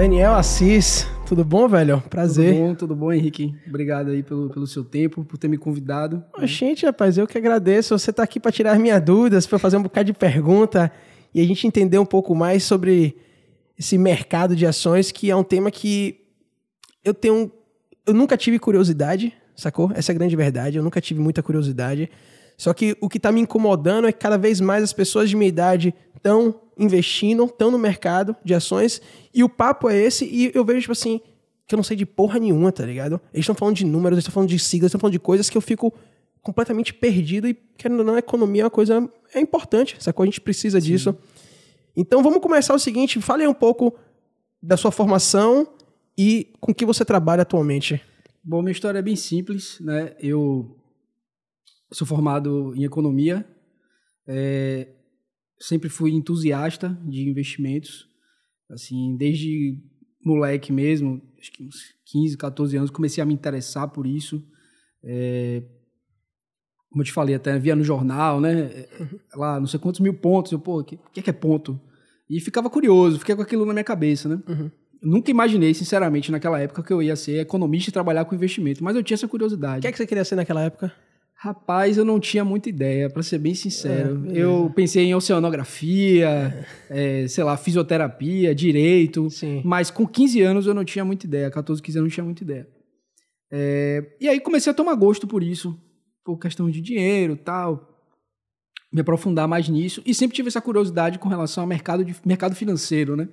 Daniel Assis, tudo bom, velho? Prazer. Tudo bom, tudo bom, Henrique? Obrigado aí pelo, pelo seu tempo, por ter me convidado. Gente, rapaz, eu que agradeço. Você tá aqui para tirar as minhas dúvidas, para fazer um bocado de pergunta e a gente entender um pouco mais sobre esse mercado de ações, que é um tema que eu tenho. Eu nunca tive curiosidade, sacou? Essa é a grande verdade. Eu nunca tive muita curiosidade. Só que o que está me incomodando é que cada vez mais as pessoas de minha idade estão investindo, estão no mercado de ações, e o papo é esse, e eu vejo, tipo assim, que eu não sei de porra nenhuma, tá ligado? Eles estão falando de números, eles estão falando de siglas, estão falando de coisas que eu fico completamente perdido, e querendo ou não, a economia é uma coisa é importante, sacou? A gente precisa Sim. disso. Então vamos começar o seguinte, fale aí um pouco da sua formação e com que você trabalha atualmente. Bom, minha história é bem simples, né? Eu sou formado em economia, é, sempre fui entusiasta de investimentos, assim, desde moleque mesmo, acho que uns 15, 14 anos, comecei a me interessar por isso. É, como eu te falei, até via no jornal, né? Lá, não sei quantos mil pontos. Eu, pô, o que, que é ponto? E ficava curioso, fiquei com aquilo na minha cabeça, né? Uhum. Nunca imaginei, sinceramente, naquela época que eu ia ser economista e trabalhar com investimento, mas eu tinha essa curiosidade. O que, é que você queria ser naquela época? Rapaz, eu não tinha muita ideia, para ser bem sincero. É, eu pensei em oceanografia, é. É, sei lá, fisioterapia, direito, Sim. mas com 15 anos eu não tinha muita ideia, 14, 15 anos eu não tinha muita ideia. É, e aí comecei a tomar gosto por isso, por questão de dinheiro tal, me aprofundar mais nisso, e sempre tive essa curiosidade com relação ao mercado, de, mercado financeiro, né?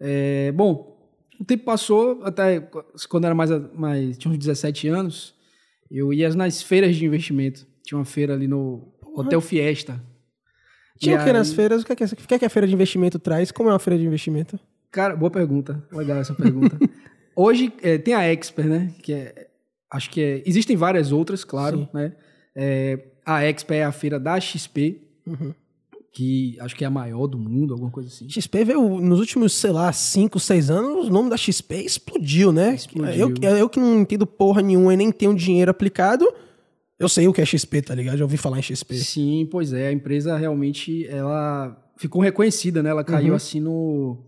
É, bom, o tempo passou, até quando era mais, mais tinha uns 17 anos, eu ia nas feiras de investimento. Tinha uma feira ali no Hotel Fiesta. Tinha o que nas feiras? O que é que, o que, é que a feira de investimento traz? Como é uma feira de investimento? Cara, boa pergunta. Legal essa pergunta. Hoje é, tem a Expert, né? Que é, acho que é, existem várias outras, claro, Sim. né? É, a Expert é a feira da XP. Uhum que acho que é a maior do mundo, alguma coisa assim. XP veio nos últimos, sei lá, 5, 6 anos, o nome da XP explodiu, né? Explodiu. Eu, eu que não entendo porra nenhuma e nem tenho dinheiro aplicado, eu sei o que é XP, tá ligado? Já ouvi falar em XP. Sim, pois é, a empresa realmente, ela ficou reconhecida, né? Ela caiu uhum. assim no,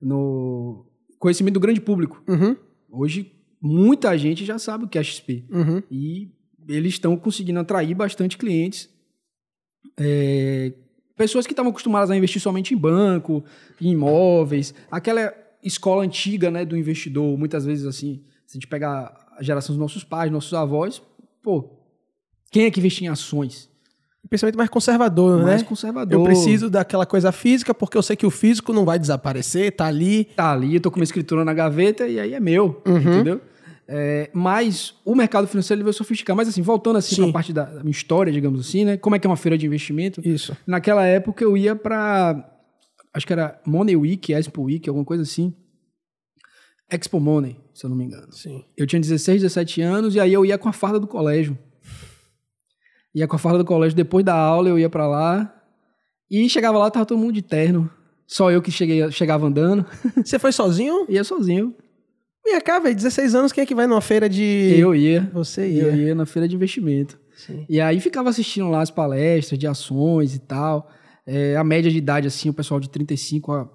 no conhecimento do grande público. Uhum. Hoje, muita gente já sabe o que é XP. Uhum. E eles estão conseguindo atrair bastante clientes é, Pessoas que estavam acostumadas a investir somente em banco, em imóveis, aquela escola antiga né, do investidor, muitas vezes assim, se a gente pegar a geração dos nossos pais, nossos avós, pô, quem é que investia em ações? pensamento mais conservador, mais né? Mais conservador. Eu preciso daquela coisa física porque eu sei que o físico não vai desaparecer, tá ali. Tá ali, eu tô com uma escritura na gaveta e aí é meu, uhum. entendeu? É, mas o mercado financeiro ele veio sofisticar. Mas assim, voltando assim para a parte da, minha história, digamos assim, né? Como é que é uma feira de investimento? Isso. Naquela época eu ia para acho que era Money Week, Expo Week, alguma coisa assim. Expo Money, se eu não me engano. Sim. Eu tinha 16, 17 anos e aí eu ia com a farda do colégio. Ia com a farda do colégio depois da aula, eu ia para lá e chegava lá tava todo mundo de terno. Só eu que cheguei, chegava andando. Você foi sozinho? Ia sozinho. Minha cá, velho, 16 anos, quem é que vai numa feira de. Eu ia. Você ia. Eu ia na feira de investimento. Sim. E aí ficava assistindo lá as palestras de ações e tal. É, a média de idade, assim, o pessoal de 35 a.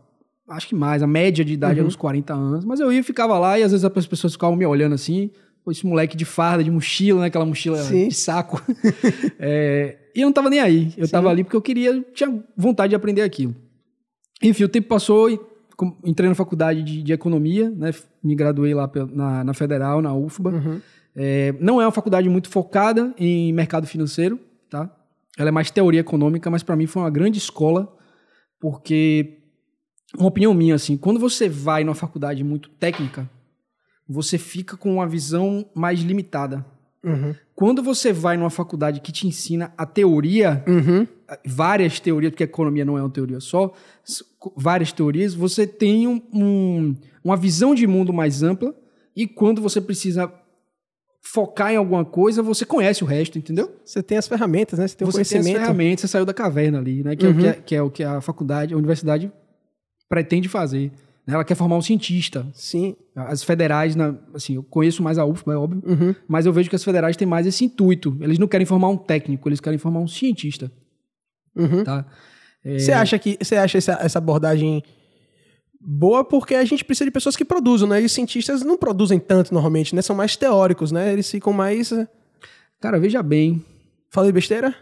Acho que mais, a média de idade uhum. era uns 40 anos. Mas eu ia, ficava lá e às vezes as pessoas ficavam me olhando assim. Esse moleque de farda, de mochila, né? Aquela mochila Sim. de saco. é, e eu não tava nem aí. Eu Sim. tava ali porque eu queria, tinha vontade de aprender aquilo. Enfim, o tempo passou e entrei na faculdade de, de, economia, né? Me graduei lá na, na Federal, na UFBA. Uhum. É, não é uma faculdade muito focada em mercado financeiro, tá? Ela é mais teoria econômica, mas para mim foi uma grande escola, porque uma opinião minha assim, quando você vai numa faculdade muito técnica, você fica com uma visão mais limitada. Uhum. Quando você vai numa faculdade que te ensina a teoria, uhum. Várias teorias, porque a economia não é uma teoria só, várias teorias, você tem um, um, uma visão de mundo mais ampla e quando você precisa focar em alguma coisa, você conhece o resto, entendeu? Você tem as ferramentas, né? Você tem você o conhecimento. Tem as ferramentas, você saiu da caverna ali, né? Que, uhum. é, o que, é, que é o que a faculdade, a universidade pretende fazer. Né? Ela quer formar um cientista. Sim. As federais, na, assim, eu conheço mais a UFBA, é óbvio, uhum. mas eu vejo que as federais têm mais esse intuito. Eles não querem formar um técnico, eles querem formar um cientista. Uhum. Tá? Você é... acha que você acha essa, essa abordagem boa porque a gente precisa de pessoas que produzam, né? E os cientistas não produzem tanto normalmente, né? São mais teóricos, né? Eles ficam mais. eh, Cara, veja bem. Falei besteira?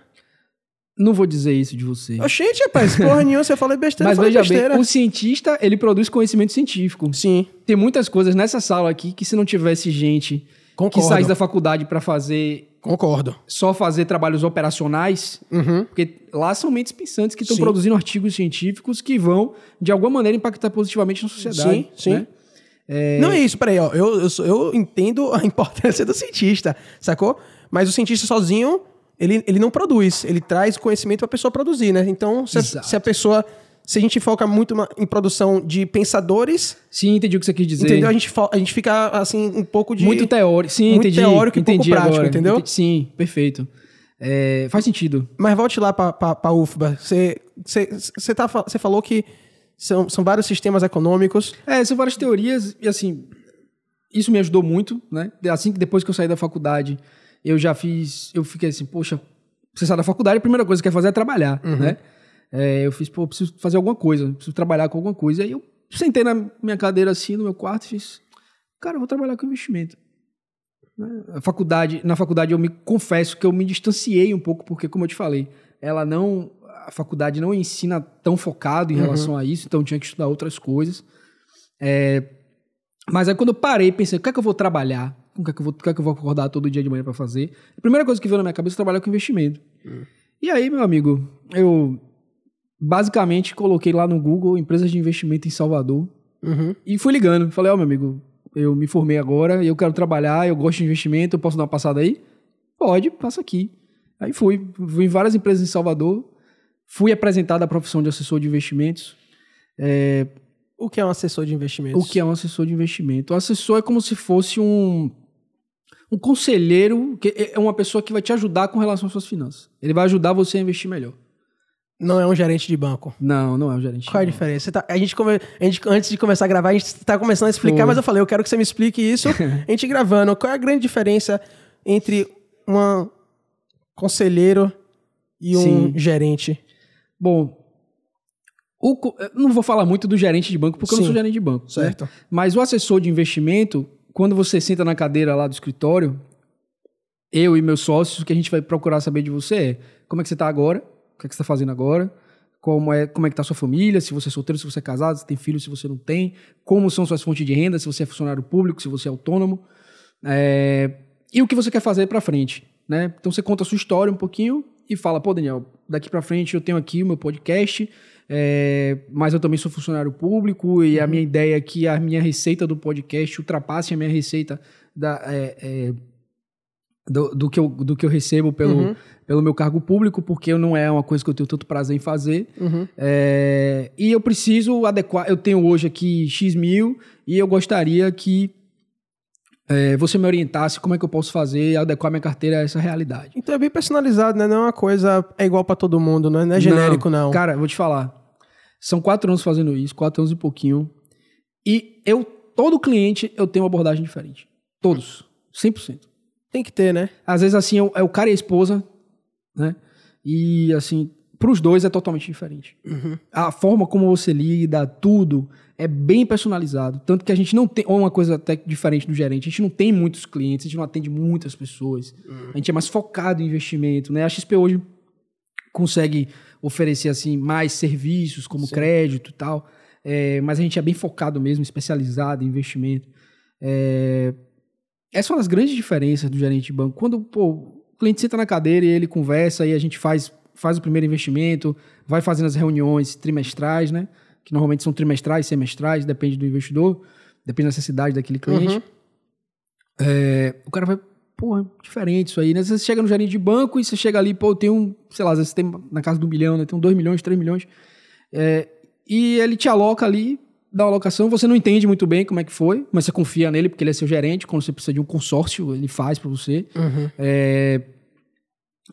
Não vou dizer isso de você. Oxente, rapaz, porra nenhuma, você falou besteira, Mas veja besteira. bem, o cientista, ele produz conhecimento científico. Sim, Tem muitas coisas nessa sala aqui que se não tivesse gente concordo. que saísse da faculdade para fazer Concordo. só fazer trabalhos operacionais, Uhum. porque lá são mentes pensantes que estão produzindo artigos científicos que vão, de alguma maneira, impactar positivamente na sociedade. Sim, sim. né? Não é isso, peraí, ó. Eu, eu, eu entendo a importância do cientista, sacou? Mas o cientista sozinho, ele, ele não produz. Ele traz conhecimento pra pessoa produzir, né? Então, se a, se a pessoa. Se a gente foca muito em produção de pensadores, Sim, entendi o que você quis dizer. entendeu? A gente, a gente fica, assim, um pouco de. Muito teórico. Sim, muito entendi. teórico e pouco entendi prático, agora. entendeu? Entendi- Sim, perfeito. É, faz sentido. Mas volte lá pra, pra UFBA. Você, você, você, tá, você falou que são, são vários sistemas econômicos. É, são várias teorias e assim, isso me ajudou muito, né? Assim que depois que eu saí da faculdade, eu já fiz, eu fiquei assim, poxa, você sai da faculdade, a primeira coisa que quer fazer é trabalhar, né? É, eu fiz, pô, eu preciso fazer alguma coisa, preciso trabalhar com alguma coisa. Aí eu sentei na minha cadeira assim, no meu quarto e fiz, cara, eu vou trabalhar com investimento. Né? A faculdade, na faculdade eu me confesso que eu me distanciei um pouco, porque como eu te falei, ela não, a faculdade não ensina tão focado em relação a isso, então eu tinha que estudar outras coisas. É, mas aí quando eu parei, pensei, o que é que eu vou trabalhar? O que é que eu vou, o que é que eu vou acordar todo dia de manhã para fazer? A primeira coisa que veio na minha cabeça é trabalhar com investimento. E aí, meu amigo, eu basicamente coloquei lá no Google empresas de investimento em Salvador Uhum. e fui ligando. Falei, ó, meu amigo, eu me formei agora, eu quero trabalhar, eu gosto de investimento, eu posso dar uma passada aí? Pode, passa aqui. Aí fui, fui em várias empresas em Salvador, fui apresentado à profissão de assessor de investimentos. É, O que é um assessor de investimentos? o que é um assessor de investimento? O assessor é como se fosse um, um conselheiro, que é uma pessoa que vai te ajudar com relação às suas finanças. Ele vai ajudar você a investir melhor. Não é um gerente de banco. Não, não é um gerente. Qual é a diferença? Tá- a gente, come- a gente, antes de começar a gravar, a gente está começando a explicar, Foi. mas eu falei, eu quero que você me explique isso. a gente gravando. Qual é a grande diferença entre um conselheiro e um Sim. gerente? Bom, o não vou falar muito do gerente de banco, porque eu não Sim. sou gerente de banco. né? Certo. Mas o assessor de investimento, quando você senta na cadeira lá do escritório, eu e meus sócios, o que a gente vai procurar saber de você é como é que você está agora, o que é você está fazendo agora, como é, como é que está sua família, se você é solteiro, se você é casado, se tem filho, se você não tem, como são suas fontes de renda, se você é funcionário público, se você é autônomo, é, e o que você quer fazer para frente, né? Então você conta a sua história um pouquinho e fala, pô, Daniel, daqui para frente eu tenho aqui o meu podcast, é, mas eu também sou funcionário público e a minha ideia é que a minha receita do podcast ultrapasse a minha receita da, é, é, do, do que eu, do que eu recebo pelo, Uhum. Pelo meu cargo público, porque não é uma coisa que eu tenho tanto prazer em fazer. Uhum. É, e eu preciso adequar. Eu tenho hoje aqui X mil e eu gostaria que é, você me orientasse como é que eu posso fazer e adequar minha carteira a essa realidade. Então é bem personalizado, né? Não é uma coisa é igual pra todo mundo, né? não é genérico, não. Cara, eu vou te falar. São quatro anos fazendo isso, quatro anos e pouquinho. E eu, todo cliente, eu tenho uma abordagem diferente. Todos. 100%. Tem que ter, né? Às vezes, assim, é o cara e a esposa, né? E, assim, pros dois é totalmente diferente. A forma como você lida, tudo, é bem personalizado. Tanto que a gente não tem, ou uma coisa até diferente do gerente, a gente não tem muitos clientes, a gente não atende muitas pessoas. A gente é mais focado em investimento, né? A XP hoje consegue oferecer, assim, mais serviços, como crédito e tal. É, mas a gente é bem focado mesmo, especializado em investimento. É, essa é uma das grandes diferenças do gerente de banco. Quando pô, o cliente senta na cadeira e ele conversa e a gente faz, faz o primeiro investimento, vai fazendo as reuniões trimestrais, né? Que normalmente são trimestrais, semestrais, depende do investidor, depende da necessidade daquele cliente. Uhum. É, o cara vai, porra, diferente isso aí, né? Às vezes Você chega no gerente de banco e você chega ali, pô, tem um, sei lá, às vezes tem na casa do milhão, né? Tem um 2 milhões, 3 milhões. É, e ele te aloca ali, uma alocação, você não entende muito bem como é que foi, mas você confia nele porque ele é seu gerente, quando você precisa de um consórcio, ele faz para você. Uhum. É,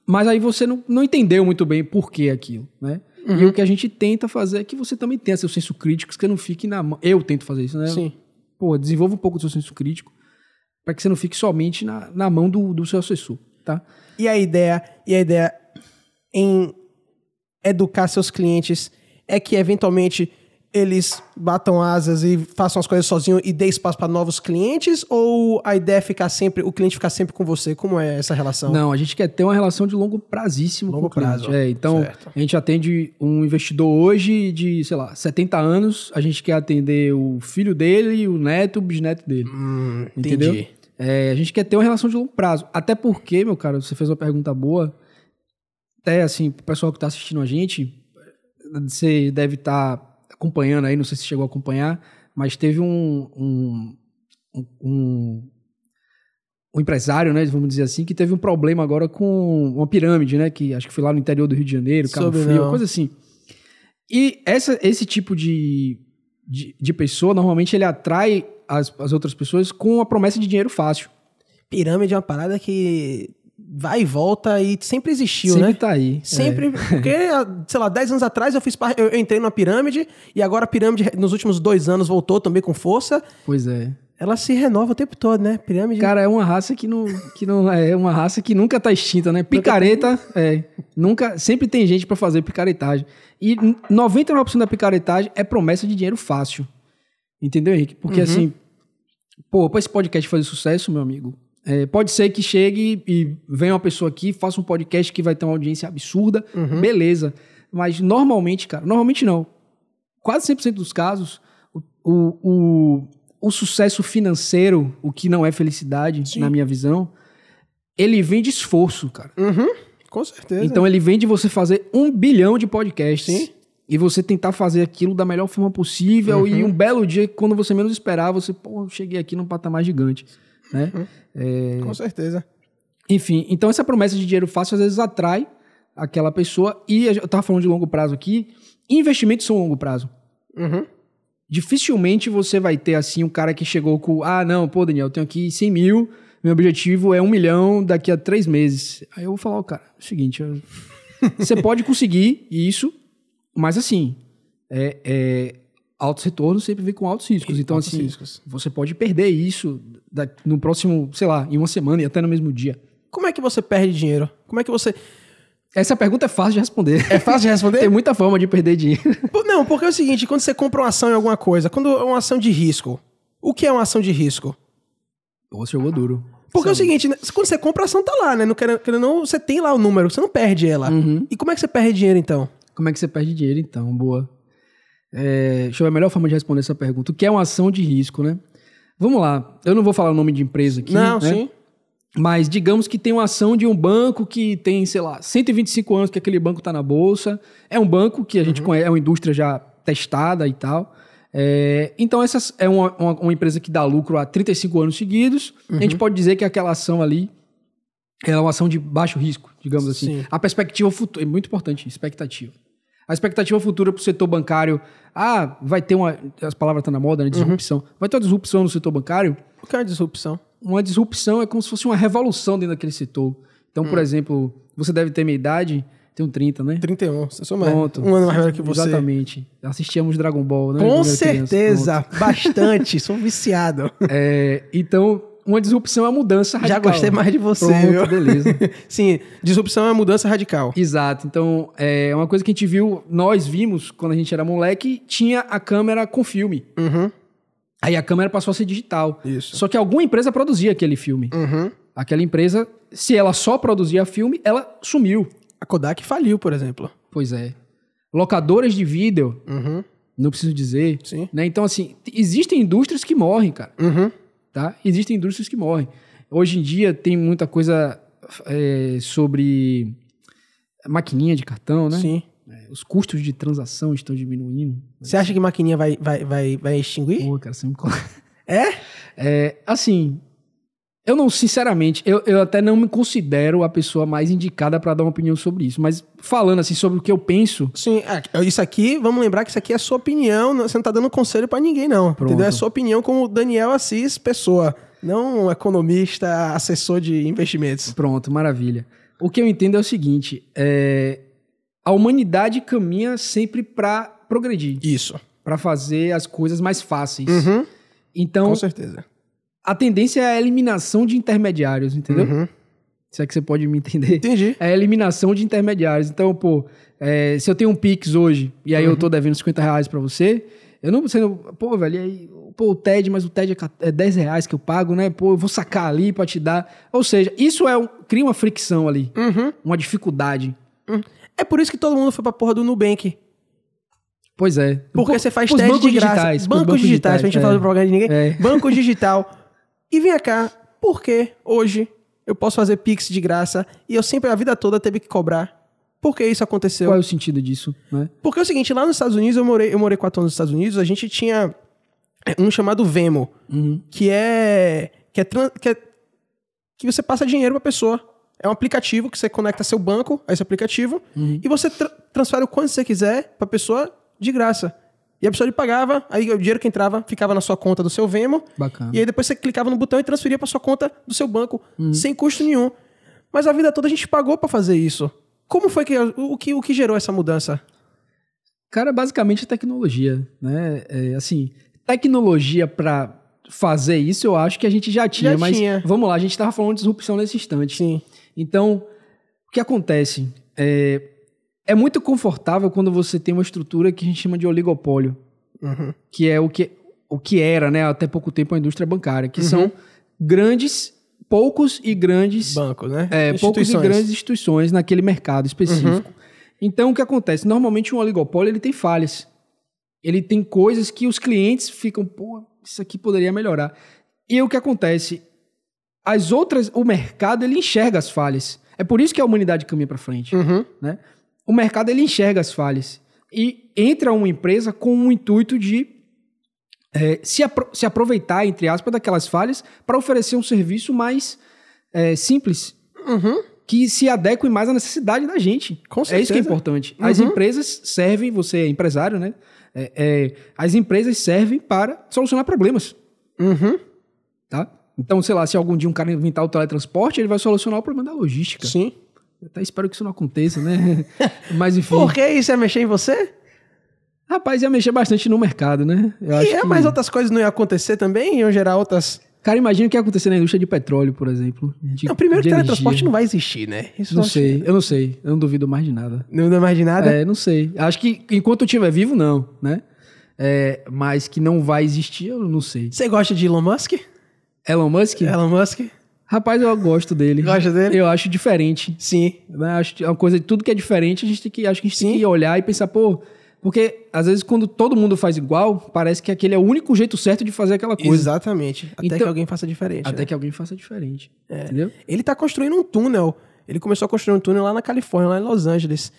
mas aí você não, não entendeu muito bem por que aquilo, né? Uhum. E o que a gente tenta fazer é que você também tenha seu senso crítico, que você não fique na mão. Eu tento fazer isso, né? Sim. Pô, desenvolva um pouco do seu senso crítico para que você não fique somente na, na mão do, do seu assessor, tá? E a ideia, e a ideia em educar seus clientes é que eventualmente eles batam asas e façam as coisas sozinho e dê espaço para novos clientes? Ou a ideia é ficar sempre, o cliente ficar sempre com você? Como é essa relação? Não, a gente quer ter uma relação de longo prazíssimo longo com o cliente. Prazo. É, então, certo. a gente atende um investidor hoje de, sei lá, 70 anos, a gente quer atender o filho dele, o neto, o bisneto dele. Hum, entendeu? Entendi. É, a gente quer ter uma relação de longo prazo. Até porque, meu cara, você fez uma pergunta boa. Até assim, pro pessoal que está assistindo a gente, você deve estar tá acompanhando aí, não sei se chegou a acompanhar, mas teve um, um, um, um empresário, né, vamos dizer assim, que teve um problema agora com uma pirâmide, né, que acho que foi lá no interior do Rio de Janeiro, Cabo Frio, não. coisa assim. E essa, esse tipo de, de, de, pessoa, normalmente ele atrai as, as outras pessoas com a promessa de dinheiro fácil. Pirâmide é uma parada que vai e volta e sempre existiu, sempre né? Sempre tá aí. Sempre, é. porque, sei lá, 10 anos atrás eu fiz eu, eu entrei numa pirâmide e agora a pirâmide nos últimos dois anos voltou também com força. Pois é. Ela se renova o tempo todo, né? Pirâmide. Cara, é uma raça que não, que não é uma raça que nunca tá extinta, né? Picareta, é, nunca, sempre tem gente para fazer picaretagem. E 99% da picaretagem é promessa de dinheiro fácil. Entendeu, Henrique? Porque uhum. assim, pô, pra esse podcast fazer sucesso, meu amigo, é, pode ser que chegue e venha uma pessoa aqui, faça um podcast que vai ter uma audiência absurda, uhum. beleza. Mas normalmente, cara, normalmente não. Quase 100% dos casos, o, o, o, o, sucesso financeiro, o que não é felicidade, Sim. na minha visão, ele vem de esforço, cara. Uhum. Com certeza. Então ele vem de você fazer um bilhão de podcasts. Sim. E você tentar fazer aquilo da melhor forma possível. Uhum. E um belo dia, quando você menos esperar, você, pô, cheguei aqui num patamar gigante né? Uhum. É... Com certeza. Enfim, então essa promessa de dinheiro fácil às vezes atrai aquela pessoa. E eu estava falando de longo prazo aqui. Investimentos são longo prazo. Uhum. Dificilmente você vai ter assim um cara que chegou com: ah, não, pô, Daniel, eu tenho aqui 100 mil, meu objetivo é um milhão daqui a três meses. Aí eu vou falar: oh, cara, é o seguinte, eu... você pode conseguir isso, mas assim, é, é, altos retornos sempre vem com altos riscos. Então, altos assim, riscos. você pode perder isso no próximo, sei lá, em uma semana e até no mesmo dia. Como é que você perde dinheiro? Como é que você. Essa pergunta é fácil de responder. É fácil de responder? Tem muita forma de perder dinheiro. Não, porque é o seguinte: quando você compra uma ação em alguma coisa, quando é uma ação de risco, o que é uma ação de risco? Você jogou duro. Porque Sabe. é o seguinte, né, quando você compra a ação, tá lá, né? Não querendo, não, você tem lá o número, você não perde ela. Uhum. E como é que você perde dinheiro então? Como é que você perde dinheiro então? Boa. É, deixa eu ver a melhor forma de responder essa pergunta. O que é uma ação de risco, né? Vamos lá. Eu não vou falar o nome de empresa aqui. Não, né? sim. Mas digamos que tem uma ação de um banco que tem, sei lá, 125 anos que aquele banco está na bolsa. É um banco que a gente uhum. conhece, é uma indústria já testada e tal. É, então, essa é uma, uma, uma, empresa que dá lucro há 35 anos seguidos. Uhum. A gente uhum. pode dizer que aquela ação ali é uma ação de baixo risco, digamos assim. Sim. A perspectiva futura, é muito importante, expectativa. A expectativa futura para o setor bancário, ah, vai ter uma. As palavras estão na moda, né? Uhum. Disrupção. Uhum. Vai ter uma disrupção no setor bancário? O que é uma disrupção? Uma disrupção é como se fosse uma revolução dentro daquele setor. Então, por hum. exemplo, você deve ter minha idade, tem um 30, né? 31. Você sou mais. Pronto. Um ano mais velho que você. Exatamente. Assistíamos Dragon Ball, né? Com certeza. Bastante. sou viciado. É, então, uma disrupção é uma mudança radical. Já gostei mais de você, Pronto, viu? beleza. Sim, disrupção é uma mudança radical. Exato. Então, é uma coisa que a gente viu, nós vimos quando a gente era moleque, tinha a câmera com filme. Uhum. Aí a câmera passou a ser digital. Isso. Só que alguma empresa produzia aquele filme. Uhum. Aquela empresa, se ela só produzia filme, ela sumiu. A Kodak faliu, por exemplo. Pois é. Locadoras de vídeo, uhum. não preciso dizer. Sim. Né? Então, assim, existem indústrias que morrem, cara. Uhum tá? Existem indústrias que morrem. Hoje em dia tem muita coisa é, sobre maquininha de cartão, né? Sim. É, os custos de transação estão diminuindo. Você acha que maquininha vai, vai, vai, vai extinguir? Pô, cara, você me... É? é? Assim, eu não, sinceramente, eu, eu até não me considero a pessoa mais indicada para dar uma opinião sobre isso. Mas falando assim sobre o que eu penso. Sim, é, isso aqui, vamos lembrar que isso aqui é sua opinião. Você não tá dando conselho para ninguém, não. Pronto. Entendeu? É sua opinião como Daniel Assis, pessoa. Não um economista, assessor de investimentos. Pronto, maravilha. O que eu entendo é o seguinte: é, a humanidade caminha sempre para progredir. Isso. Para fazer as coisas mais fáceis. Uhum. Então. Com certeza a tendência é a eliminação de intermediários, entendeu? Uhum. Se é que você pode me entender. Entendi. É a eliminação de intermediários. Então, pô, é, se eu tenho um Pix hoje e aí eu tô devendo 50 reais pra você, eu não não, pô, velho, aí, pô, o TED, mas o TED é, ca- é 10 reais que eu pago, né? Pô, eu vou sacar ali pra te dar. Ou seja, isso é um, cria uma fricção ali, Uhum. uma dificuldade. É por isso que todo mundo foi pra porra do Nubank. Pois é. Porque Pô, você faz bancos de graça. digitais, pros bancos digitais, pra gente não é. falar do programa de ninguém. É. Banco digital. E vem cá, por que hoje eu posso fazer Pix de graça e eu sempre, a vida toda, teve que cobrar? Por que isso aconteceu? Qual é o sentido disso, né? Porque é o seguinte, lá nos Estados Unidos, eu morei, eu morei quatro anos nos Estados Unidos, a gente tinha um chamado Vemo, Uhum. que é que é, que é que você passa dinheiro pra pessoa. É um aplicativo que você conecta seu banco a esse aplicativo Uhum. e você tra- transfere o quanto você quiser pra pessoa de graça. E a pessoa lhe pagava, aí o dinheiro que entrava ficava na sua conta do seu Vemo, Bacana. e aí depois você clicava no botão e transferia pra sua conta do seu banco, Uhum. sem custo nenhum. Mas a vida toda a gente pagou pra fazer isso. Como foi que o, que o que gerou essa mudança? Cara, basicamente é tecnologia, né? É, assim, tecnologia pra fazer isso, eu acho que a gente já tinha, Já mas tinha. vamos lá, a gente tava falando de disrupção nesse instante. Sim. Então, o que acontece? É, é muito confortável quando você tem uma estrutura que a gente chama de oligopólio, Uhum. que é o que, o que era, né, até pouco tempo a indústria bancária, Uhum. que são grandes, poucos e grandes Banco, né? é, poucos e grandes instituições naquele mercado específico. Então, o que acontece? Normalmente, um oligopólio ele tem falhas. Ele tem coisas que os clientes ficam, pô, isso aqui poderia melhorar. E o que acontece? As outras, o mercado, ele enxerga as falhas. É por isso que a humanidade caminha para frente. Uhum. Né? O mercado, ele enxerga as falhas. E entra uma empresa com o intuito de é, se, apro- se aproveitar, entre aspas, daquelas falhas para oferecer um serviço mais é, simples, Uhum. que se adeque mais à necessidade da gente. Com É isso que é certeza. importante. As Uhum. empresas servem, você é empresário, né? É, é, as empresas servem para solucionar problemas, Uhum. tá? Então, sei lá, se algum dia um cara inventar o teletransporte, ele vai solucionar o problema da logística. Sim. Até espero que isso não aconteça, né? Mas enfim. Por que isso ia mexer em você? Rapaz, ia mexer bastante no mercado, né? Eu acho e é, que... mas outras coisas não iam acontecer também? Iam gerar outras. Cara, imagina o que ia acontecer na indústria de petróleo, por exemplo. De, Não, primeiro que teletransporte não vai existir, né? Isso Não eu acho- sei, eu não sei. Eu não duvido mais de nada. Não dá mais de nada? É, não sei. Acho que enquanto eu estiver vivo, não, né? É, mas que não vai existir, eu não sei. Você gosta de Elon Musk? Elon Musk? Elon Musk? Rapaz, eu gosto dele. Gosta dele? Eu acho diferente. Sim. né? Acho que é uma coisa, tudo que é diferente, a gente tem que, acho que a gente tem Sim. que olhar e pensar, pô, porque às vezes quando todo mundo faz igual, parece que aquele é o único jeito certo de fazer aquela coisa. Exatamente. Até Então- que alguém faça diferente. Até né? que alguém faça diferente. Entendeu? Ele tá construindo um túnel. Ele começou a construir um túnel lá na Califórnia, lá em Los Angeles.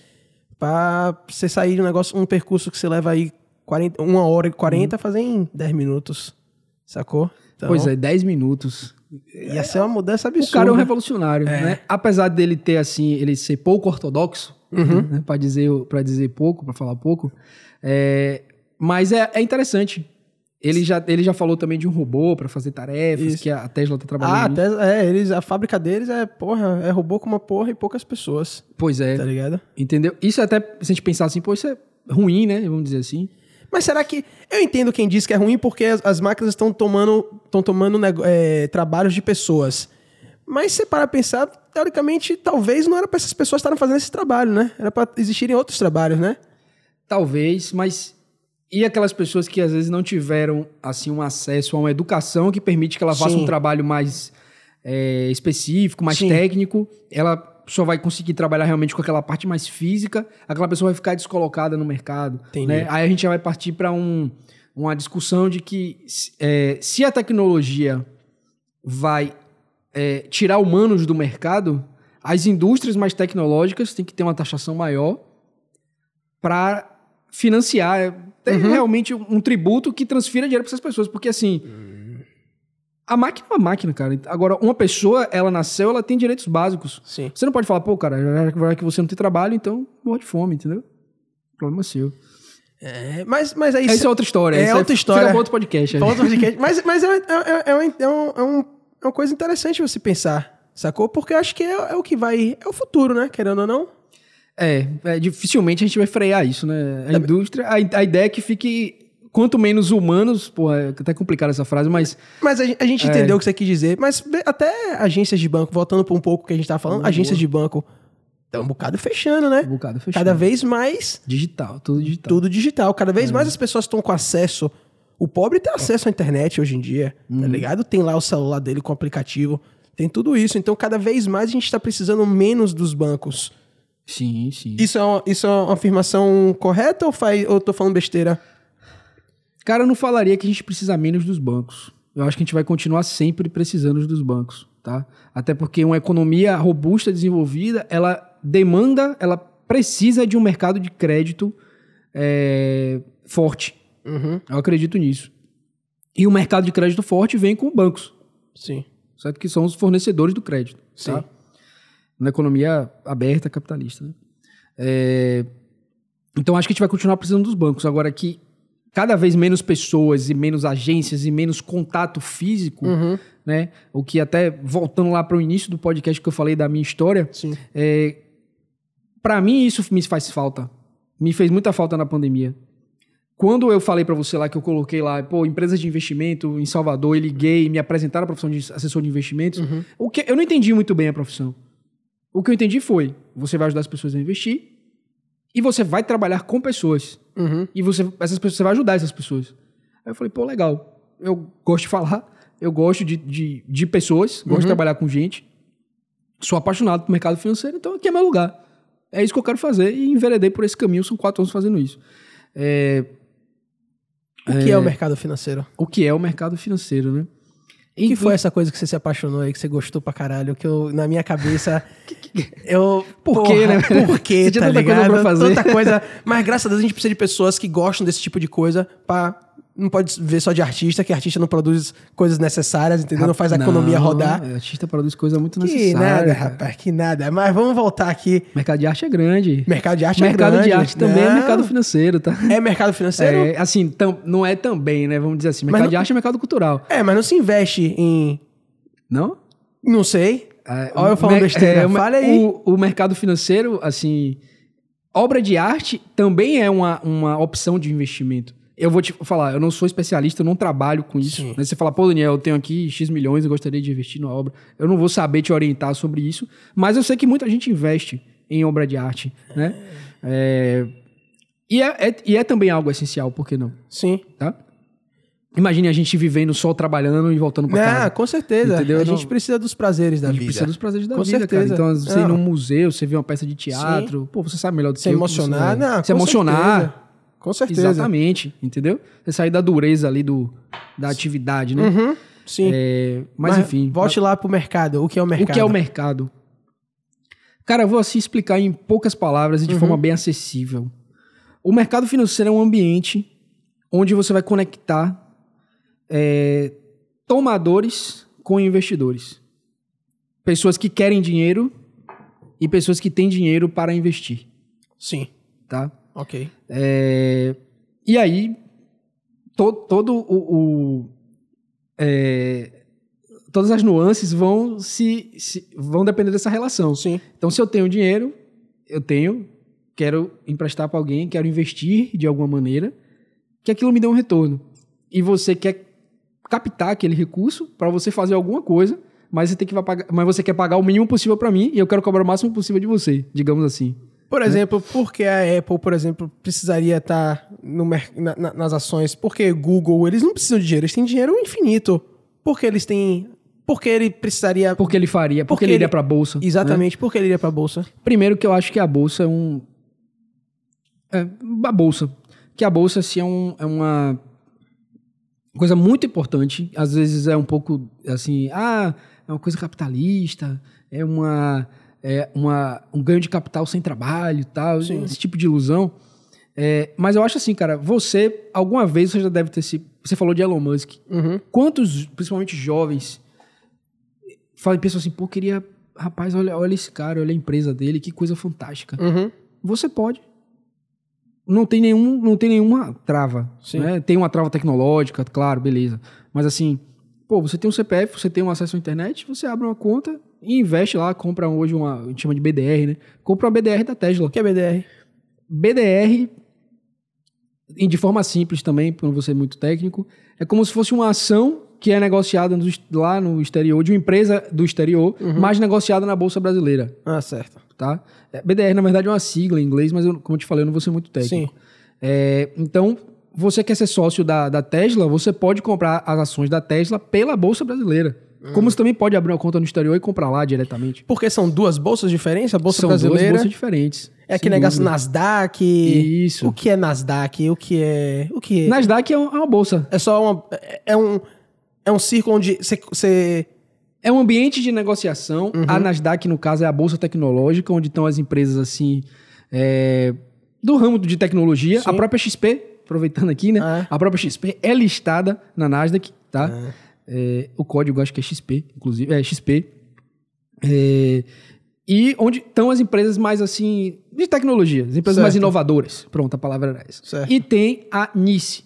Pra você sair de um negócio, um percurso que você leva aí 40, uma hora e 40, fazer em 10 minutos. Sacou? Então, Pois é, 10 minutos. Ia ser uma mudança absurda. O cara é um revolucionário, né? Apesar dele ter, assim, ele ser pouco ortodoxo, né? Pra, dizer, pra dizer pouco, pra falar pouco, é, mas é, é interessante. Ele já, ele já falou também de um robô pra fazer tarefas, Isso. que a Tesla tá Ah, trabalhando. nisso. até, é, eles, a fábrica deles é, porra, é robô com uma porra e poucas pessoas. Pois é, Tá ligado? entendeu? Isso é até, se a gente pensar assim, pô, isso é ruim, né? Vamos dizer assim. Mas será que. Eu entendo quem diz que é ruim porque as, as máquinas estão tomando, estão tomando é, trabalhos de pessoas. Mas se para pensar, teoricamente, talvez não era para essas pessoas estarem fazendo esse trabalho, né? Era para existirem outros trabalhos, né? Talvez, mas e aquelas pessoas que às vezes não tiveram assim um acesso a uma educação que permite que ela faça Sim. um trabalho mais é, específico, mais Sim. técnico, ela só vai conseguir trabalhar realmente com aquela parte mais física, aquela pessoa vai ficar descolocada no mercado. Né? Aí a gente já vai partir para um, uma discussão de que é, se a tecnologia vai é, tirar humanos do mercado, as indústrias mais tecnológicas têm que ter uma taxação maior para financiar, ter realmente um tributo que transfira dinheiro para essas pessoas, porque assim, a máquina é uma máquina, cara. Agora, uma pessoa, ela nasceu, ela tem direitos básicos. Sim. Você não pode falar, pô, cara, já que você não tem trabalho, então morre de fome, entendeu? Problema é seu. É, mas, mas aí. Essa é outra história. É essa outra história. Fica outro podcast. Pra outro podcast. mas mas é, é, é, é, é um- é um- é uma coisa interessante você pensar, sacou? Porque eu acho que é, é o que vai. É o futuro, né? Querendo ou não. É, é, dificilmente a gente vai frear isso, né? A indústria, a, a ideia é que fique quanto menos humanos, pô, é até complicado essa frase, mas Mas a, a gente É. entendeu o que você quis dizer. Mas até agências de banco, voltando para um pouco o que a gente tava falando, Boa. agências de banco estão um bocado fechando, né? um bocado fechado. Cada vez mais digital, tudo digital. tudo digital. Cada É. vez mais as pessoas estão com acesso. O pobre tem acesso à internet hoje em dia, Uhum. tá ligado? Tem lá o celular dele com o aplicativo. Tem tudo isso. Então, cada vez mais a gente está precisando menos dos bancos. Sim, sim. Isso é uma, isso é uma afirmação correta ou, faz, ou eu tô falando besteira? Cara, eu não falaria que a gente precisa menos dos bancos. Eu acho que a gente vai continuar sempre precisando dos bancos, tá? Até porque uma economia robusta, desenvolvida, ela demanda, ela precisa de um mercado de crédito é, forte. Uhum. Eu acredito nisso. E o mercado de crédito forte vem com bancos, Sim. certo? Que são os fornecedores do crédito, Sim. tá? Na economia aberta, capitalista, né? É, Então acho que a gente vai continuar precisando dos bancos. Agora que cada vez menos pessoas e menos agências e menos contato físico, Uhum. né? O que até voltando lá para o início do podcast que eu falei da minha história, é, para mim isso me faz falta. Me fez muita falta na pandemia. Quando eu falei para você lá que eu coloquei lá, pô, empresas de investimento em Salvador, e liguei, me apresentaram a profissão de assessor de investimentos. Uhum. O que eu não entendi muito bem a profissão. O que eu entendi foi, você vai ajudar as pessoas a investir e você vai trabalhar com pessoas. Uhum. E você, essas pessoas, você vai ajudar essas pessoas. Aí eu falei, pô, legal. Eu gosto de falar, eu gosto de, de, de pessoas, gosto de trabalhar com gente. Sou apaixonado por mercado financeiro, então aqui é meu lugar. É isso que eu quero fazer e enveredei por esse caminho, são quatro anos fazendo isso. É, O que é o mercado financeiro? o que é o mercado financeiro, né? O que foi essa coisa que você se apaixonou aí, que você gostou pra caralho? Que eu, na minha cabeça, eu... Por quê, né? Por quê, tá tanta coisa ligado? pra fazer. Tanta coisa. Mas graças a Deus a gente precisa de pessoas que gostam desse tipo de coisa pra... Não pode ver só de artista, que artista não produz coisas necessárias, entendeu? Não faz a economia Não, rodar. O artista produz coisa muito Que necessária. nada, cara. rapaz, que nada. Mas vamos voltar aqui. Mercado de arte é grande. Mercado de arte mercado é grande. de arte também é Não. mercado financeiro, tá? É mercado financeiro? É, assim, tam- não é também, né? Vamos dizer assim. Mercado não- de arte é mercado cultural. É, mas não se investe em... Não? Não sei. É, Olha eu falando besteira. mer- Fala aí. O, o mercado financeiro, assim, obra de arte também é uma, uma opção de investimento. Eu vou te falar, eu não sou especialista, eu não trabalho com isso. Sim. Né? Você fala, pô, Daniel, eu tenho aqui X milhões, eu gostaria de investir na obra. Eu não vou saber te orientar sobre isso, mas eu sei que muita gente investe em obra de arte, né? É, E, é, é- e é também algo essencial, por que não? Sim. Tá? Imagine a gente vivendo só trabalhando e voltando pra Ah, casa. com certeza. Entendeu? A Não- gente precisa dos prazeres da A gente vida. precisa dos prazeres da Com vida, certeza. cara. Então, você ir Não. num museu, você vê uma peça de teatro, pô, você sabe melhor do Se que eu. emocionar, você, não, se emocionar. Com certeza. Exatamente, entendeu? Você sair da dureza ali do, da atividade, né? Uhum, sim. É, mas, enfim. Volte lá pro mercado. O que é o mercado? O que é o mercado? Cara, eu vou assim explicar em poucas palavras Uhum. e de forma bem acessível. O mercado financeiro é um ambiente onde você vai conectar é, tomadores com investidores. Pessoas que querem dinheiro e pessoas que têm dinheiro para investir, Sim. tá? Ok. É, e aí, to- todo o. o- é, todas as nuances vão se, se- vão depender dessa relação. Sim. Então, se eu tenho dinheiro, eu tenho, quero emprestar para alguém, quero investir de alguma maneira, que aquilo me dê um retorno. E você quer captar aquele recurso para você fazer alguma coisa, mas você tem que pagar, mas você quer pagar o mínimo possível para mim e eu quero cobrar o máximo possível de você, digamos assim. Por exemplo, por que a Apple, por exemplo, precisaria estar no na- na- nas ações? Porque Google, eles não precisam de dinheiro, eles têm dinheiro infinito. Por que eles têm. Por que ele precisaria. Por que ele faria? Por Porque que ele iria para bolsa? né? Exatamente, por que ele iria pra bolsa? Primeiro que eu acho que a bolsa é um. É, a bolsa. Que a bolsa, assim, é, um- é uma coisa muito importante. Às vezes é um pouco assim, ah, é uma coisa capitalista, é uma. É uma, um ganho de capital sem trabalho e tal, Sim. esse tipo de ilusão. É, mas eu acho assim, cara, você, alguma vez você já deve ter se. Você falou de Elon Musk. Uhum. Quantos, principalmente jovens, falam, pensam assim, pô, queria. Rapaz, olha, olha esse cara, olha a empresa dele, que coisa fantástica. Uhum. Você pode. Não tem, nenhum, não tem nenhuma trava. Né? Tem uma trava tecnológica, claro, beleza. Mas assim, pô, você tem um CPF, você tem um acesso à internet, você abre uma conta e investe lá, compra hoje uma. A gente chama de BDR, né? Compra uma BDR da Tesla. O que é BDR? BDR de forma simples também, para não ser muito técnico, é como se fosse uma ação que é negociada no, lá no exterior, de uma empresa do exterior, uhum. mas negociada na Bolsa Brasileira. Ah, certo. Tá? É, BDR, na verdade, é uma sigla em inglês, mas eu, como eu te falei, eu não vou ser muito técnico. Sim. É, então, você quer ser sócio da, da Tesla, você pode comprar as ações da Tesla pela Bolsa Brasileira. Como você também pode abrir uma conta no exterior e comprar lá diretamente. Porque são duas bolsas diferentes? A bolsa são brasileira. São duas bolsas diferentes. É aquele negócio Nasdaq. Isso. O que é Nasdaq? O que é. O que é? Nasdaq é uma bolsa. É só uma. É um. É um círculo onde você. É um ambiente de negociação. Uhum. A Nasdaq, no caso, é a bolsa tecnológica, onde estão as empresas assim. É, do ramo de tecnologia. Sim. A própria XP, aproveitando aqui, né? Ah. A própria XP é listada na Nasdaq, tá? Ah. É, o código acho que é XP, inclusive, é XP. É, e onde estão as empresas mais assim, de tecnologia, as empresas certo. mais inovadoras. Pronto, a palavra era essa. Certo. E tem a NICE,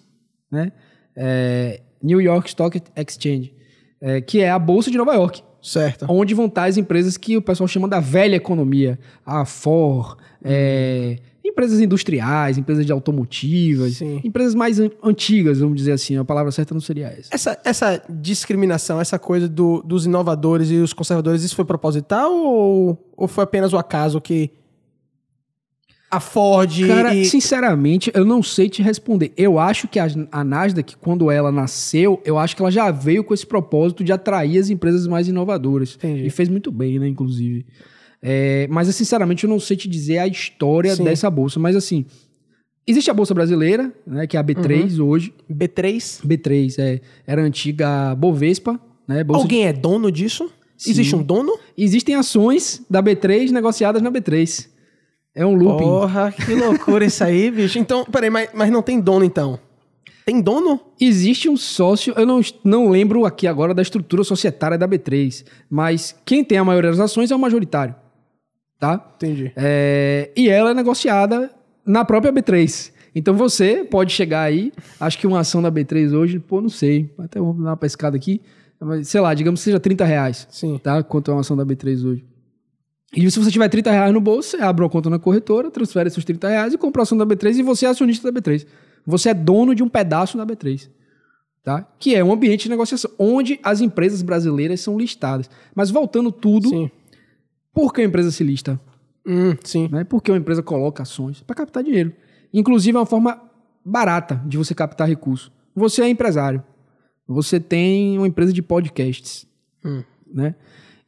né? É, New York Stock Exchange, é, que é a bolsa de Nova York. Certo. Onde vão estar as empresas que o pessoal chama da velha economia. A Ford, é, empresas industriais, empresas de automotivas, Sim. empresas mais antigas, vamos dizer assim. A palavra certa não seria essa. Essa, essa discriminação, essa coisa do, dos inovadores e os conservadores, isso foi proposital ou, ou foi apenas o acaso que a Ford. Cara, e... sinceramente, eu não sei te responder. Eu acho que a, a Nasdaq, quando ela nasceu, eu acho que ela já veio com esse propósito de atrair as empresas mais inovadoras. Entendi. E fez muito bem, né, inclusive. É, mas, sinceramente, eu não sei te dizer a história Sim. dessa bolsa. Mas, assim, existe a Bolsa Brasileira, né, que é a B3 uhum. hoje. B3? B3, é. Era a antiga Bovespa. Né, Alguém de... é dono disso? Sim. Existe um dono? Existem ações da B3 negociadas na B3. É um looping. Porra, que loucura isso aí, bicho. Então, peraí, mas, mas não tem dono, então? Tem dono? Existe um sócio, eu não, não lembro aqui agora da estrutura societária da B3, mas quem tem a maioria das ações é o majoritário tá? Entendi. É, e ela é negociada na própria B3. Então você pode chegar aí, acho que uma ação da B3 hoje, pô, não sei, até vamos dar uma pescada aqui, sei lá, digamos que seja 30 reais, Sim. tá? Quanto é uma ação da B3 hoje. E se você tiver 30 reais no bolso, você abre uma conta na corretora, transfere esses 30 reais e compra a ação da B3 e você é acionista da B3. Você é dono de um pedaço da B3. Tá? Que é um ambiente de negociação onde as empresas brasileiras são listadas. Mas voltando tudo Sim. Por que a empresa se lista? Hum, sim. Né? Por que uma empresa coloca ações? Para captar dinheiro. Inclusive, é uma forma barata de você captar recursos. Você é empresário. Você tem uma empresa de podcasts. Hum. Né?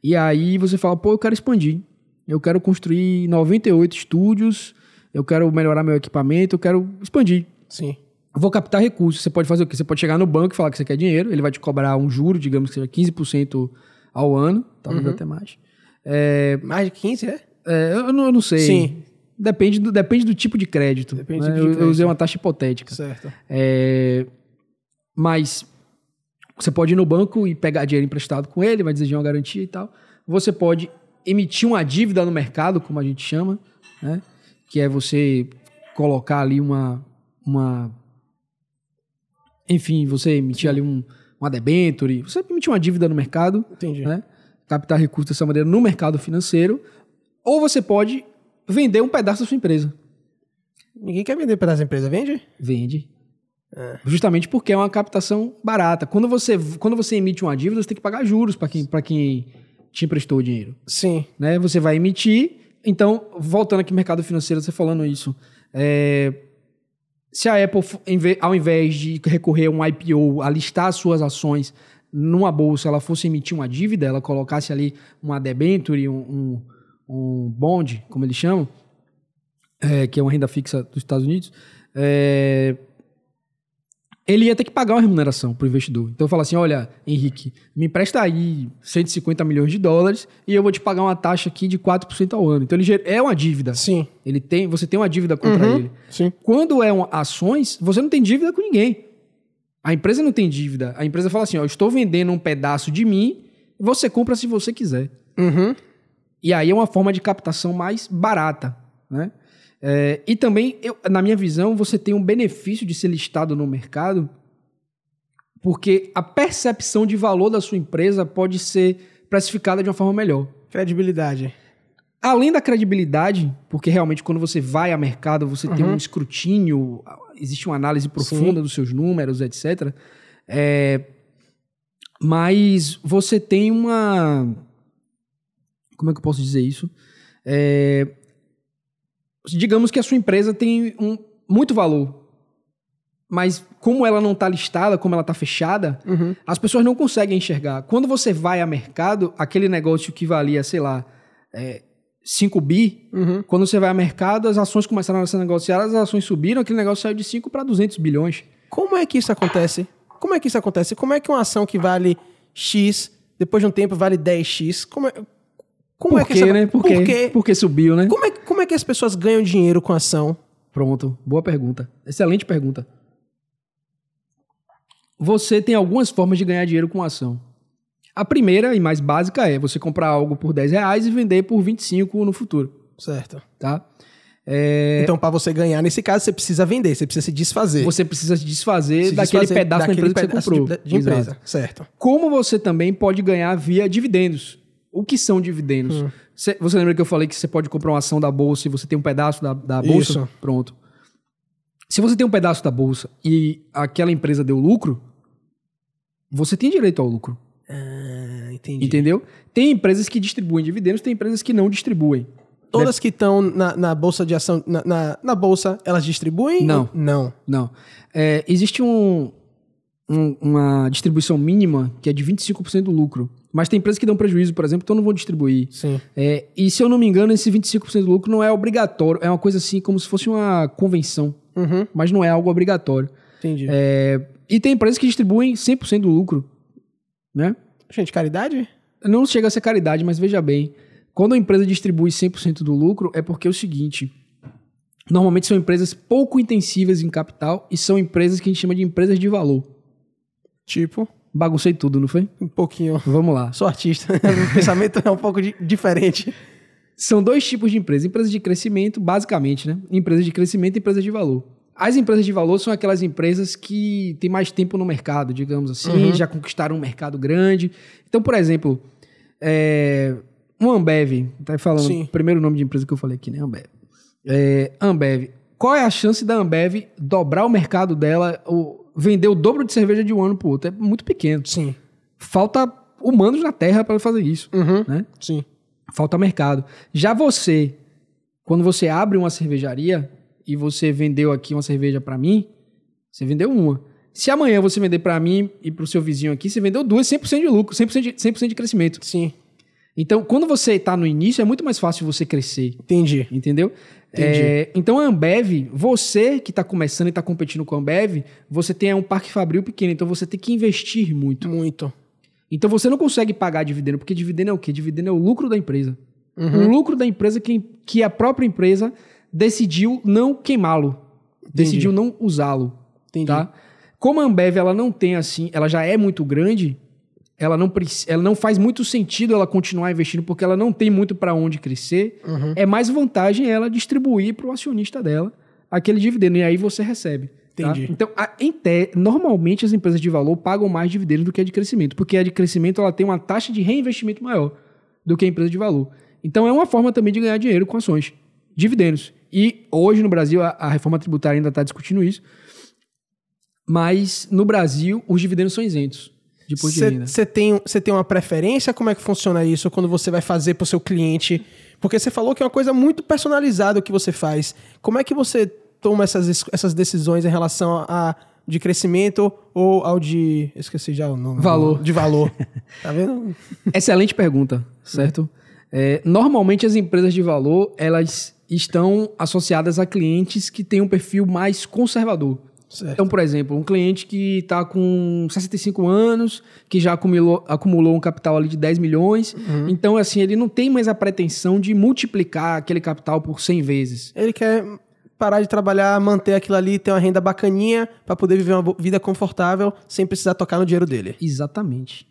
E aí você fala, pô, eu quero expandir. Eu quero construir 98 estúdios. Eu quero melhorar meu equipamento. Eu quero expandir. Sim. vou captar recursos. Você pode fazer o quê? Você pode chegar no banco e falar que você quer dinheiro. Ele vai te cobrar um juro, digamos que seja 15% ao ano. Talvez uhum. até mais. É, mais de 15, é? é eu, não, eu, não, sei. Sim. Depende do, depende do tipo de crédito. Depende né? do tipo de crédito. Eu, usei uma taxa hipotética. Certo. É, mas você pode ir no banco e pegar dinheiro emprestado com ele, vai exigir uma garantia e tal. Você pode emitir uma dívida no mercado, como a gente chama, né? que é você colocar ali uma. uma enfim, você emitir ali um, uma debenture, você emitir uma dívida no mercado. Entendi. Né? Captar recursos dessa maneira no mercado financeiro, ou você pode vender um pedaço da sua empresa. Ninguém quer vender um pedaço da empresa, vende? Vende. É. Justamente porque é uma captação barata. Quando você, quando você emite uma dívida, você tem que pagar juros para quem, quem te emprestou o dinheiro. Sim. Né? Você vai emitir. Então, voltando aqui no mercado financeiro, você falando isso. É, se a Apple, ao invés de recorrer a um IPO, a listar suas ações numa bolsa ela fosse emitir uma dívida, ela colocasse ali uma debenture, um, um, um bond, como eles chamam, é, que é uma renda fixa dos Estados Unidos, é, ele ia ter que pagar uma remuneração para o investidor. Então eu falo assim, olha, Henrique, me empresta aí 150 milhões de dólares e eu vou te pagar uma taxa aqui de 4% ao ano. Então ele é uma dívida. Sim. Ele tem, você tem uma dívida contra uhum, ele. Sim. Quando é um, ações, você não tem dívida com ninguém. A empresa não tem dívida. A empresa fala assim: ó, estou vendendo um pedaço de mim, você compra se você quiser. Uhum. E aí é uma forma de captação mais barata, né? É, e também, eu, na minha visão, você tem um benefício de ser listado no mercado, porque a percepção de valor da sua empresa pode ser precificada de uma forma melhor. Credibilidade. Além da credibilidade, porque realmente quando você vai a mercado, você uhum. tem um escrutínio existe uma análise profunda Sim. dos seus números, etc. É, mas você tem uma. Como é que eu posso dizer isso? É, digamos que a sua empresa tem um, muito valor. Mas como ela não está listada, como ela está fechada, uhum. as pessoas não conseguem enxergar. Quando você vai a mercado, aquele negócio que valia, sei lá, é, 5 bi, uhum. quando você vai a mercado, as ações começaram a ser negociadas, as ações subiram, aquele negócio saiu de 5 para 200 bilhões. Como é que isso acontece? Como é que isso acontece? Como é que uma ação que vale X, depois de um tempo vale 10X? Como é, como Por é que quê, essa... né? Por, Por quê? Porque subiu, né? Como é, como é que as pessoas ganham dinheiro com ação? Pronto, boa pergunta. Excelente pergunta. Você tem algumas formas de ganhar dinheiro com ação. A primeira e mais básica é você comprar algo por 10 reais e vender por 25 no futuro. Certo. Tá? É... Então, para você ganhar, nesse caso, você precisa vender, você precisa se desfazer. Você precisa se desfazer se daquele desfazer pedaço daquele da empresa que você comprou. De, de empresa, certo. Como você também pode ganhar via dividendos. O que são dividendos? Hum. Você, você lembra que eu falei que você pode comprar uma ação da bolsa e você tem um pedaço da, da bolsa? Isso. Pronto. Se você tem um pedaço da bolsa e aquela empresa deu lucro, você tem direito ao lucro. Ah, entendi. Entendeu? Tem empresas que distribuem dividendos, tem empresas que não distribuem. Todas que estão na, na, bolsa de ação, na, na, na, bolsa, elas distribuem? Não. Não. Não. É, existe um, um, uma distribuição mínima que é de 25% do lucro. Mas tem empresas que dão prejuízo, por exemplo, então não vão distribuir. Sim. É, e se eu não me engano, esse 25% do lucro não é obrigatório. É uma coisa assim, como se fosse uma convenção. Uhum. Mas não é algo obrigatório. Entendi. É, e tem empresas que distribuem 100% do lucro. Né? Gente, caridade? Não chega a ser caridade, mas veja bem. Quando a empresa distribui 100% do lucro, é porque é o seguinte: normalmente são empresas pouco intensivas em capital e são empresas que a gente chama de empresas de valor. Tipo? Baguncei tudo, não foi? Um pouquinho. Vamos lá. Sou artista. o pensamento é um pouco diferente. São dois tipos de empresas. Empresas de crescimento, basicamente, né? Empresas de crescimento e empresas de valor. As empresas de valor são aquelas empresas que têm mais tempo no mercado, digamos assim, uhum. já conquistaram um mercado grande. Então, por exemplo, é, um Ambev, tá falando Sim. o primeiro nome de empresa que eu falei aqui, né? Ambev. É, Ambev. Qual é a chance da Ambev dobrar o mercado dela, ou vender o dobro de cerveja de um ano pro outro? É muito pequeno. Sim. Falta humanos na Terra para fazer isso, uhum. né? Sim. Falta mercado. Já você, quando você abre uma cervejaria e você vendeu aqui uma cerveja para mim, você vendeu uma. Se amanhã você vender para mim e para o seu vizinho aqui, você vendeu duas, 100% de lucro, 100% de, 100 de crescimento. Sim. Então, quando você está no início, é muito mais fácil você crescer. Entendi. Entendeu? Entendi. É, então, a Ambev, você que está começando e está competindo com a Ambev, você tem um parque fabril pequeno, então você tem que investir muito. Muito. Então, você não consegue pagar dividendo, porque dividendo é o quê? Dividendo é o lucro da empresa. Uhum. O lucro da empresa que, que a própria empresa decidiu não queimá-lo. Decidiu não usá-lo. Entendi. Tá? Como a Ambev ela não tem assim, ela já é muito grande, ela não, ela não faz muito sentido ela continuar investindo porque ela não tem muito para onde crescer. Uhum. É mais vantagem ela distribuir para o acionista dela aquele dividendo e aí você recebe. Tá? Entendi. Então, a, te, normalmente as empresas de valor pagam mais dividendos do que a de crescimento, porque a de crescimento ela tem uma taxa de reinvestimento maior do que a empresa de valor. Então, é uma forma também de ganhar dinheiro com ações, dividendos. E hoje no Brasil a, a reforma tributária ainda está discutindo isso, mas no Brasil os dividendos são isentos de imposto cê, de renda. Você tem, tem uma preferência? Como é que funciona isso quando você vai fazer para o seu cliente? Porque você falou que é uma coisa muito personalizada o que você faz. Como é que você toma essas, essas decisões em relação a, de crescimento ou ao de. Esqueci já o nome. Valor. De valor. tá vendo? Excelente pergunta, certo? É, normalmente as empresas de valor, elas estão associadas a clientes que têm um perfil mais conservador. Certo. Então, por exemplo, um cliente que está com 65 anos, que já acumulou, acumulou um capital ali de 10 milhões. Uhum. Então, assim, ele não tem mais a pretensão de multiplicar aquele capital por 100 vezes. Ele quer parar de trabalhar, manter aquilo ali, ter uma renda bacaninha para poder viver uma vida confortável sem precisar tocar no dinheiro dele. Exatamente.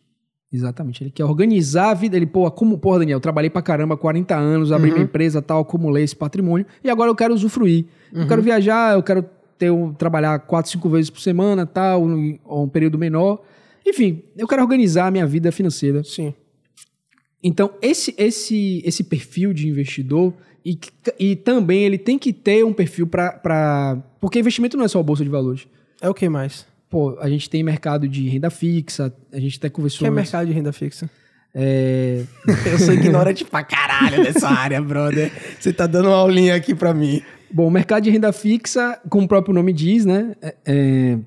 Exatamente. Ele quer organizar a vida. Ele, pô, como, porra, Daniel, eu trabalhei pra caramba 40 anos, abri uhum. minha empresa, tal, acumulei esse patrimônio e agora eu quero usufruir. Uhum. Eu quero viajar, eu quero ter um, trabalhar quatro, cinco vezes por semana, tal, ou um período menor. Enfim, eu quero organizar a minha vida financeira. Sim. Então, esse, esse, esse perfil de investidor, E, e também ele tem que ter um perfil para. Porque investimento não é só a bolsa de valores. É o que mais? Pô, a gente tem mercado de renda fixa, a gente até conversou. O que é mercado de renda fixa? É, Eu sou ignorante pra caralho nessa área, brother. Você tá dando uma aulinha aqui pra mim. Bom, o mercado de renda fixa, como o próprio nome diz, né? é- é,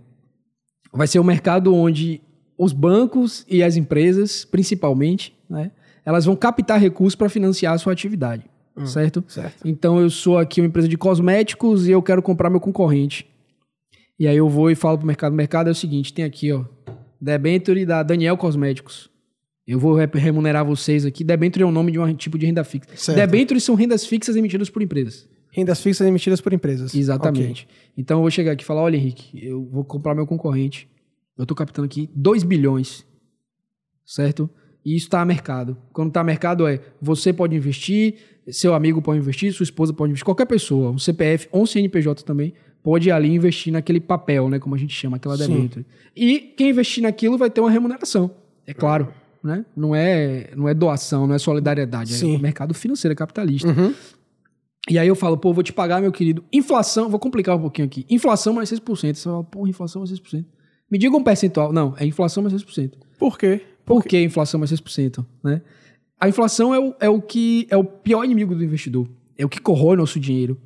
vai ser um mercado onde os bancos e as empresas, principalmente, né? Elas vão captar recursos para financiar a sua atividade, certo? Certo. Então eu sou aqui uma empresa de cosméticos e eu quero comprar meu concorrente. E aí eu vou e falo pro mercado, o mercado é o seguinte, tem aqui, ó, debenture da Daniel Cosméticos. Eu vou re- remunerar vocês aqui. Debenture é o nome de um tipo de renda fixa. Certo. Debentures são rendas fixas emitidas por empresas. Rendas fixas emitidas por empresas. Exatamente. Então eu vou chegar aqui e falar: olha, Henrique, eu vou comprar meu concorrente. Eu tô captando aqui 2 bilhões. Certo? E isso está a mercado. Quando está a mercado é você pode investir, seu amigo pode investir, sua esposa pode investir, qualquer pessoa, um CPF ou um CNPJ também, pode ali investir naquele papel, né? Como a gente chama, aquela debênture. E quem investir naquilo vai ter uma remuneração. É claro. Né? Não, é, não é doação, não é solidariedade. Sim. É o mercado financeiro, é capitalista. Uhum. E aí eu falo, pô, vou te pagar, meu querido. Inflação, vou complicar um pouquinho aqui. Inflação mais 6%. Você fala, pô, inflação mais 6%. Me diga um percentual. Não, é inflação mais 6%. Por quê? Por que inflação mais 6%? Né? A inflação é o, é o que é o pior inimigo do investidor. É o que corrói nosso dinheiro.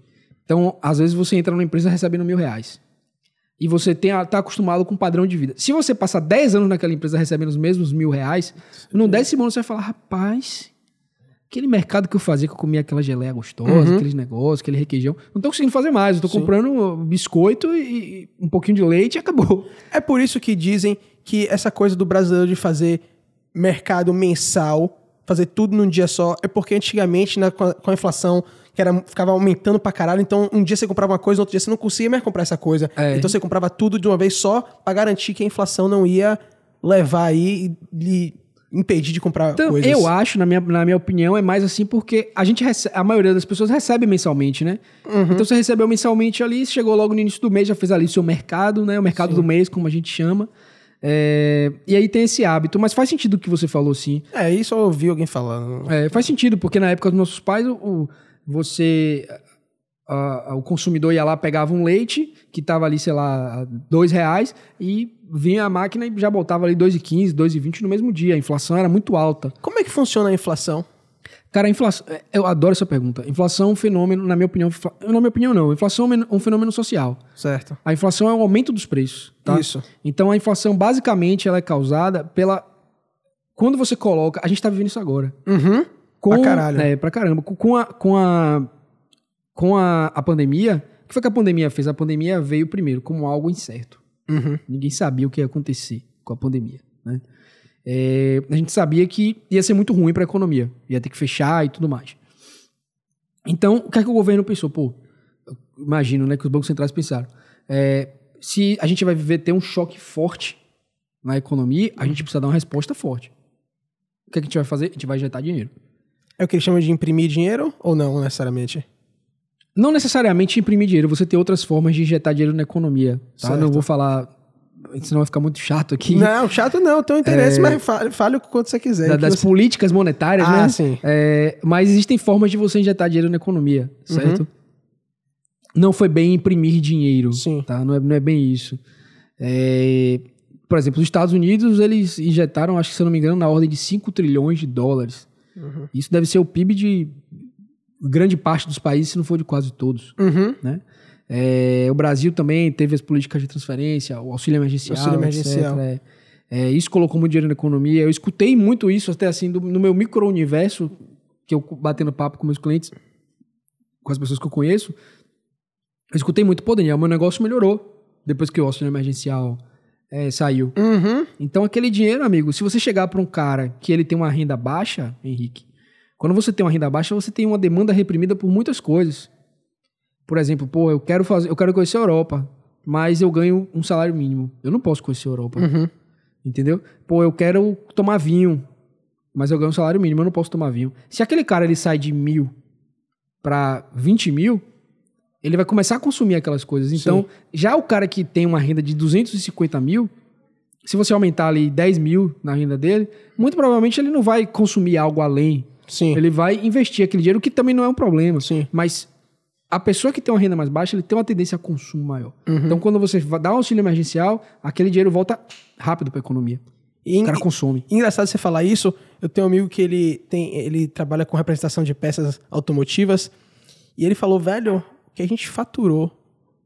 Então, às vezes você entra numa empresa recebendo mil reais. E você tem, a- tá acostumado com um padrão de vida. Se você passar 10 anos naquela empresa recebendo os mesmos mil reais, no décimo ano você vai falar, rapaz, aquele mercado que eu fazia, que eu comia aquela geleia gostosa, Uhum. aqueles negócios, aquele requeijão, não tô conseguindo fazer mais. Eu tô Sim. comprando biscoito e, e um pouquinho de leite e acabou. É por isso que dizem que essa coisa do brasileiro de fazer mercado mensal, fazer tudo num dia só, é porque antigamente, na- com, a, com a inflação, que era, ficava aumentando pra caralho, então um dia você comprava uma coisa, no outro dia você não conseguia mais comprar essa coisa. É. Então você comprava tudo de uma vez só pra garantir que a inflação não ia levar aí e lhe impedir de comprar Então, coisas. eu acho, na minha, na minha opinião, é mais assim porque a gente recebe, a maioria das pessoas recebe mensalmente, né? Uhum. Então você recebeu mensalmente ali, chegou logo no início do mês, já fez ali o seu mercado, né? O mercado do mês, como a gente chama. É, e aí tem esse hábito, mas faz sentido o que você falou, sim. É, isso eu ouvi alguém falando. É, faz sentido, porque na época dos nossos pais, o, o- você. a- a- o consumidor ia lá, pegava um leite, que tava ali, sei lá, dois reais, e vinha a máquina e já botava ali 2,15, 2,20 no mesmo dia. A inflação era muito alta. Como é que funciona a inflação? Cara, a inflação. é, Eu adoro essa pergunta. Inflação é um fenômeno, na minha opinião. Na minha opinião, não. Inflação é um men- um fenômeno social. Certo. A inflação é o aumento dos preços. Tá? Isso. Então a inflação, basicamente, ela é causada pela. Quando você coloca. A gente tá vivendo isso agora. Uhum. Com, Pra caralho. É, pra caramba. Com- a. Com a, com a, a pandemia. O que foi que a pandemia fez? A pandemia veio primeiro como algo incerto. Uhum. Ninguém sabia o que ia acontecer com a pandemia? É, a gente sabia que ia ser muito ruim para a economia, ia ter que fechar e tudo mais. Então, o que é que o governo pensou? Pô, imagino, né, que os bancos centrais pensaram. é, se a gente vai viver ter um choque forte na economia, a gente precisa dar uma resposta forte. O que, é que a gente vai fazer? A gente vai injetar dinheiro. É o que eles chamam de imprimir dinheiro ou não, necessariamente? Não necessariamente imprimir dinheiro, você tem outras formas de injetar dinheiro na economia, tá? Certo. Não vou falar, senão vai ficar muito chato aqui. Não, chato não, tenho interesse, mas fale, fale o quanto você quiser. É. da- das você- políticas monetárias, Ah, né? sim. É, mas existem formas de você injetar dinheiro na economia, certo? Uhum. Não foi bem imprimir dinheiro, Sim. tá? Não é, não é bem isso. É, por exemplo, os Estados Unidos, eles injetaram, acho que se eu não me engano, na ordem de 5 trilhões de dólares. Uhum. Isso deve ser o PIB de grande parte dos países, se não for de quase todos, Uhum. né? É, o Brasil também teve as políticas de transferência, o auxílio emergencial, Auxílio emergencial. etc. É, isso colocou muito dinheiro na economia. Eu escutei muito isso até assim do- no meu micro-universo, que eu batendo papo com meus clientes, com as pessoas que eu conheço. Eu escutei muito, pô, Daniel, meu negócio melhorou depois que o auxílio emergencial é, saiu. Uhum. Então, aquele dinheiro, amigo, se você chegar para um cara que ele tem uma renda baixa, Henrique, quando você tem uma renda baixa, você tem uma demanda reprimida por muitas coisas. Por exemplo, pô, eu quero fazer, eu quero conhecer a Europa, mas eu ganho um salário mínimo. Eu não posso conhecer a Europa. Uhum. Entendeu? Pô, eu quero tomar vinho, mas eu ganho um salário mínimo, eu não posso tomar vinho. Se aquele cara ele sai de mil para 20 mil, ele vai começar a consumir aquelas coisas. Então, já o cara que tem uma renda de 250 mil, se você aumentar ali 10 mil na renda dele, muito provavelmente ele não vai consumir algo além Sim. Ele vai investir aquele dinheiro, que também não é um problema. Sim. Mas a pessoa que tem uma renda mais baixa, ele tem uma tendência a consumo maior. Uhum. Então, quando você dá um auxílio emergencial, aquele dinheiro volta rápido para a economia. E, O cara consome. Engraçado você falar isso. Eu tenho um amigo que ele tem, ele trabalha com representação de peças automotivas e ele falou, velho, que a gente faturou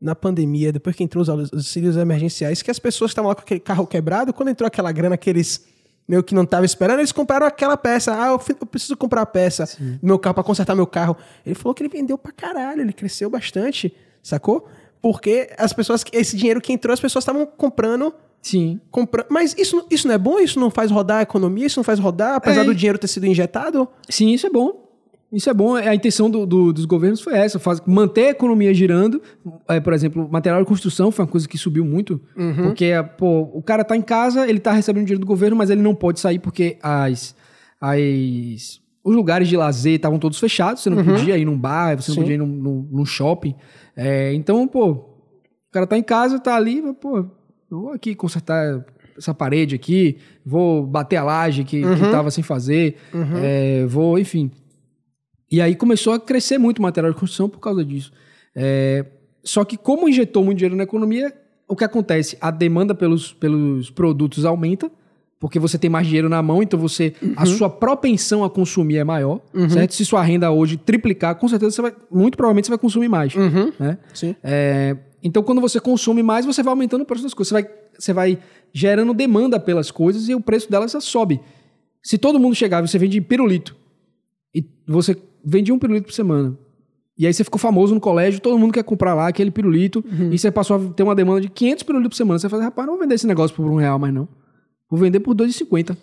na pandemia, depois que entrou os au- os auxílios emergenciais, que as pessoas estavam lá com aquele carro quebrado, quando entrou aquela grana que eles meio que não estavam esperando, eles compraram aquela peça. Ah, eu, eu preciso comprar a peça meu carro para consertar meu carro. Ele falou que ele vendeu pra caralho, ele cresceu bastante, sacou? Porque as pessoas, esse dinheiro que entrou, as pessoas estavam comprando Sim. compra... Mas isso, isso não é bom? Isso não faz rodar a economia? Isso não faz rodar, apesar É. do dinheiro ter sido injetado? Sim, isso é bom. Isso é bom. A intenção do- do- dos governos foi essa: faz, manter a economia girando. É, por exemplo, material de construção foi uma coisa que subiu muito. Porque pô, o cara tá em casa, ele tá recebendo dinheiro do governo, mas ele não pode sair porque as, as, os lugares de lazer estavam todos fechados. Você não podia ir num bar, você não Sim. podia ir num, num- num shopping. É, então, pô, o cara tá em casa, tá ali, pô, vou aqui consertar essa parede aqui, vou bater a laje que, que tava sem fazer, é, vou, enfim. E aí começou a crescer muito o material de construção por causa disso. É, só que como injetou muito dinheiro na economia, o que acontece? A demanda pelos, pelos produtos aumenta, porque você tem mais dinheiro na mão, então você a sua propensão a consumir é maior, certo? Se sua renda hoje triplicar, com certeza você vai, muito provavelmente você vai consumir mais, né? Sim. É, então, quando você consome mais, você vai aumentando o preço das coisas. Você vai, você vai gerando demanda pelas coisas e o preço delas sobe. Se todo mundo chegava e você vende pirulito, e você vendia um pirulito por semana, e aí você ficou famoso no colégio, todo mundo quer comprar lá aquele pirulito, e você passou a ter uma demanda de 500 pirulitos por semana. Você fazer, rapaz, não vou vender esse negócio por um real mais não. Vou vender por 2,50.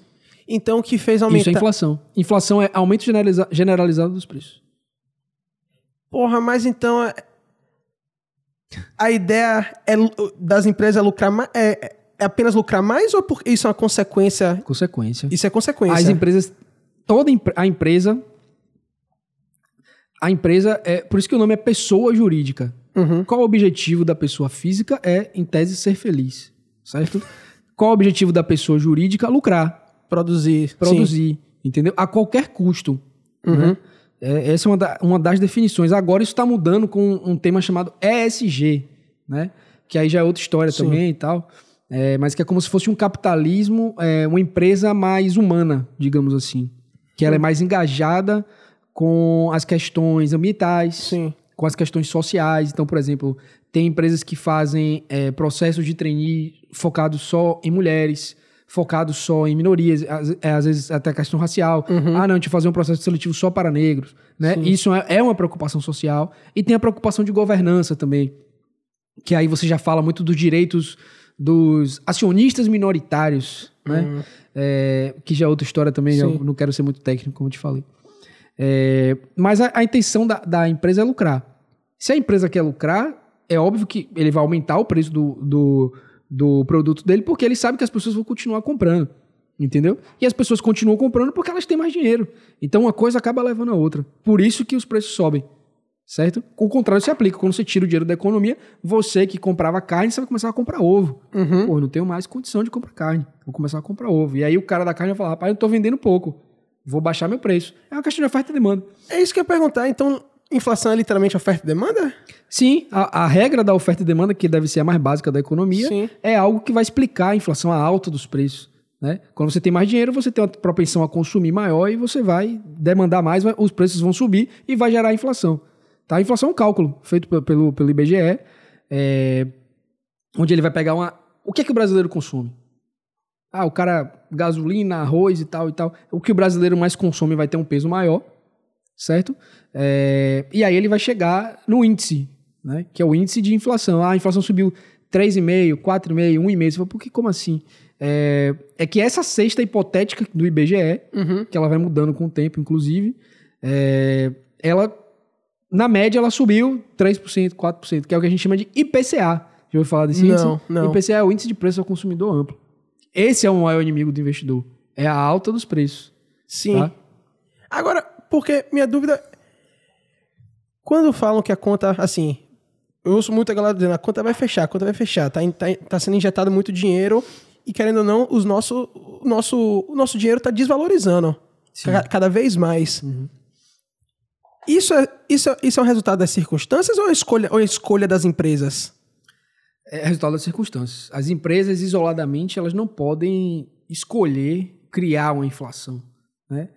Então, o que fez Isso é aumentar... inflação. Inflação é aumento generaliza- generalizado dos preços. Porra, mas então... é- A ideia é das empresas é lucrar mais... É, é apenas lucrar mais ou isso é uma consequência... Consequência. Isso é consequência. As empresas, toda a empresa, a empresa é, por isso que o nome é pessoa jurídica. Uhum. Qual o objetivo da pessoa física é, em tese, ser feliz, certo? Qual o objetivo da pessoa jurídica? Lucrar, Produzir. Sim. produzir, entendeu? A qualquer custo. Uhum. né? É, essa é uma, da- uma das definições. Agora isso está mudando com um tema chamado ESG, né? Que aí já é outra história Sim. também e tal. É, mas que é como se fosse um capitalismo, é, uma empresa mais humana, digamos assim. Que ela é mais engajada com as questões ambientais, Sim. com as questões sociais. Então, por exemplo, tem empresas que fazem é, processos de trainee focados só em mulheres, focados só em minorias, às, é, às vezes até questão racial. Ah, não, a gente fazer um processo seletivo só para negros. Né? Isso é, é uma preocupação social. E tem a preocupação de governança também, que aí você já fala muito dos direitos dos acionistas minoritários, né? É, que já é outra história também, não quero ser muito técnico, como eu te falei. É, mas a, a intenção da, da empresa é lucrar. Se a empresa quer lucrar, é óbvio que ele vai aumentar o preço do, do, do produto dele, porque ele sabe que as pessoas vão continuar comprando. Entendeu? E as pessoas continuam comprando porque elas têm mais dinheiro. Então uma coisa acaba levando a outra. Por isso que os preços sobem. Certo? O contrário se aplica. Quando você tira o dinheiro da economia, você que comprava carne, você vai começar a comprar ovo. Uhum. Pô, eu não tenho mais condição de comprar carne. Vou começar a comprar ovo. E aí o cara da carne vai falar, rapaz, eu tô vendendo pouco. Vou baixar meu preço. É uma questão de oferta e demanda. É isso que eu ia perguntar. Então, inflação é literalmente oferta e demanda? Sim, a, a regra da oferta e demanda, que deve ser a mais básica da economia, Sim. é algo que vai explicar a inflação, a alta dos preços. Né? Quando você tem mais dinheiro, você tem uma propensão a consumir maior e você vai demandar mais, os preços vão subir e vai gerar inflação. Tá? A inflação é um cálculo feito pe- pelo, pelo IBGE, é, onde ele vai pegar uma. O que é que o brasileiro consome? Ah, o cara, gasolina, arroz e tal e tal. O que o brasileiro mais consome vai ter um peso maior, certo? É, e aí ele vai chegar no índice, né? Que é o índice de inflação. Ah, a inflação subiu 3,5, 4,5, 1,5. Você fala, por que como assim? É, é que essa cesta hipotética do IBGE, Uhum. que ela vai mudando com o tempo, inclusive, é, ela, na média, ela subiu 3%, 4%, que é o que a gente chama de IPCA. Já ouviu falar desse Não, índice? não. IPCA é o índice de preço ao consumidor amplo. Esse é o maior inimigo do investidor. É a alta dos preços. Sim. Tá? Agora, porque minha dúvida. Quando falam que a conta, assim. Eu ouço muito a galera dizendo, a conta vai fechar, a conta vai fechar. Tá, tá, tá sendo injetado muito dinheiro e, querendo ou não, os nosso, o, nosso, o nosso dinheiro tá desvalorizando. Ca cada vez mais. Uhum. Isso, é, isso, é, isso é um resultado das circunstâncias ou é escolha, ou é escolha das empresas? É resultado das circunstâncias. As empresas, isoladamente, elas não podem escolher criar uma inflação. Né?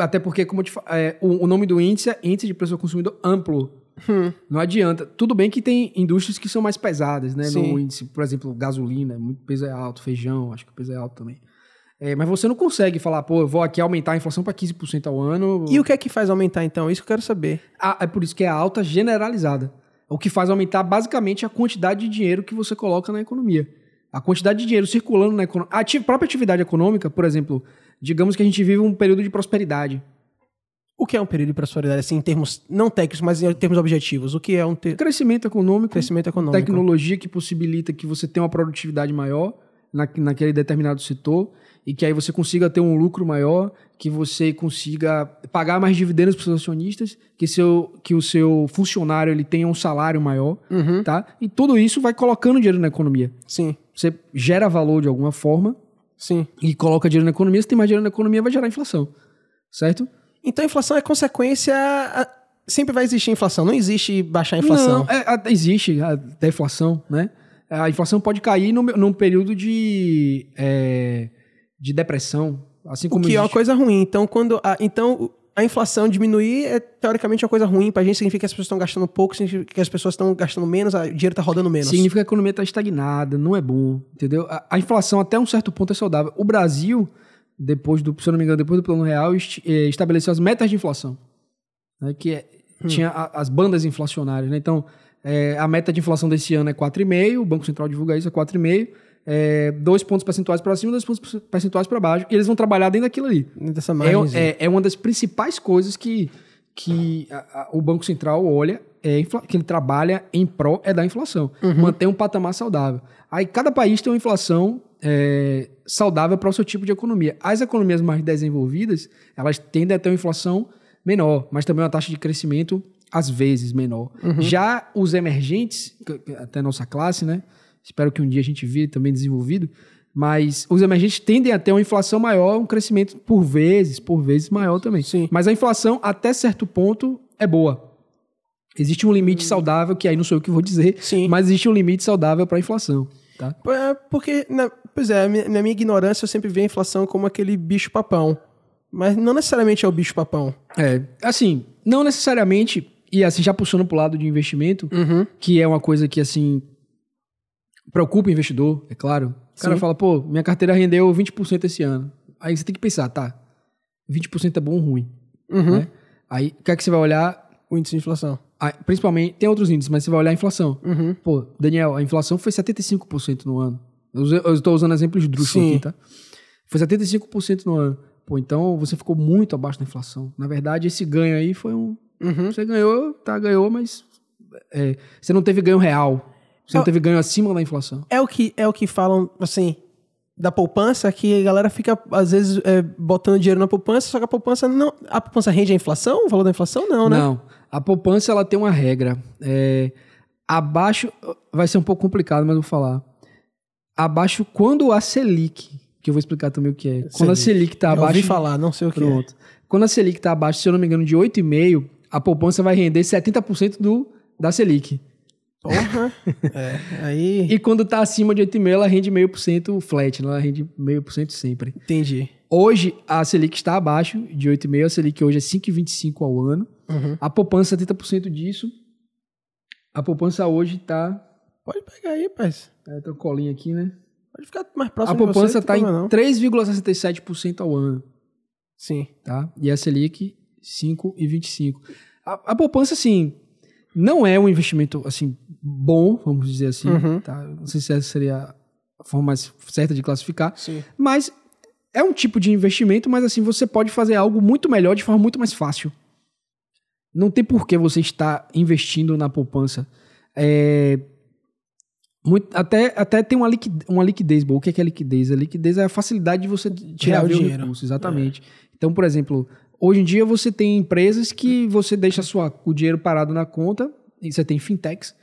Até porque, como te, é, o, o, nome do índice é índice de preço ao consumidor amplo. Hum. Não adianta. Tudo bem que tem indústrias que são mais pesadas, né? Sim. No índice, por exemplo, gasolina, muito peso é alto, feijão, acho que o peso é alto também. É, mas você não consegue falar, pô, eu vou aqui aumentar a inflação para 15% ao ano. E o que é que faz aumentar, então? Isso que eu quero saber. Ah, é por isso que é a alta generalizada. O que faz aumentar basicamente a quantidade de dinheiro que você coloca na economia. A quantidade de dinheiro circulando na economia. A própria atividade econômica, por exemplo, digamos que a gente vive um período de prosperidade. O que é um período de prosperidade, assim, em termos não técnicos, mas em termos objetivos? O que é um ter... crescimento econômico? Crescimento econômico. Tecnologia que possibilita que você tenha uma produtividade maior na, naquele determinado setor e que aí você consiga ter um lucro maior, que você consiga pagar mais dividendos para os seus acionistas, que, seu, que o seu funcionário ele tenha um salário maior, uhum. tá? E tudo isso vai colocando dinheiro na economia. Sim. Você gera valor de alguma forma. Sim. E coloca dinheiro na economia, se tem mais dinheiro na economia, vai gerar inflação. Certo? Então a inflação é consequência. Sempre vai existir inflação, não existe baixar a inflação. Não, é, existe a deflação, né? A inflação pode cair num, num período de. É, de depressão, assim como o que existe... é uma coisa ruim. Então, quando a, então a inflação diminuir é teoricamente uma coisa ruim para a gente, significa que as pessoas estão gastando pouco, significa que as pessoas estão gastando menos, o dinheiro está rodando menos. Significa que a economia está estagnada, não é bom, entendeu? A, a, inflação até um certo ponto é saudável. O Brasil, depois do, se eu não me engano, depois do Plano Real, est, é, estabeleceu as metas de inflação, né, que é, hum. tinha a, as bandas inflacionárias, né? Então, é, a meta de inflação desse ano é 4,5, o Banco Central divulga isso, é 4,5 é, dois pontos percentuais para cima, dois pontos percentuais para baixo, e eles vão trabalhar dentro daquilo ali. Dessa margem. É, é, é, uma das principais coisas que, que a, a, o Banco Central olha, é que ele trabalha em pró é da inflação. Uhum. Manter um patamar saudável. Aí cada país tem uma inflação é, saudável para o seu tipo de economia. As economias mais desenvolvidas, elas tendem a ter uma inflação menor, mas também uma taxa de crescimento às vezes menor. Uhum. Já os emergentes, até nossa classe, né? Espero que um dia a gente vire também desenvolvido. Mas os emergentes tendem a ter uma inflação maior, um crescimento por vezes, por vezes maior também. Sim. Mas a inflação, até certo ponto, é boa. Existe um limite hum. saudável, que aí não sou eu que vou dizer, Sim. mas existe um limite saudável para a inflação. Tá? É, porque, na, pois é, na minha ignorância eu sempre vi a inflação como aquele bicho-papão. Mas não necessariamente é o bicho-papão. É, assim, não necessariamente, e assim, já puxando pro lado de investimento, uhum. que é uma coisa que, assim, preocupa o investidor, é claro. O cara Sim. fala, pô, minha carteira rendeu 20% esse ano. Aí você tem que pensar, tá, 20% é bom ou ruim? Uhum. Né? Aí, o que é que você vai olhar? O índice de inflação. Aí, principalmente, tem outros índices, mas você vai olhar a inflação. Uhum. Pô, Daniel, a inflação foi 75% no ano. Eu estou usando exemplos de aqui, tá? Foi 75% no ano. Pô, então você ficou muito abaixo da inflação. Na verdade, esse ganho aí foi um... Uhum. Você ganhou, tá, ganhou, mas é, você não teve ganho real. Você não teve ganho acima da inflação. É o que, é o que falam, assim, da poupança, que a galera fica, às vezes, é, botando dinheiro na poupança, só que a poupança não. A poupança rende a inflação? O valor da inflação? Não, né? Não. A poupança ela tem uma regra. É, abaixo. Vai ser um pouco complicado, mas vou falar. Abaixo, quando a Selic, que eu vou explicar também o que é. Quando Selic. a Selic está abaixo. Eu ouvi falar, não sei o que é. pronto. é. Quando a Selic está abaixo, se eu não me engano, de 8,5, a poupança vai render 70% do, da Selic. Porra! é, aí... E quando tá acima de 8,5, ela rende meio por cento flat, né? ela rende meio por cento sempre. Entendi. Hoje, a Selic está abaixo de 8,5, a Selic hoje é 5,25 ao ano. Uhum. A poupança, 70% disso. A poupança hoje tá... Pode pegar aí, paz. É, tem um colinho aqui, né? Pode ficar mais próximo A poupança está em 3,67% ao ano. Sim. Tá? E a Selic, 5,25. A, a poupança, assim, não é um investimento, assim, bom, vamos dizer assim. Uhum. Tá? Não sei se essa seria a forma mais certa de classificar. Sim. Mas é um tipo de investimento, mas assim, você pode fazer algo muito melhor de forma muito mais fácil. Não tem por que você estar investindo na poupança. É, muito, até, até tem uma liquidez, uma liquidez boa. O que é, que é liquidez? A liquidez é a facilidade de você tirar o dinheiro. Recurso, exatamente. É. Então, por exemplo, hoje em dia você tem empresas que você deixa sua, o dinheiro parado na conta, e você tem fintechs,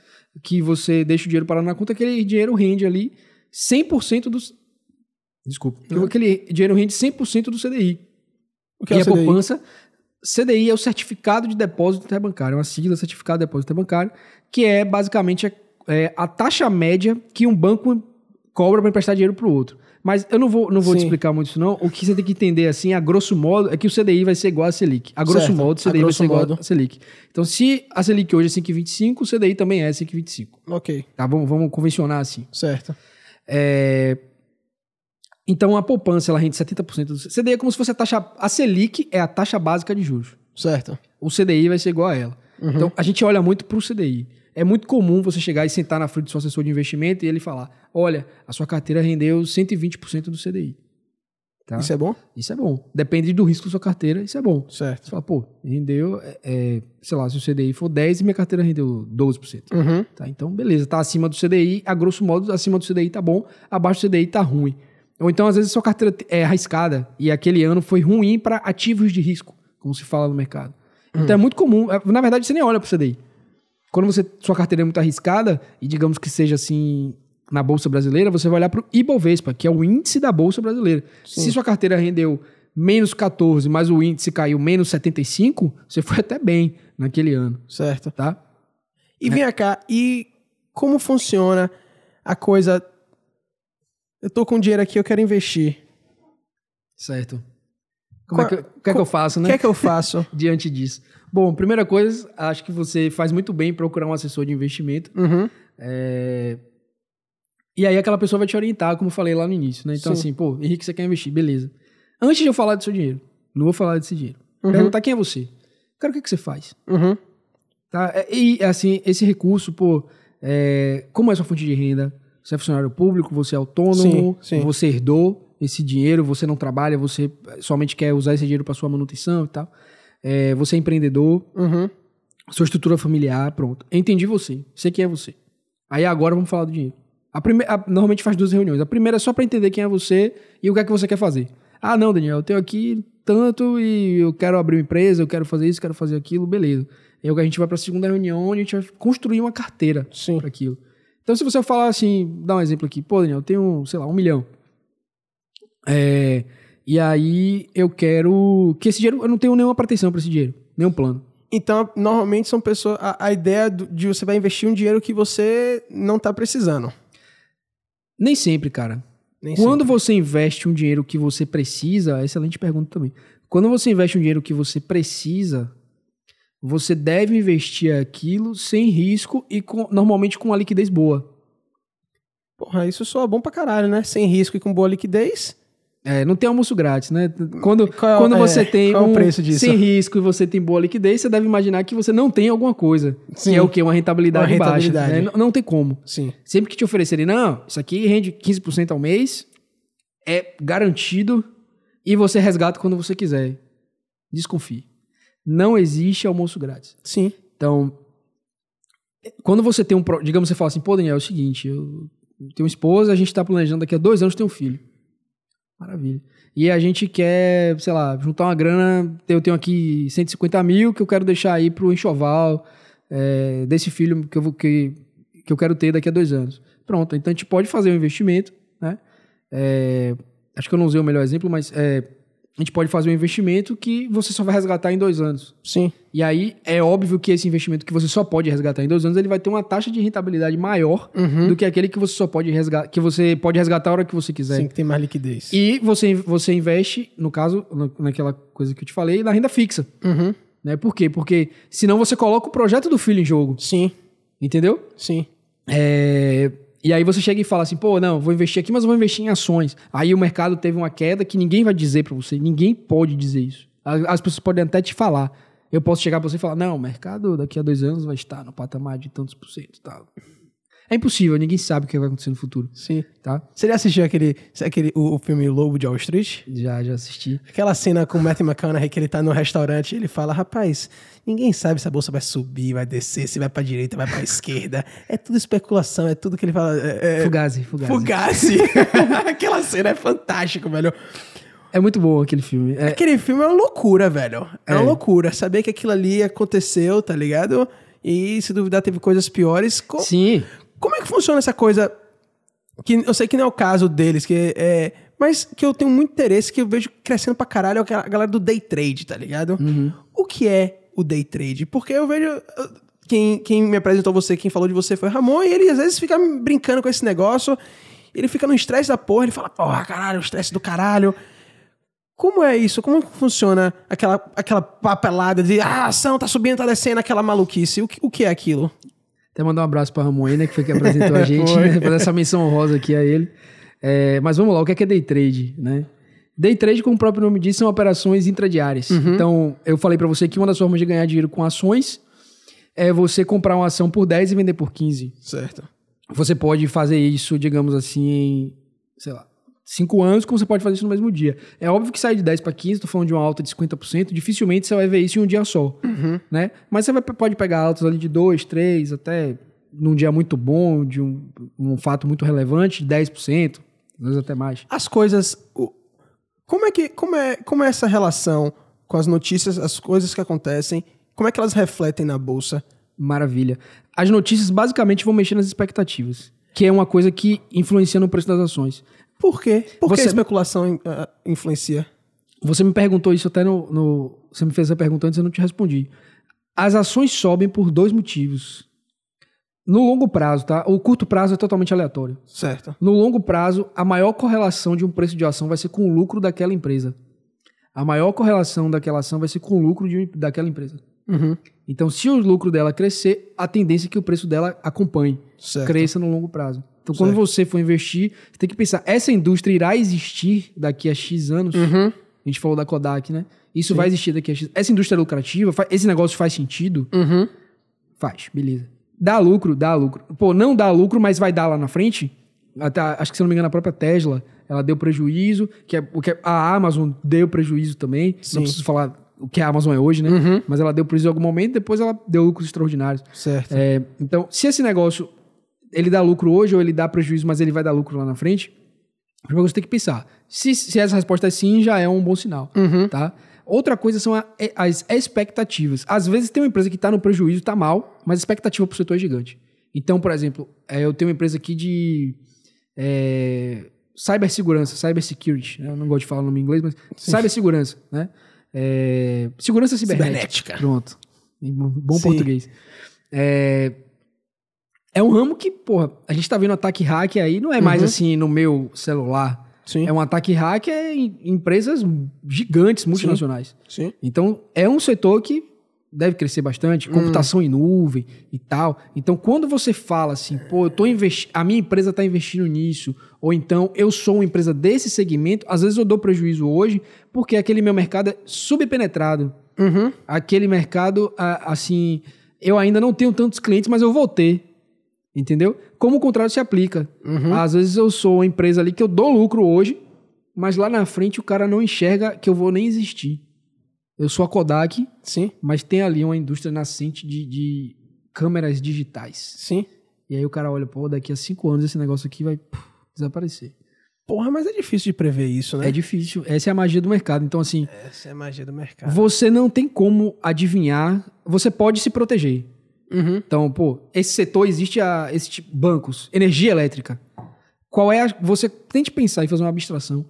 que você deixa o dinheiro parado na conta, aquele dinheiro rende ali 100% dos. Desculpa. Uhum. Aquele dinheiro rende 100% do CDI. O que é e o a CDI? poupança, CDI é o Certificado de Depósito Interbancário, é uma sigla Certificado de Depósito Interbancário, que é basicamente a, é, a taxa média que um banco cobra para emprestar dinheiro para o outro. Mas eu não vou, não vou te explicar muito isso, não. O que você tem que entender, assim, a grosso modo, é que o CDI vai ser igual a Selic. A grosso Certo. modo, o CDI vai ser igual modo. a Selic. Então, se a Selic hoje é 5,25, o CDI também é 5,25. Ok, Tá? Vamos, vamos convencionar assim. certo. É, Então, a poupança, ela rende 70% do CDI. É como se fosse a taxa... A Selic é a taxa básica de juros. Certo. O CDI vai ser igual a ela. Uhum. Então, a gente olha muito para o CDI. É muito comum você chegar e sentar na frente do seu assessor de investimento e ele falar: olha, a sua carteira rendeu 120% do CDI. Tá? Isso é bom? Isso é bom. Depende do risco da sua carteira, isso é bom. Você Certo. fala, pô, rendeu, é, é, sei lá, se o CDI for 10 e minha carteira rendeu 12%. Uhum. Tá? Então, beleza, tá acima do CDI, a grosso modo, acima do CDI tá bom, abaixo do CDI tá ruim. Ou então, às vezes, sua carteira é arriscada e aquele ano foi ruim para ativos de risco, como se fala no mercado. Então é muito comum. é, Na verdade, você nem olha pro CDI. Quando você, sua carteira é muito arriscada, e digamos que seja assim na Bolsa Brasileira, você vai olhar pro Ibovespa, que é o índice da Bolsa Brasileira. Se sua carteira rendeu menos 14, mas o índice caiu menos 75, você foi até bem naquele ano, Certo. tá? E vem cá, e como funciona a coisa? Eu tô com dinheiro aqui, eu quero investir. Certo. Como Qual- é que, o que é que eu faço, O né? que é que eu faço? Diante disso. Bom, primeira coisa, acho que você faz muito bem em procurar um assessor de investimento. Uhum. É, E aí aquela pessoa vai te orientar, como eu falei lá no início, né? Então, Sim. assim, pô, Henrique, você quer investir, beleza. Antes de eu falar do seu dinheiro, não vou falar desse dinheiro. Perguntar quem é você. Cara, o que, que você faz? Uhum. Tá? É, E, assim, esse recurso, pô, é, como é sua fonte de renda? Você é funcionário público, você é autônomo, Sim, sim. você herdou esse dinheiro, você não trabalha, você somente quer usar esse dinheiro para sua manutenção e tal. É, você é empreendedor, Uhum. sua estrutura familiar, pronto. Entendi você. Sei quem é você. Aí agora vamos falar do dinheiro. A prime... a- Normalmente faz duas reuniões. A primeira é só para entender quem é você e o que é que você quer fazer. Ah, não, Daniel, eu tenho aqui tanto e eu quero abrir uma empresa, eu quero fazer isso, quero fazer aquilo, beleza. Aí a gente vai para a segunda reunião onde a gente vai construir uma carteira para aquilo. Então, se você falar assim, dá um exemplo aqui, pô, Daniel, eu tenho, sei lá, um milhão. É, e aí eu quero que esse dinheiro, eu não tenho nenhuma pretensão para esse dinheiro, nenhum plano. Então, normalmente são pessoas. A, a ideia de você vai investir um dinheiro que você não tá precisando. Nem sempre, cara. Nem Quando sempre. você investe um dinheiro que você precisa, excelente pergunta também. Quando você investe um dinheiro que você precisa, você deve investir aquilo sem risco e com- normalmente com uma liquidez boa. Porra, isso soa bom pra caralho, né? Sem risco e com boa liquidez. É, não tem almoço grátis, né? Quando, Qual é- quando é, você tem qual é o um preço disso? sem risco e você tem boa liquidez, você deve imaginar que você não tem alguma coisa. Sim. Que é o quê? Uma rentabilidade, Uma baixa. rentabilidade. né? Não, não tem como. Sim. Sempre que te oferecerem, não, isso aqui rende 15% ao mês, é garantido e você resgata quando você quiser. Desconfie. Não existe almoço grátis. Sim. Então, quando você tem um. Digamos, você fala assim, pô, Daniel, é o seguinte, eu tenho uma esposa, a gente tá planejando daqui a dois anos ter um filho. Maravilha. E a gente quer, sei lá, juntar uma grana. Eu tenho aqui 150 mil que eu quero deixar aí pro enxoval é, desse filho que eu, vou, que, que eu quero ter daqui a dois anos. Pronto, então a gente pode fazer um investimento, né? É, acho que eu não usei o melhor exemplo, mas é, a gente pode fazer um investimento que você só vai resgatar em dois anos. Sim. E aí é óbvio que esse investimento que você só pode resgatar em dois anos, ele vai ter uma taxa de rentabilidade maior Uhum. do que aquele que você só pode resgatar, que você pode resgatar a hora que você quiser. Sim, que tem mais liquidez. E você, você investe, no caso, na- naquela coisa que eu te falei, na renda fixa. Uhum. Né? Por quê? Porque senão você coloca o projeto do filho em jogo. Sim. Entendeu? Sim. É, E aí você chega e fala assim, pô, não, vou investir aqui, mas vou investir em ações. Aí o mercado teve uma queda que ninguém vai dizer pra você, ninguém pode dizer isso. As pessoas podem até te falar. Eu posso chegar pra você e falar, não, o mercado daqui a dois anos vai estar no patamar de tantos por cento tal. É impossível, ninguém sabe o que vai acontecer no futuro, Sim. tá? Você já assistiu aquele, aquele o, o filme Lobo de Wall Street? Já, já assisti. Aquela cena com o Matthew McConaughey que ele tá no restaurante e ele fala, rapaz, ninguém sabe se a bolsa vai subir, vai descer, se vai pra direita, vai pra esquerda. É tudo especulação, é tudo que ele fala. É, é, Fugazi, Fugazi. Fugazi. Aquela cena é fantástica, velho. É muito bom aquele filme. É, Aquele filme é uma loucura, velho. É, uma É. loucura. Saber que aquilo ali aconteceu, tá ligado? E se duvidar, teve coisas piores. Sim, Como é que funciona essa coisa? Que eu sei que não é o caso deles, que é. mas que eu tenho muito interesse, que eu vejo crescendo pra caralho, é a galera do day trade, tá ligado? Uhum. O que é o day trade? Porque eu vejo. Quem, quem me apresentou você, quem falou de você foi o Ramon, e ele às vezes fica brincando com esse negócio. Ele fica no estresse da porra, ele fala, porra, caralho, estresse do caralho. Como é isso? Como funciona aquela, aquela papelada de ah, a ação tá subindo, tá descendo, aquela maluquice? O que, o que é aquilo? Até mandar um abraço aí, né, que foi que apresentou a gente, né, fazer essa menção honrosa aqui a ele. É, mas vamos lá, o que é, que é day trade, né? Day trade, como o próprio nome diz, são operações intradiárias. Uhum. Então, eu falei para você que uma das formas de ganhar dinheiro com ações é você comprar uma ação por 10 e vender por 15. Certo. Você pode fazer isso, digamos assim, em, sei lá, 5 anos, como você pode fazer isso no mesmo dia. É óbvio que sai de 10 para 15, tô falando de uma alta de 50%, dificilmente você vai ver isso em um dia só, Uhum. né? Mas você vai, pode pegar altas ali de 2, 3, até num dia muito bom, de um, um fato muito relevante, de 10%, às vezes até mais. As coisas. Como é que. Como é, como é essa relação com as notícias, as coisas que acontecem? Como é que elas refletem na bolsa? Maravilha. As notícias basicamente vão mexer nas expectativas, que é uma coisa que influencia no preço das ações. Por quê? Por que Você- a especulação ah, influencia? Você me perguntou isso até no, no- Você me fez essa pergunta antes e eu não te respondi. As ações sobem por dois motivos. No longo prazo, tá? O curto prazo é totalmente aleatório. Certo. No longo prazo, a maior correlação de um preço de ação vai ser com o lucro daquela empresa. A maior correlação daquela ação vai ser com o lucro de, daquela empresa. Uhum. Então, se o lucro dela crescer, a tendência é que o preço dela acompanhe, Certo. cresça no longo prazo. Então, quando Certo. você for investir, você tem que pensar, essa indústria irá existir daqui a X anos? Uhum. A gente falou da Kodak, né? Isso vai existir daqui a X. Essa indústria é lucrativa? Esse negócio faz sentido? Uhum. Faz, beleza. Dá lucro? Dá lucro. Pô, não dá lucro, mas vai dar lá na frente? Até, acho que, se não me engano, a própria Tesla, ela deu prejuízo, que é, o que é- a Amazon deu prejuízo também. Sim. Não preciso falar o que a Amazon é hoje, né? Uhum. Mas ela deu prejuízo em algum momento, depois ela deu lucros extraordinários. Certo. É, então, se esse negócio ele dá lucro hoje ou ele dá prejuízo, mas ele vai dar lucro lá na frente, que você tem que pensar. Se, se essa resposta é sim, já é um bom sinal, Uhum. tá? Outra coisa são a- é- as expectativas. Às vezes tem uma empresa que está no prejuízo, está mal, mas a expectativa para o setor é gigante. Então, por exemplo, é, eu tenho uma empresa aqui de é, cibersegurança, cybersecurity. né? Eu não gosto de falar o nome em inglês, mas cibersegurança, né? É, segurança cibernética. Cibernética. Pronto. Em bom Sim. português. É, é um ramo que, porra, a gente tá vendo ataque hack aí, não é mais Uhum. assim no meu celular. Sim. É um ataque hack é em empresas gigantes, multinacionais. Sim. Então, é um setor que deve crescer bastante, computação em nuvem e tal. Então, quando você fala assim, pô, eu tô investi a minha empresa está investindo nisso, ou então eu sou uma empresa desse segmento, às vezes eu dou prejuízo hoje, porque aquele meu mercado é subpenetrado. Uhum. Aquele mercado, assim, eu ainda não tenho tantos clientes, mas eu vou ter. Entendeu? Como o contrário se aplica. Uhum. Às vezes eu sou uma empresa ali que eu dou lucro hoje, mas lá na frente o cara não enxerga que eu vou nem existir. Eu sou a Kodak, Sim. mas tem ali uma indústria nascente de, de câmeras digitais. Sim. E aí o cara olha, pô, daqui a cinco anos esse negócio aqui vai puf, desaparecer. Porra, mas é difícil de prever isso, né? É difícil. Essa é a magia do mercado. Então, assim, Essa é a magia do mercado. você não tem como adivinhar. Você pode se proteger. Uhum. Então, pô, esse setor existe a esse tipo bancos, energia elétrica. Qual é a, você tente pensar e fazer uma abstração.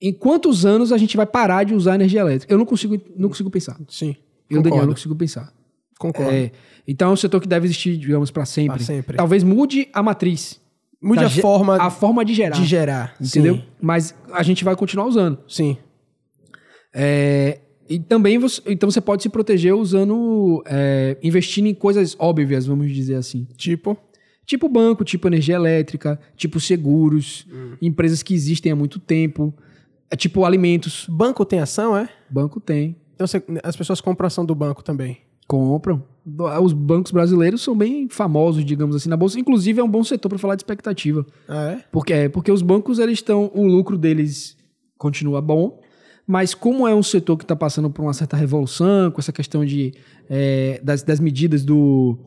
Em quantos anos a gente vai parar de usar energia elétrica? Eu não consigo, não consigo pensar. Sim. Eu, Daniel, não consigo pensar. Concordo. É, então é um setor que deve existir, digamos, para sempre. Pra sempre. Talvez mude a matriz, Mude da a forma a forma de gerar, de gerar. entendeu? Sim. Mas a gente vai continuar usando. Sim. É, e também você, então você pode se proteger usando, é, investindo em coisas óbvias, vamos dizer assim. Tipo. Tipo banco, tipo energia elétrica, tipo seguros, Hum. empresas que existem há muito tempo, é tipo alimentos. Banco tem ação, é? Banco tem, Então você- as pessoas compram ação do banco também. compram. Os bancos brasileiros são bem famosos, digamos assim, na bolsa. Inclusive é um bom setor para falar de expectativa, Ah, é? porque é porque os bancos eles estão, o lucro deles continua bom, mas como é um setor que está passando por uma certa revolução, com essa questão de é, das, das medidas do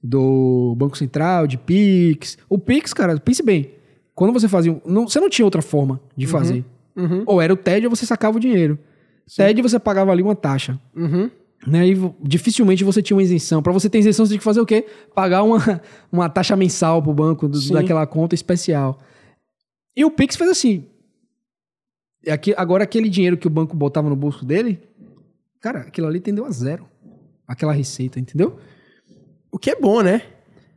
do Banco Central, de PIX. O PIX, cara, pense bem. Quando você fazia. Não, você não tinha outra forma de fazer. Uhum. Ou era o TED ou você sacava o dinheiro. TED você pagava ali uma taxa. Uhum. Né? E dificilmente você tinha uma isenção. Para você ter isenção, você tinha que fazer o quê? Pagar uma, uma taxa mensal pro banco do- Sim. daquela conta especial. E o Pix fez assim. Aqui, agora aquele dinheiro que o banco botava no bolso dele, cara, aquilo ali tendeu a zero. Aquela receita, entendeu? O que é bom, né?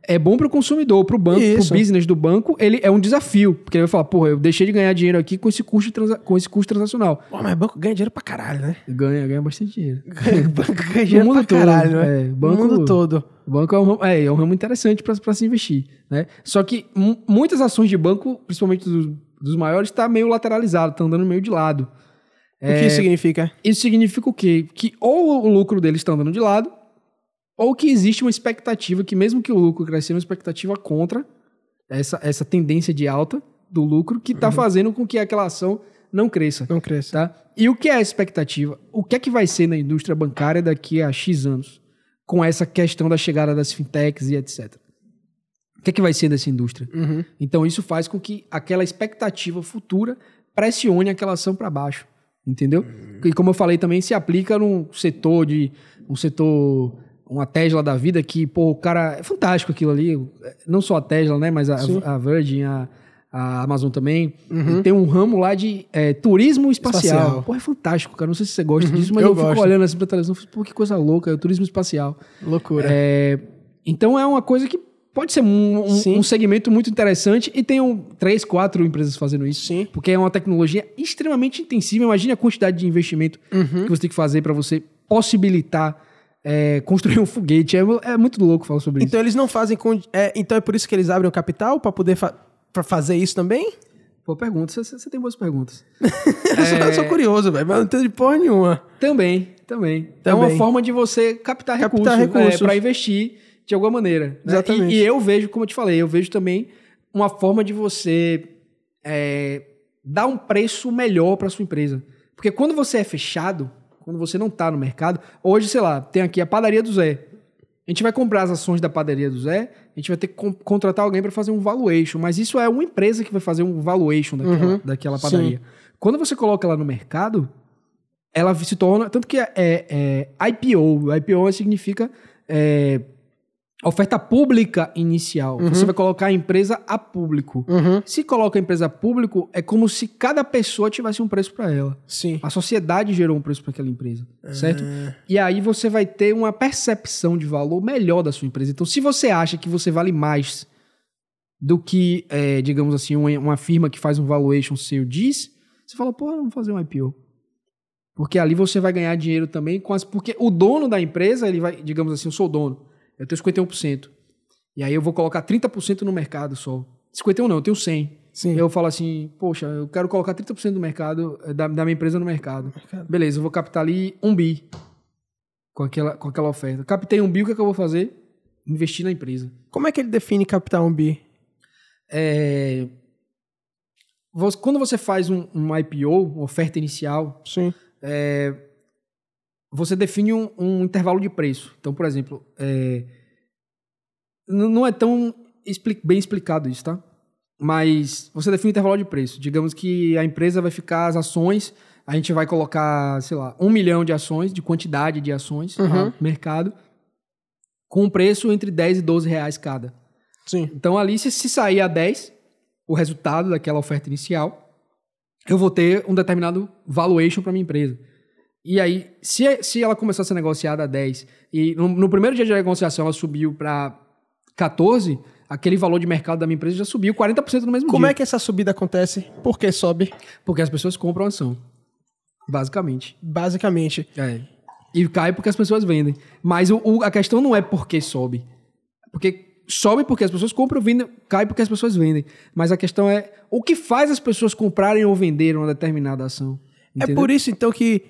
é bom para o consumidor, para o banco, para o business do banco, ele é um desafio. Porque ele vai falar, porra, eu deixei de ganhar dinheiro aqui com esse custo, transa com esse custo transacional. Pô, mas banco ganha dinheiro pra caralho, né? Ganha, ganha bastante dinheiro. banco ganha dinheiro no mundo todo, caralho, né? É, banco, no mundo todo. O banco é um, é, é um ramo interessante para se investir, né? Só que muitas ações de banco, principalmente dos, dos maiores, está meio lateralizado, tá andando meio de lado. O é, que isso significa? Isso significa o quê? Que ou o lucro deles está andando de lado, ou que existe uma expectativa que, mesmo que o lucro cresça, uma expectativa contra essa, essa tendência de alta do lucro que está uhum. fazendo com que aquela ação não cresça. Não cresça. Tá? E o que é a expectativa? O que é que vai ser na indústria bancária daqui a X anos? Com essa questão da chegada das fintechs e etc. O que é que vai ser dessa indústria? Uhum. Então, isso faz com que aquela expectativa futura pressione aquela ação para baixo. Entendeu? Uhum. E como eu falei, também se aplica num setor de. um setor uma Tesla da vida que, pô, o cara. É fantástico aquilo ali. Não só a Tesla, né? Mas a, a Virgin, a, a, Amazon também. Uhum. Tem um ramo lá de é, turismo espacial. espacial. Pô, é fantástico, cara. Não sei se você gosta uhum. disso, mas eu, eu fico olhando assim pra televisão e pô, que coisa louca, é o turismo espacial. Loucura. É, então é uma coisa que pode ser um, um, um, segmento muito interessante e tem um, três, quatro empresas fazendo isso. Sim. Porque é uma tecnologia extremamente intensiva. Imagine a quantidade de investimento uhum. que você tem que fazer para você possibilitar é, construir um foguete. É, é, muito louco falar sobre então, isso. Então eles não fazem. Com, é, então é por isso que eles abrem o capital para poder fa pra fazer isso também? Pô, pergunta. Você tem boas perguntas. eu, sou, eu, sou, curioso, velho, mas não tenho de porra nenhuma. Também, também, também. É uma forma de você captar, captar recursos, recursos. É, para investir de alguma maneira. Né? Exatamente. E, e, eu vejo, como eu te falei, eu vejo também uma forma de você é, dar um preço melhor para sua empresa. Porque quando você é fechado, quando você não está no mercado. Hoje, sei lá, tem aqui a padaria do Zé. A gente vai comprar as ações da padaria do Zé, a gente vai ter que contratar alguém para fazer um valuation, mas isso é uma empresa que vai fazer um valuation daquela, uhum, daquela padaria. Sim. Quando você coloca ela no mercado, ela se torna. Tanto que é, é, é IPO. IPO significa é, oferta pública inicial. Uhum. Você vai colocar a empresa a público. Uhum. Se coloca a empresa a público, é como se cada pessoa tivesse um preço para ela. Sim. A sociedade gerou um preço para aquela empresa, certo? É. E aí você vai ter uma percepção de valor melhor da sua empresa. Então, se você acha que você vale mais do que, é, digamos assim, uma, uma, firma que faz um valuation seu diz, você fala, pô, vamos fazer um IPO. Porque ali você vai ganhar dinheiro também com as. Porque o dono da empresa, ele vai, digamos assim, eu sou o dono eu tenho 51%. E aí eu vou colocar 30% no mercado só. 51 não, eu tenho 100. Sim. Eu falo assim, poxa, eu quero colocar 30% do mercado, eh, da, da minha empresa no mercado. mercado. Beleza, eu vou captar ali um bi com aquela, com aquela oferta. Captei um bi, o que, é que eu vou fazer? Investir na empresa. Como é que ele define captar um bi? É, quando você faz um, um IPO, uma oferta inicial, Sim. É, você define um, um intervalo de preço. Então, por exemplo, é, não é tão bem explicado isso, tá? Mas você define um intervalo de preço. Digamos que a empresa vai ficar as ações, a gente vai colocar, sei lá, um milhão de ações, de quantidade de ações uhum. no mercado, com um preço entre 10 e 12 reais cada. Sim. Então, ali, se, se sair a 10, o resultado daquela oferta inicial, eu vou ter um determinado valuation para minha empresa. E aí, se, se ela começar a ser negociada a 10 e no, no primeiro dia de negociação ela subiu para 14, aquele valor de mercado da minha empresa já subiu 40% no mesmo Como dia. é que essa subida acontece? Por que sobe? Porque as pessoas compram ação. Basicamente. Basicamente. É. E cai porque as pessoas vendem. Mas o, o, a questão não é por que sobe. Porque sobe porque as pessoas compram, vendem, cai porque as pessoas vendem. Mas a questão é o que faz as pessoas comprarem ou venderem uma determinada ação. É Entendeu? É por isso, então, que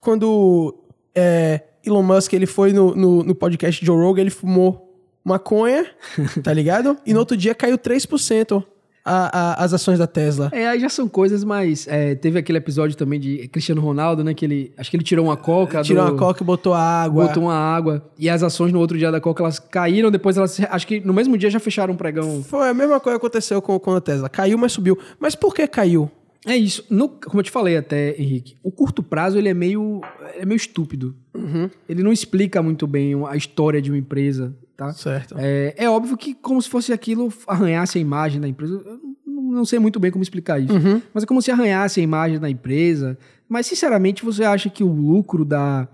quando é, Elon Musk ele foi no, no, no podcast Joe Rogan, ele fumou maconha, tá ligado? E no outro dia caiu 3% a, a, as ações da Tesla. É, aí já são coisas mais. É, teve aquele episódio também de Cristiano Ronaldo, né? Que ele. Acho que ele tirou uma coca. Tirou do, uma coca e botou água. Botou uma água. E as ações no outro dia da coca, elas caíram, depois elas. Acho que no mesmo dia já fecharam um pregão. Foi a mesma coisa que aconteceu com, com a Tesla. Caiu, mas subiu. Mas por que caiu? É isso. No, como eu te falei até, Henrique, o curto prazo ele é meio, é meio estúpido. Uhum. Ele não explica muito bem a história de uma empresa, tá? Certo. É, é óbvio que como se fosse aquilo arranhasse a imagem da empresa. Eu não, sei muito bem como explicar isso. Uhum. Mas é como se arranhasse a imagem da empresa. Mas, sinceramente, você acha que o lucro da,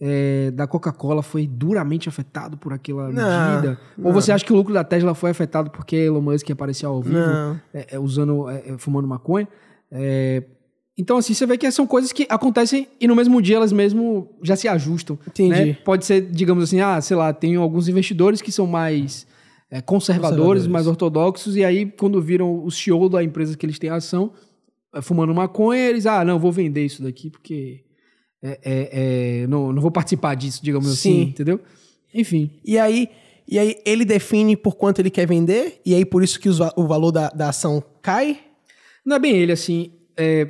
é, da Coca-Cola foi duramente afetado por aquela Não, medida? não. Ou você acha que o lucro da Tesla foi afetado porque Elon Musk apareceu ao vivo é, é, usando, é, é, fumando maconha? É, então, assim, você vê que são coisas que acontecem e no mesmo dia elas mesmo já se ajustam. Entendi. né? Pode ser, digamos assim, ah, sei lá, tem alguns investidores que são mais é, conservadores, Conservadores. mais ortodoxos, e aí, quando viram o CEO da empresa que eles têm ação, é, fumando maconha, eles, ah, não, vou vender isso daqui porque é, é, é, não, não vou participar disso, digamos assim, Sim. entendeu? Enfim. E aí, e aí ele define por quanto ele quer vender, e aí por isso que os o valor da, da ação cai. Não é bem ele, assim. É,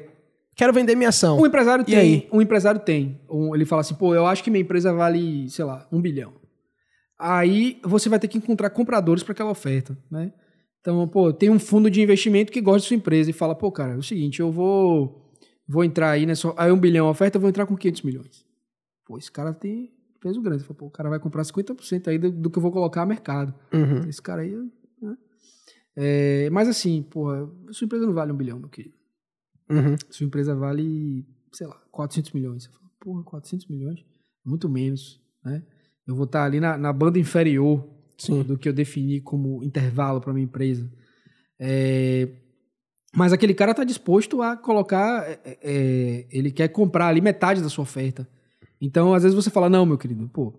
Quero vender minha ação. um empresário E tem. aí? Um empresário tem. Um- ele fala assim, pô, eu acho que minha empresa vale, sei lá, um bilhão. Aí você vai ter que encontrar compradores para aquela oferta, né? Então, pô, tem um fundo de investimento que gosta de sua empresa e fala, pô, cara, é o seguinte, eu vou vou entrar aí nessa. Aí um bilhão a oferta, eu vou entrar com 500 milhões. Pô, esse cara tem peso grande. Fala, pô, o cara vai comprar 50% aí do, do que eu vou colocar a mercado. Uhum. Esse cara aí. É, mas assim, porra, sua empresa não vale um bilhão, meu querido. Uhum. Sua empresa vale, sei lá, 400 milhões. Você fala, porra, 400 milhões? Muito menos, né? Eu vou estar ali na, na banda inferior Sim. do que eu defini como intervalo para minha empresa. É, mas aquele cara está disposto a colocar, é, é, ele quer comprar ali metade da sua oferta. Então, às vezes você fala, não, meu querido, pô,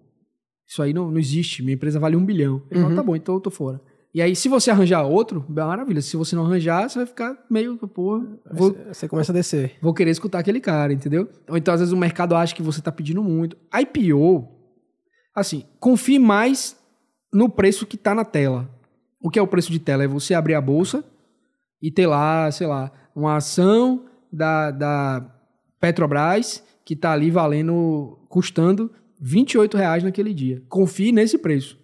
isso aí não, não existe, minha empresa vale um bilhão. Ele fala, Uhum. tá bom, então eu tô fora. E aí, se você arranjar outro, maravilha. Se você não arranjar, você vai ficar meio, pô, vou, Você- começa a descer. vou querer escutar aquele cara, entendeu? Ou então, às vezes, o mercado acha que você tá pedindo muito. IPO, assim, confie mais no preço que tá na tela. O que é o preço de tela? É você abrir a bolsa e ter lá, sei lá, uma ação da, da Petrobras que tá ali valendo, custando 28 reais naquele dia. Confie nesse preço.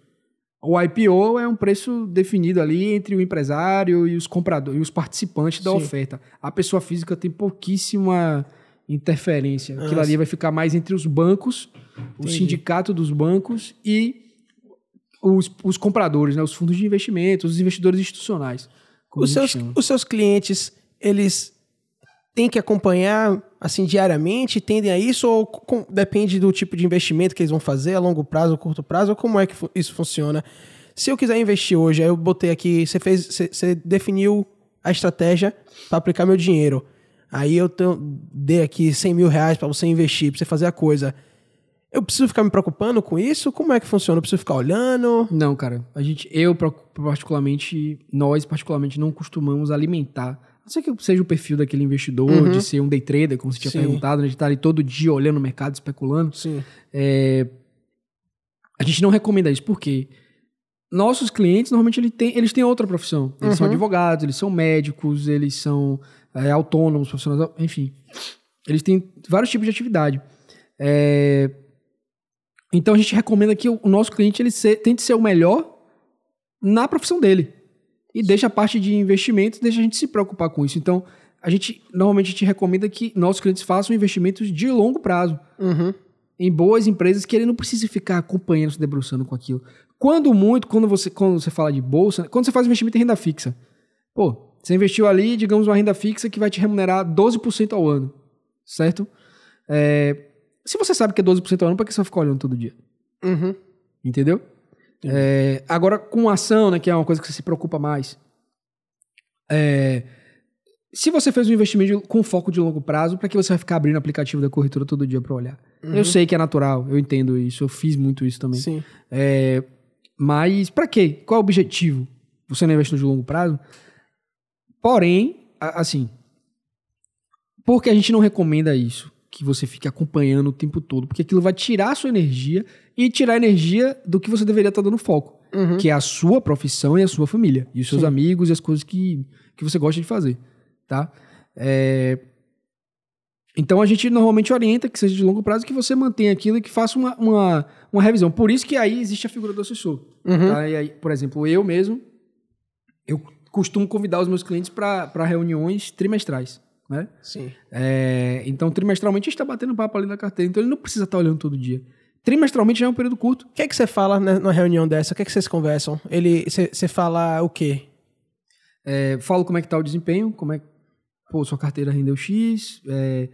O IPO é um preço definido ali entre o empresário e os compradores, e os participantes da Sim. oferta. A pessoa física tem pouquíssima interferência. Aquilo Ah, ali vai ficar mais entre os bancos, o Entendi. sindicato dos bancos e os, os compradores, né? os fundos de investimento, os investidores institucionais. Os seus, os seus clientes, eles têm que acompanhar assim diariamente, tendem a isso ou com- depende do tipo de investimento que eles vão fazer, a longo prazo, curto prazo, ou como é que isso funciona? Se eu quiser investir hoje, aí eu botei aqui, você fez, você, você definiu a estratégia para aplicar meu dinheiro. Aí eu tenho- dei aqui 100 mil reais para você investir, para você fazer a coisa. Eu preciso ficar me preocupando com isso? Como é que funciona? Eu preciso ficar olhando? Não, cara. A gente, eu particularmente, nós particularmente não costumamos alimentar. Não sei que seja o perfil daquele investidor, Uhum. de ser um day trader, como você tinha Sim. perguntado, né, de estar ali todo dia olhando o mercado, especulando. Sim. É, a gente não recomenda isso. Por quê? Nossos clientes, normalmente, ele tem- eles têm outra profissão. Eles são Uhum. advogados, eles são médicos, eles são é, autônomos, profissionais, enfim. Eles têm vários tipos de atividade. É, então, a gente recomenda que o o nosso cliente ele se- tente ser o melhor na profissão dele. E deixa a parte de investimentos, deixa a gente se preocupar com isso. Então, a gente, normalmente, gente recomenda que nossos clientes façam investimentos de longo prazo Uhum. em boas empresas que ele não precise ficar acompanhando, se debruçando com aquilo. Quando muito, quando você, quando você fala de bolsa, quando você faz investimento em renda fixa, pô, você investiu ali, digamos, uma renda fixa que vai te remunerar 12% ao ano, certo? É, se você sabe que é 12% ao ano, para que você vai ficar olhando todo dia? Uhum. Entendeu? É, agora, com ação, né, que é uma coisa que você se preocupa mais. é, se você fez um investimento de- com foco de longo prazo, para que você vai ficar abrindo o aplicativo da corretora todo dia para olhar? Eu sei que é natural, eu entendo isso, eu fiz muito isso também. Sim. É, mas para quê? Qual é o objetivo? Você não investidor de longo prazo? Porém, assim, por que a gente não recomenda isso? Que você fique acompanhando o tempo todo, porque aquilo vai tirar a sua energia e tirar a energia do que você deveria estar dando foco, Uhum. que é a sua profissão e a sua família, e os seus Sim. amigos e as coisas que, que você gosta de fazer, tá? É, Então a gente normalmente orienta que seja de longo prazo, que você mantenha aquilo e que faça uma, uma, uma revisão. Por isso que aí existe a figura do assessor. Uhum. Tá? E aí, por exemplo, eu mesmo, eu costumo convidar os meus clientes para reuniões trimestrais. Né? Sim. É, então, trimestralmente, a gente está batendo papo ali na carteira. Então, ele não precisa estar olhando todo dia. Trimestralmente já é um período curto. O que é que você fala numa reunião dessa? O que é que vocês conversam? Ele, você fala o quê? É, falo como é que tá o desempenho, como é que, pô, sua carteira rendeu X, é,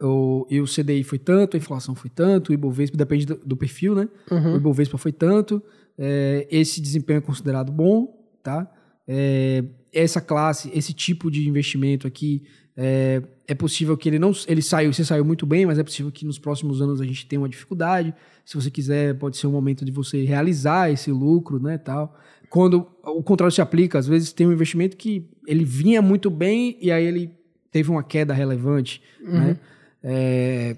o, e o CDI foi tanto, a inflação foi tanto, o Ibovespa, depende do, do perfil, né? Uhum. O Ibovespa foi tanto, é, esse desempenho é considerado bom, tá? É, essa classe, esse tipo de investimento aqui, é, é, possível que ele não ele saiu, você saiu muito bem, mas é possível que nos próximos anos a gente tenha uma dificuldade. Se você quiser, pode ser um momento de você realizar esse lucro, né, tal. Quando o contrário se aplica, às vezes tem um investimento que ele vinha muito bem e aí ele teve uma queda relevante, Uhum. né? É,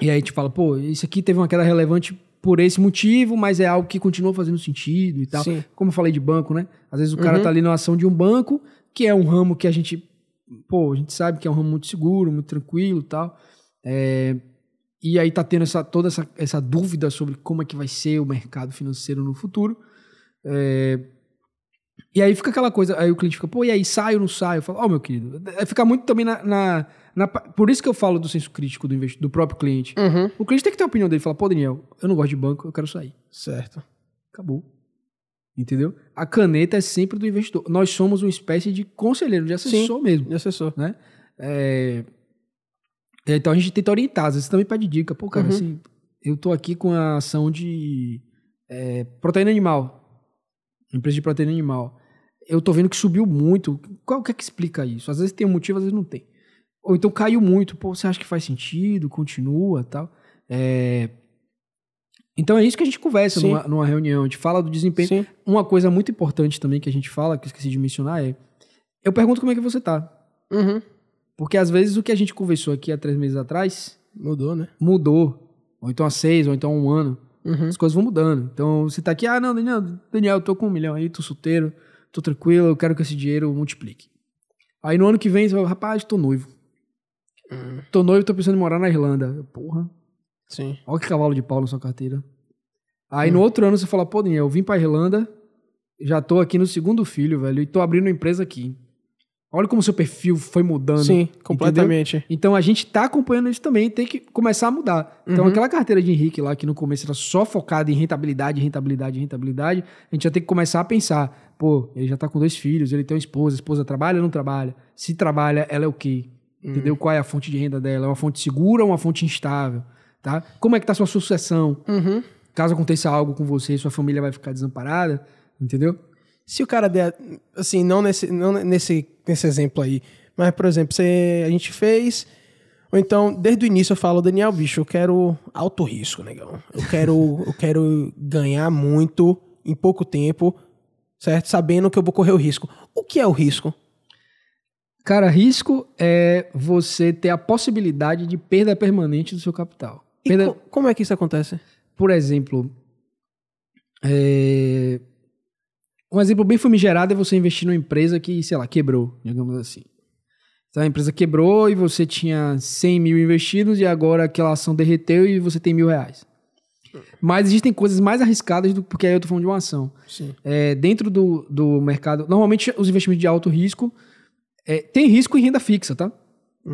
e aí a gente fala, pô, isso aqui teve uma queda relevante por esse motivo, mas é algo que continua fazendo sentido e tal. Sim. Como eu falei de banco, né? Às vezes o cara Uhum. tá ali na ação de um banco, que é um ramo que a gente, pô, a gente sabe que é um ramo muito seguro, muito tranquilo e tal. É, e aí tá tendo essa, toda essa, essa dúvida sobre como é que vai ser o mercado financeiro no futuro. É, e aí fica aquela coisa, aí o cliente fica, pô, e aí, saio ou não saio? Eu falo, ó, meu querido, é ficar muito também na, na, na- Por isso que eu falo do senso crítico do, investi- do próprio cliente. Uhum. O cliente tem que ter a opinião dele, falar, pô, Daniel, eu não gosto de banco, eu quero sair. Certo. Acabou. Entendeu? A caneta é sempre do investidor. Nós somos uma espécie de conselheiro, de assessor mesmo. De assessor. Né? É, Então a gente tenta orientar, às vezes também pede dica. Pô, cara, Uhum. assim, eu tô aqui com a ação de é, proteína animal. Empresa de proteína animal. Eu tô vendo que subiu muito. Qual que é que explica isso? Às vezes tem um motivo, às vezes não tem. Ou então caiu muito. Pô, você acha que faz sentido? Continua tal. É, Então é isso que a gente conversa numa, numa reunião. A gente fala do desempenho. Sim. Uma coisa muito importante também que a gente fala, que eu esqueci de mencionar, é. Eu pergunto como é que você tá. Uhum. Porque às vezes o que a gente conversou aqui há três meses atrás Mudou, né? mudou. Ou então há seis, ou então há um ano. Uhum. As coisas vão mudando. Então você tá aqui, ah, não, Daniel, Daniel, eu tô com um milhão aí, tô solteiro, tô tranquilo, eu quero que esse dinheiro multiplique. Aí no ano que vem você fala, rapaz, tô noivo. Hum. Tô noivo, tô pensando em morar na Irlanda. Porra, Sim. olha que cavalo de pau na sua carteira. Aí no outro ano você fala, pô, Daniel, eu vim pra Irlanda, já tô aqui no segundo filho, velho, e tô abrindo uma empresa aqui. Olha como seu perfil foi mudando. Sim, completamente. Então a gente tá acompanhando isso também, tem que começar a mudar. Então Uhum. aquela carteira de Henrique lá que no começo era só focada em rentabilidade, rentabilidade, rentabilidade, a gente já tem que começar a pensar, pô, ele já tá com dois filhos, ele tem uma esposa, a esposa trabalha ou não trabalha? Se trabalha, ela é o quê? Entendeu? Qual é a fonte de renda dela? É uma fonte segura ou uma fonte instável? Tá? Como é que tá sua sucessão? Uhum. Caso aconteça algo com você, sua família vai ficar desamparada, entendeu? Se o cara der, assim, não nesse, não nesse, nesse exemplo aí, mas, por exemplo, você, a gente fez, ou então, desde o início eu falo, Daniel, bicho, eu quero alto risco, negão. Eu quero, eu quero ganhar muito em pouco tempo, certo? Sabendo que eu vou correr o risco. O que é o risco? Cara, risco é você ter a possibilidade de perda permanente do seu capital. Co- como é que isso acontece? por exemplo, é, um exemplo bem famigerado é você investir numa empresa que, sei lá, quebrou, digamos assim. Então a empresa quebrou e você tinha 100 mil investidos e agora aquela ação derreteu e você tem mil reais. Mas existem coisas mais arriscadas do porque aí eu tô falando de uma ação. Sim. É, dentro do, do mercado, normalmente os investimentos de alto risco é, tem risco em renda fixa, tá?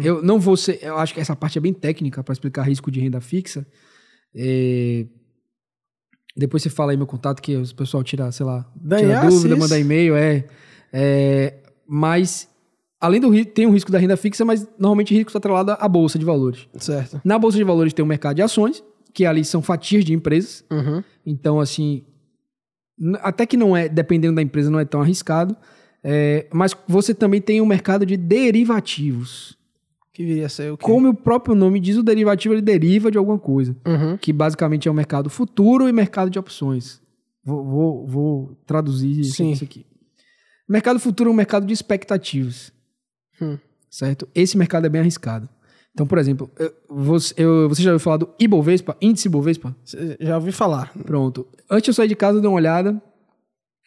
Eu não vou ser, eu acho que essa parte é bem técnica para explicar risco de renda fixa. É, depois você fala aí meu contato que o pessoal tira, sei lá, Daniel tira dúvida, manda e-mail, é, é, mas além do risco, tem o risco da renda fixa, mas normalmente o risco está atrelado à bolsa de valores. Certo. Na bolsa de valores tem o mercado de ações, que ali são fatias de empresas. Uhum. Então, assim, até que não é, dependendo da empresa, não é tão arriscado. É, mas você também tem o mercado de derivativos. Que viria a ser o quê? Como o próprio nome diz, o derivativo ele deriva de alguma coisa. Uhum. Que basicamente é o mercado futuro e mercado de opções. Vou, vou, vou traduzir isso isso aqui. Mercado futuro é um mercado de expectativas. Hum. Certo? Esse mercado é bem arriscado. Então, por exemplo, eu- você, eu- você já ouviu falar do Ibovespa, índice Ibovespa? Já ouvi falar. Pronto. Antes eu sair de casa, eu dei uma olhada.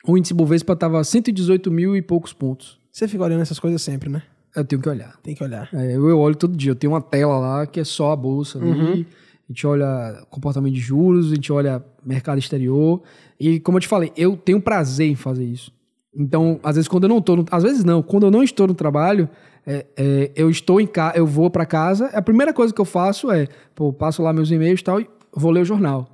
O índice Bovespa estava 118 mil e poucos pontos. Você fica olhando essas coisas sempre, né? Eu tenho que olhar. Tem que olhar. É, eu, eu olho todo dia. Eu tenho uma tela lá que é só a bolsa ali. A gente olha comportamento de juros, a gente olha mercado exterior. E como eu te falei, eu tenho prazer em fazer isso. Então, às vezes, quando eu não estou, às vezes não, quando eu não estou no trabalho, é, é, eu estou em casa, eu vou para casa. A primeira coisa que eu faço é, pô, passo lá meus e-mails e tal, e vou ler o jornal.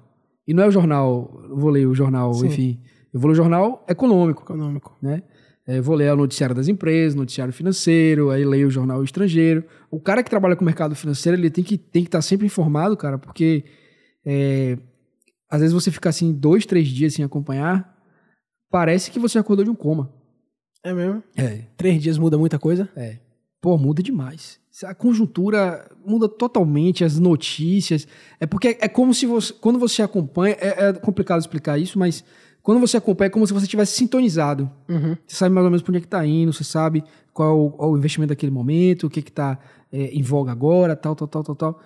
E não é o jornal, vou ler o jornal, Sim. enfim. Eu vou ler o jornal econômico Econômico. né? É, vou ler o noticiário das empresas, noticiário financeiro, aí leio o jornal estrangeiro. O cara que trabalha com o mercado financeiro, ele tem que estar tem que tá sempre informado, cara, porque é, às vezes você fica assim dois, três dias sem acompanhar, parece que você acordou de um coma. É mesmo? É. Três dias muda muita coisa? É. Pô, muda demais. A conjuntura muda totalmente, as notícias. É porque é como se você. Quando você acompanha. É, é complicado explicar isso, mas quando você acompanha é como se você tivesse sintonizado. Uhum. Você sabe mais ou menos para onde é que tá indo, você sabe qual é o, o investimento daquele momento, o que que tá é, em voga agora, tal, tal, tal, tal, tal.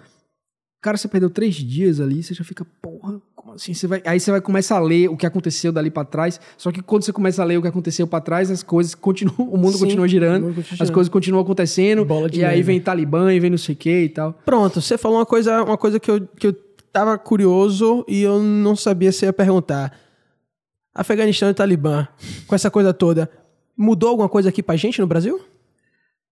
Cara, você perdeu três dias ali, você já fica, porra, como assim? Você vai, aí você vai começar a ler o que aconteceu dali para trás. Só que quando você começa a ler o que aconteceu para trás, as coisas continuam, o mundo Sim, continua girando, mundo continua as coisas continuam acontecendo. Bola de e aí neve. vem Talibã e vem não sei o que e tal. Pronto, você falou uma coisa, uma coisa que, eu, que eu tava curioso e eu não sabia se ia perguntar. Afeganistão e Talibã, com essa coisa toda, mudou alguma coisa aqui pra gente no Brasil?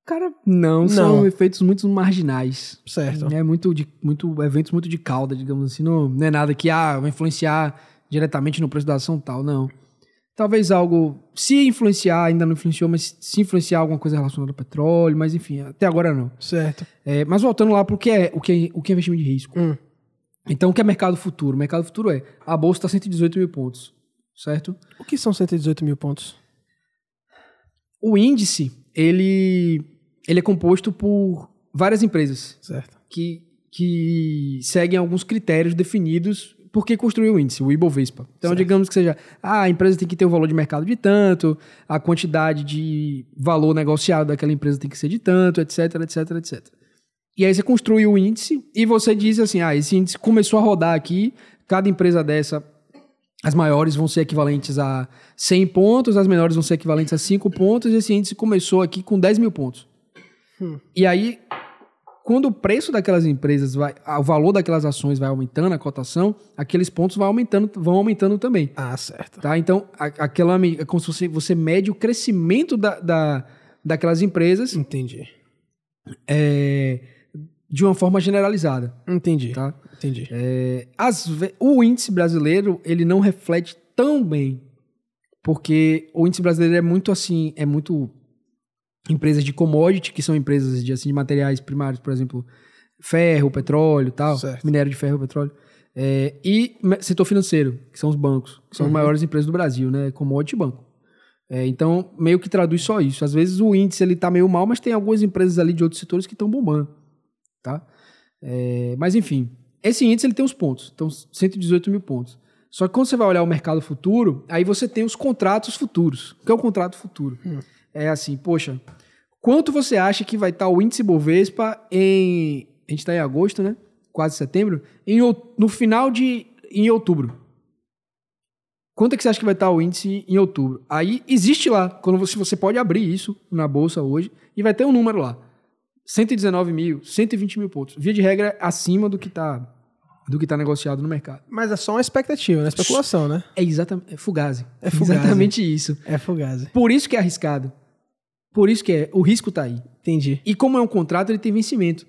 Cara, não, Não. são efeitos muito marginais. Certo. É muito de muito eventos muito de cauda, digamos assim, não, não é nada que ah, vai influenciar diretamente no preço da ação tal, não. Talvez algo, se influenciar, ainda não influenciou, mas se influenciar alguma coisa relacionada ao petróleo, mas enfim, até agora não. Certo. É, mas voltando lá para o que é o que é, o que é investimento de risco. Hum. Então, o que é mercado futuro? O mercado futuro é a bolsa está 118 mil pontos, certo? O que são 118 mil pontos? O índice ele ele é composto por várias empresas. Certo. que, que seguem alguns critérios definidos por que construiu o índice, o Ibovespa. Então, Certo. digamos que seja, ah, a empresa tem que ter o valor de mercado de tanto, a quantidade de valor negociado daquela empresa tem que ser de tanto, etc, etc, etc. E aí você construi o índice e você diz assim, ah, esse índice começou a rodar aqui, cada empresa dessa, as maiores vão ser equivalentes a 100 pontos, as menores vão ser equivalentes a 5 pontos, e esse índice começou aqui com 10 mil pontos. E aí, quando o preço daquelas empresas vai, o valor daquelas ações vai aumentando, a cotação, aqueles pontos vão aumentando, vão aumentando também. Ah, certo. Tá? Então, a- aquela é como se você, você mede o crescimento da, da, daquelas empresas Entendi. é, de uma forma generalizada. Entendi. Tá? Entendi. É, ve- o índice brasileiro ele não reflete tão bem, porque o índice brasileiro é muito assim, é muito empresas de commodity, que são empresas de, assim, de materiais primários, por exemplo, ferro, petróleo, tal, Certo. minério de ferro, petróleo, é, e setor financeiro, que são os bancos, que são as maiores empresas do Brasil, né, commodity e banco. É, então, meio que traduz só isso. Às vezes o índice ele tá meio mal, mas tem algumas empresas ali de outros setores que estão bombando, tá? É, mas enfim, esse índice ele tem os pontos, então 118 mil pontos. Só que quando você vai olhar o mercado futuro, aí você tem os contratos futuros. O que é o contrato futuro? É assim, poxa, quanto você acha que vai estar o índice Bovespa em. A gente está em agosto, né? Quase setembro. Em, no final de. em outubro. Quanto é que você acha que vai estar o índice em outubro? Aí existe lá, quando você, você pode abrir isso na bolsa hoje e vai ter um número lá. 119 mil, 120 mil pontos. Via de regra, é acima do que está do que tá negociado no mercado. Mas é só uma expectativa, né? Especulação, né? É exatamente. É fugazi. É fugazi. Exatamente isso. É fugazi. Por isso que é arriscado. Por isso que é. O risco tá aí. Entendi. E como é um contrato, ele tem vencimento.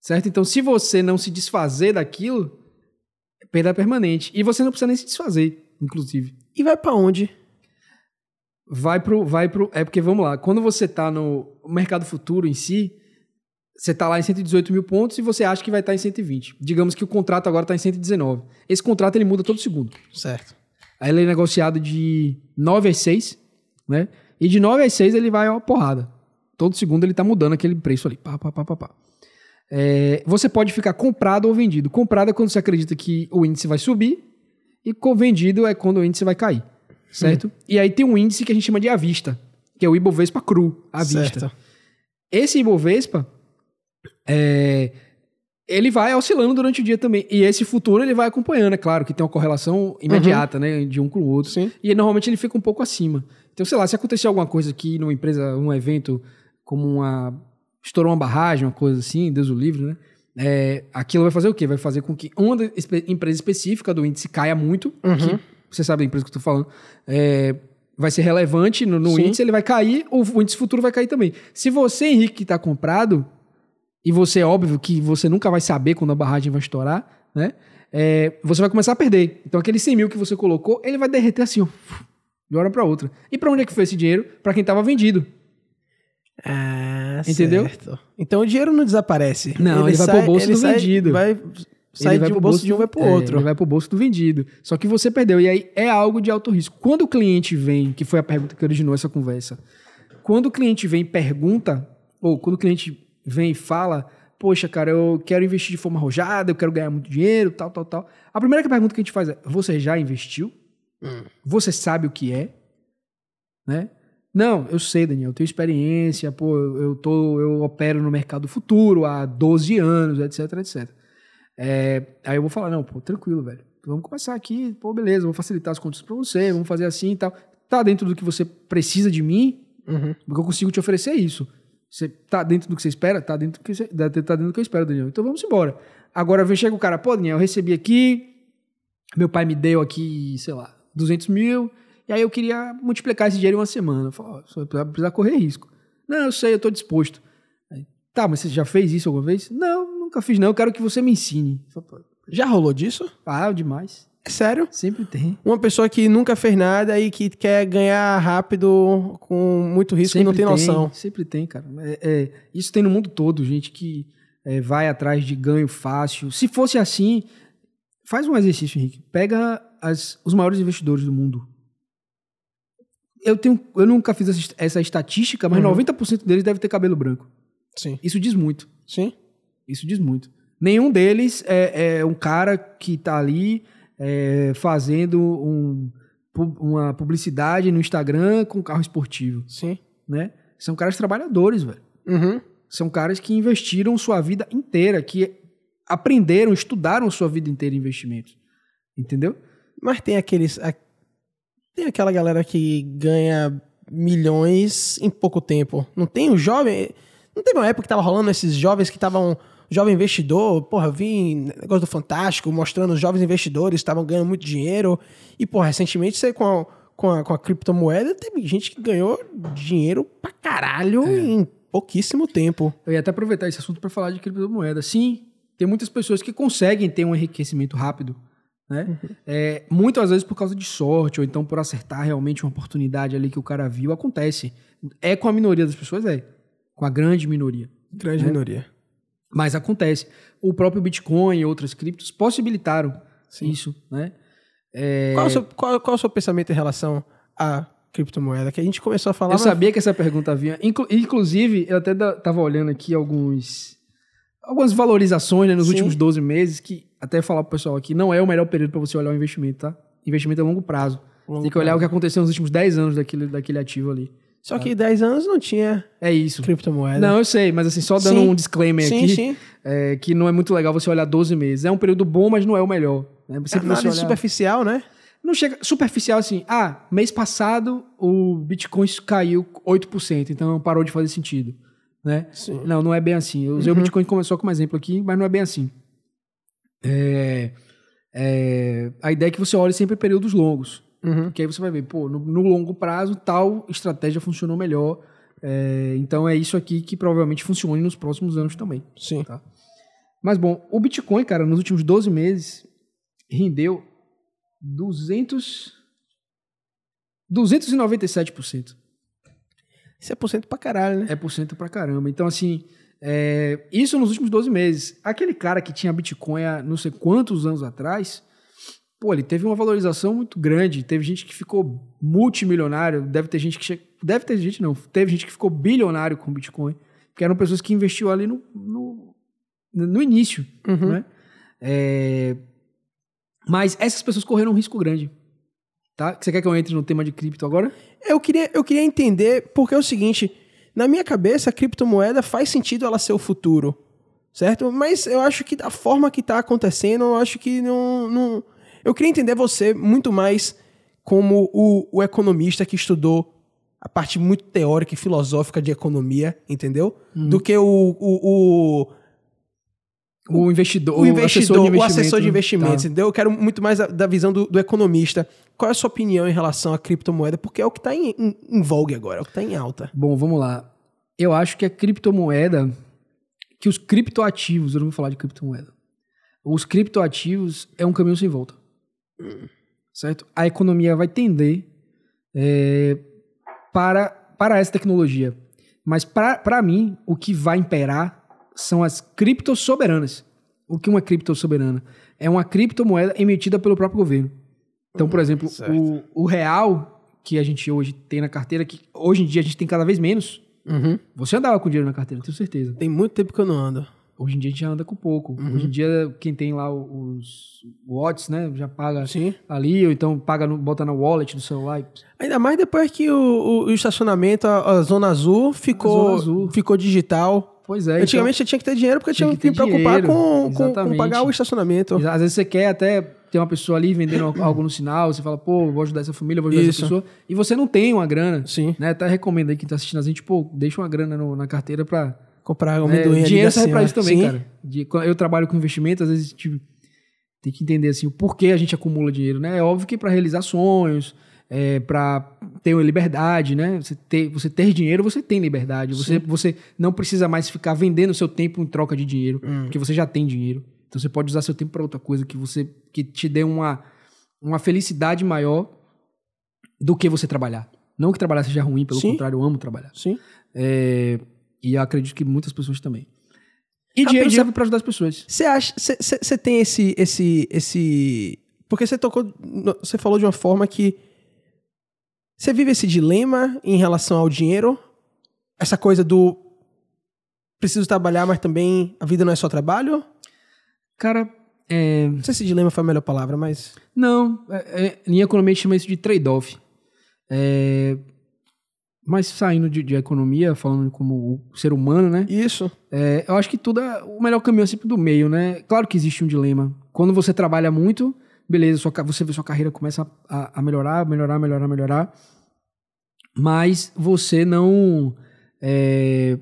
Certo? Então, se você não se desfazer daquilo, é perda permanente. E você não precisa nem se desfazer, inclusive. E vai pra onde? Vai pro. Vai pro é porque, vamos lá, quando você tá no mercado futuro em si, você tá lá em 118 mil pontos e você acha que vai estar em 120. Digamos que o contrato agora tá em 119. Esse contrato ele muda todo segundo. Certo. Aí ele é negociado de 9 às 6, né? E de 9 às 6 ele vai ó, porrada. Todo segundo ele tá mudando aquele preço ali. Pá, pá, pá, pá, pá. É, você pode ficar comprado ou vendido. Comprado é quando você acredita que o índice vai subir e vendido é quando o índice vai cair, certo? E aí tem um índice que a gente chama de à vista, que é o Ibovespa cru, à vista. Certo. Esse Ibovespa, é, ele vai oscilando durante o dia também. E esse futuro ele vai acompanhando, é claro, que tem uma correlação imediata, né, de um com o outro. Sim. E normalmente ele fica um pouco acima. Então, sei lá, se acontecer alguma coisa aqui numa empresa, um evento, como uma. estourou uma barragem, uma coisa assim, Deus o livre, né? É, aquilo vai fazer o quê? Vai fazer com que uma empresa específica do índice caia muito, Uhum. que você sabe da empresa que eu tô falando, é, vai ser relevante no, no índice, ele vai cair, o, o índice futuro vai cair também. Se você, Henrique, que está comprado, e você, óbvio, que você nunca vai saber quando a barragem vai estourar, né? É, você vai começar a perder. Então, aquele 100 mil que você colocou, ele vai derreter assim, ó. De uma hora para outra. E para onde é que foi esse dinheiro? Para quem estava vendido. Ah, Entendeu? certo. Então o dinheiro não desaparece. Não, ele vai pro bolso do sai- vendido. Vai sai de um bolso de um vai pro é, outro. Ele vai pro bolso do vendido. Só que você perdeu. E aí é algo de alto risco. Quando o cliente vem, que foi a pergunta que originou essa conversa, quando o cliente vem e pergunta, ou quando o cliente vem e fala, poxa, cara, eu quero investir de forma arrojada, eu quero ganhar muito dinheiro, tal, tal, tal. A primeira pergunta que a gente faz é: você já investiu? Hum. Você sabe o que é? Né? Não, eu sei, Daniel, eu tenho experiência, pô, eu, tô, eu opero no mercado futuro há 12 anos, etc, etc. É, aí eu vou falar, não, pô, tranquilo, velho. Vamos começar aqui, pô, beleza, vou facilitar as contas pra você, vamos fazer assim e tal. Tá dentro do que você precisa de mim, Uhum. porque eu consigo te oferecer isso. Você tá dentro do que você espera? Tá dentro do que, você, tá dentro do que eu espero, Daniel. Então vamos embora. Agora vem chega o cara, pô, Daniel, eu recebi aqui, meu pai me deu aqui, sei lá, 200 mil, e aí eu queria multiplicar esse dinheiro em uma semana. Eu falo, vai precisar correr risco. Não, eu sei, eu tô disposto. Aí, tá, mas você já fez isso alguma vez? Não, nunca fiz não, eu quero que você me ensine. Falo, Já rolou disso? Ah, demais. É sério? Sempre tem. Uma pessoa que nunca fez nada e que quer ganhar rápido com muito risco e não tem noção. Sempre tem, cara. É, é, isso tem no mundo todo, gente que é, vai atrás de ganho fácil. Se fosse assim, faz um exercício, Henrique. Pega as- os maiores investidores do mundo. Eu, tenho, eu nunca fiz essa, essa estatística, mas Uhum. 90% deles deve ter cabelo branco. Sim. Isso diz muito. Sim. Isso diz muito. Nenhum deles é, é um cara que tá ali é, fazendo um, uma publicidade no Instagram com carro esportivo, Sim. né? São caras trabalhadores, velho. Uhum. São caras que investiram sua vida inteira, que aprenderam, estudaram sua vida inteira em investimentos. Entendeu? Mas tem aqueles. a- Tem aquela galera que ganha milhões em pouco tempo. Não tem o jovem. Não teve uma época que tava rolando esses jovens que estavam. Jovem investidor, porra, eu vi negócio do Fantástico mostrando os jovens investidores estavam ganhando muito dinheiro. E, porra, recentemente você com a, com a, com a criptomoeda, teve gente que ganhou dinheiro pra caralho em pouquíssimo tempo. Eu ia até aproveitar esse assunto para falar de criptomoeda. Sim, tem muitas pessoas que conseguem ter um enriquecimento rápido, né? É, muitas vezes por causa de sorte, ou então por acertar realmente uma oportunidade ali que o cara viu, acontece. É com a minoria das pessoas, é. Com a grande minoria. Grande É. minoria. Mas acontece. O próprio Bitcoin e outras criptos possibilitaram Sim. isso, né? É, Qual, é o seu, qual, qual é o seu pensamento em relação à criptomoeda? Que a gente começou a falar. Eu mas- sabia que essa pergunta vinha. Inclu- inclusive, eu até da- tava olhando aqui alguns algumas valorizações né, nos Sim. últimos 12 meses, que até falar pro pessoal aqui, não é o melhor período para você olhar o investimento, tá? Investimento é longo prazo. Longo Tem que olhar prazo. o que aconteceu nos últimos 10 anos daquele, daquele ativo ali. Só que 10 anos não tinha É isso. criptomoeda. Não, eu sei, mas assim, só dando Sim. um disclaimer sim, aqui, sim. é, que não é muito legal você olhar 12 meses. É um período bom, mas não é o melhor. Né? É você análise olhar... superficial, né? Não chega superficial assim, ah, mês passado o Bitcoin caiu 8%, então parou de fazer sentido, né? Sim. Não, não é bem assim. Eu usei Uhum. o Bitcoin começou como exemplo aqui, mas não é bem assim. É, é, a ideia é que você olhe sempre períodos longos, Uhum. que aí você vai ver, pô, no, no longo prazo tal estratégia funcionou melhor, é, então é isso aqui que provavelmente funcione nos próximos anos também. Sim. Mas bom, o Bitcoin, cara, nos últimos 12 meses rendeu 200 297%. Isso é por cento pra caralho, né? É por cento pra caramba. Então, assim, é, isso nos últimos 12 meses. Aquele cara que tinha Bitcoin há não sei quantos anos atrás, pô, ele teve uma valorização muito grande. Teve gente que ficou multimilionário. Deve ter gente que. che- Deve ter gente, não. Teve gente que ficou bilionário com Bitcoin. Que eram pessoas que investiu ali no, no, no início. Uhum. né? É, Mas essas pessoas correram um risco grande. Tá? Você quer que eu entre no tema de cripto agora? Eu queria, eu queria entender, porque é o seguinte, na minha cabeça, a criptomoeda faz sentido ela ser o futuro, certo? Mas eu acho que da forma que tá acontecendo, eu acho que não... não... Eu queria entender você muito mais como o, o economista que estudou a parte muito teórica e filosófica de economia, entendeu? Do que o, o, o, O investidor, o investidor, o investimento, assessor de né? investimentos, Tá. entendeu? Eu quero muito mais da, da visão do, do economista. Qual é a sua opinião em relação à criptomoeda? Porque é o que está em, em, em vogue agora, é o que está em alta. Bom, vamos lá. Eu acho que a criptomoeda, que os criptoativos, eu não vou falar de criptomoeda. Os criptoativos é um caminho sem volta. Certo? A economia vai tender é, para, para essa tecnologia. Mas para mim, o que vai imperar são as criptos soberanas. O que é uma cripto soberana? É uma criptomoeda emitida pelo próprio governo. Então, por exemplo, o, o real que a gente hoje tem na carteira, que hoje em dia a gente tem cada vez menos. Uhum. Você andava com dinheiro na carteira, tenho certeza. Tem muito tempo que eu não ando. Hoje em dia a gente já anda com pouco. Uhum. Hoje em dia, quem tem lá os watts, né? Já paga Sim. ali, ou então paga no, bota na wallet do celular. Ainda mais depois que o, o- o estacionamento, a, a Zona Azul, ficou, Zona Azul. ficou digital. Pois é. Antigamente você tinha que ter dinheiro porque Tinha tinha que que, me preocupar com, com, com pagar o estacionamento. então, às vezes você quer até ter uma pessoa ali vendendo algo no sinal, você fala, pô, vou ajudar essa família, vou ajudar Isso. essa pessoa. E você não tem uma grana. Sim. Né? Até recomendo aí quem tá assistindo a gente, pô, deixa uma grana no- na carteira pra Comprar É, amendoim ali dinheiro serve pra senhora. isso também, Sim. cara. De- eu trabalho com investimento, às vezes tipo, tem que entender assim, o porquê a gente acumula dinheiro, né? É óbvio que para realizar sonhos, é, para ter uma liberdade, né? Você ter, você ter dinheiro, você tem liberdade. Você, você não precisa mais ficar vendendo seu tempo em troca de dinheiro, Hum. porque você já tem dinheiro. Então você pode usar seu tempo para outra coisa que você que te dê uma, uma felicidade maior do que você trabalhar. Não que trabalhar seja ruim, pelo Sim. contrário, eu amo trabalhar. Sim. É, e eu acredito que muitas pessoas também. E dinheiro serve para ajudar as pessoas. Você acha. Você tem esse. esse, esse Porque você tocou. Você falou de uma forma que. Você vive esse dilema em relação ao dinheiro? Essa coisa do. Preciso trabalhar, mas também a vida não é só trabalho? Cara, é, Não sei se dilema foi a melhor palavra, mas. não, é, é, em economia chama isso de trade-off. É, mas saindo de, de economia, falando como o ser humano, né? Isso. É, eu acho que tudo é, o melhor caminho é sempre do meio, né? Claro que existe um dilema. Quando você trabalha muito, beleza, sua, você vê sua carreira começa a, a melhorar, melhorar, melhorar, melhorar. Mas você não. é,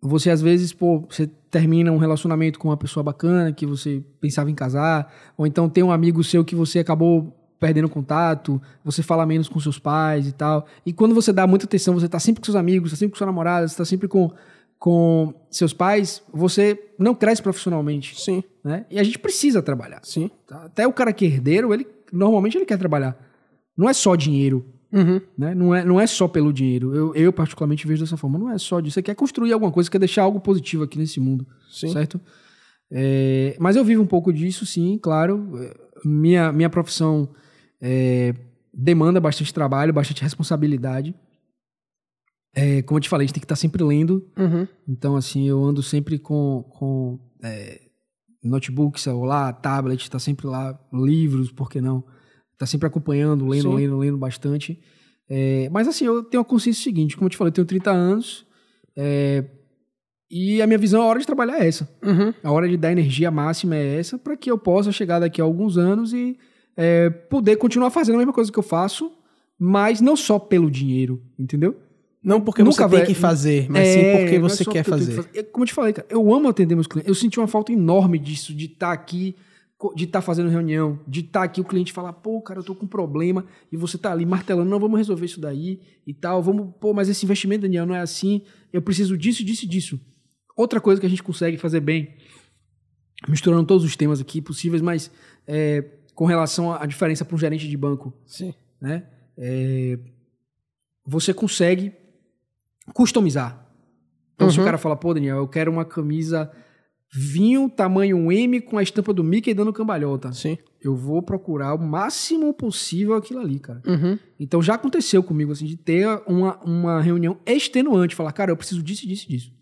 você às vezes, pô, você termina um relacionamento com uma pessoa bacana que você pensava em casar, ou então tem um amigo seu que você acabou perdendo contato, você fala menos com seus pais e tal. E quando você dá muita atenção, você tá sempre com seus amigos, tá sempre com sua namorada, você tá sempre com, com seus pais, você não cresce profissionalmente, Sim. né? E a gente precisa trabalhar. Sim. tá? Até o cara que é herdeiro, ele normalmente ele quer trabalhar. Não é só dinheiro, Uhum. né? Não é, não é só pelo dinheiro. Eu, eu particularmente vejo dessa forma. Não é só disso. Você quer construir alguma coisa, você quer deixar algo positivo aqui nesse mundo, Sim. certo? É, mas eu vivo um pouco disso, sim, claro. É, Minha, minha profissão é, demanda bastante trabalho, bastante responsabilidade. É, como eu te falei, a gente tem que estar sempre lendo. Uhum. Então, assim, eu ando sempre com, com é, notebook, celular, tablet, tá sempre lá, livros, por que não? Tá sempre acompanhando, lendo, Sim. lendo, lendo bastante. É, mas, assim, eu tenho a consciência seguinte, como eu te falei, eu tenho 30 anos é, e a minha visão, a hora de trabalhar é essa. Uhum. A hora de dar energia máxima é essa, para que eu possa chegar daqui a alguns anos e é, poder continuar fazendo a mesma coisa que eu faço, mas não só pelo dinheiro, entendeu? Não porque Nunca você tem vai- que fazer, mas É, sim porque é você quer porque tenho que fazer. É, Como eu te falei, cara, eu amo atender meus clientes. Eu senti uma falta enorme disso, de estar aqui, co- de estar fazendo reunião, de estar aqui o cliente falar, pô, cara, eu tô com um problema, e você tá ali martelando, não, vamos resolver isso daí e tal, vamos, pô, mas esse investimento, Daniel, não é assim, eu preciso disso, disso e disso. Outra coisa que a gente consegue fazer bem, misturando todos os temas aqui possíveis, mas é, com relação à diferença para um gerente de banco, Sim. né? É, você consegue customizar. Então, se o Uhum. cara fala, pô, Daniel, eu quero uma camisa vinho tamanho M com a estampa do Mickey dando cambalhota. Sim. Eu vou procurar o máximo possível aquilo ali, cara. Uhum. Então já aconteceu comigo, assim, de ter uma, uma reunião extenuante, falar, cara, eu preciso disso, disso, disso.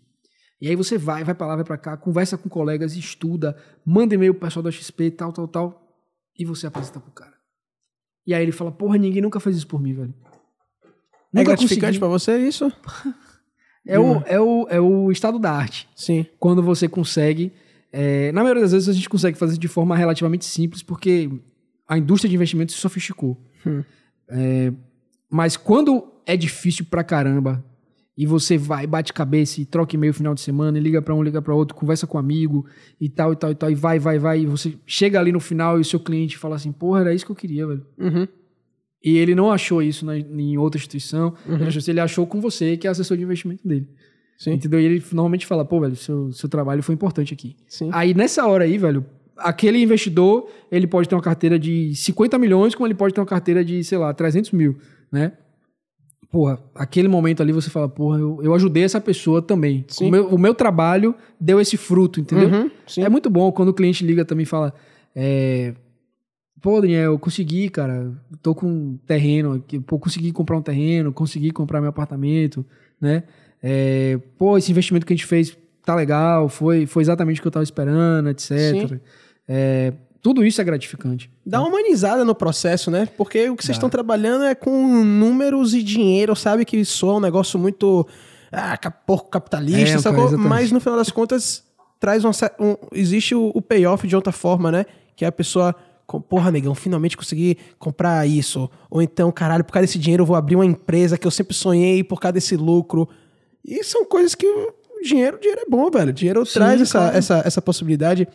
E aí você vai, vai pra lá, vai pra cá, conversa com colegas, estuda, manda e-mail pro pessoal da XP, tal, tal, tal, e você apresenta pro cara. E aí ele fala, porra, ninguém nunca fez isso por mim, velho. É Nunca gratificante consegui. pra você isso? É o, é, o, é o estado da arte. Sim. Quando você consegue. é, na maioria das vezes a gente consegue fazer de forma relativamente simples, porque a indústria de investimentos se sofisticou. Hum. É, mas quando é difícil pra caramba e você vai, bate cabeça e troca e-mail final de semana, e liga pra um, liga pra outro, conversa com um amigo e tal e tal e tal, e vai, vai, vai, e você chega ali no final e o seu cliente fala assim: porra, era isso que eu queria, velho. Uhum. E ele não achou isso na- em outra instituição, Uhum. ele, achou, ele achou com você, que é assessor de investimento dele. Sim. Entendeu? E ele normalmente fala, pô, velho, seu, seu trabalho foi importante aqui. Sim. Aí nessa hora aí, velho, aquele investidor, ele pode ter uma carteira de 50 milhões, como ele pode ter uma carteira de, sei lá, 300 mil, né? Porra, aquele momento ali você fala, porra, eu, eu ajudei essa pessoa também. O meu, o meu trabalho deu esse fruto, entendeu? Uhum. É muito bom quando o cliente liga também e fala, é, pô, Daniel, eu consegui, cara, tô com um terreno pô, consegui comprar um terreno, consegui comprar meu apartamento, né? É, pô, esse investimento que a gente fez tá legal, foi, foi exatamente o que eu tava esperando, etc. É, tudo isso é gratificante. Dá uma humanizada no processo, né? Porque o que vocês estão trabalhando é com números e dinheiro, sabe? Que soa um negócio muito ah, porco capitalista, É, sacou? mas no final das contas traz uma, um, existe o, o payoff de outra forma, né? Que é a pessoa, porra, negão, finalmente consegui comprar isso. Ou então, caralho, por causa desse dinheiro eu vou abrir uma empresa que eu sempre sonhei por causa desse lucro. E são coisas que o dinheiro, o dinheiro é bom, velho. O dinheiro Sim, traz essa, essa, essa possibilidade.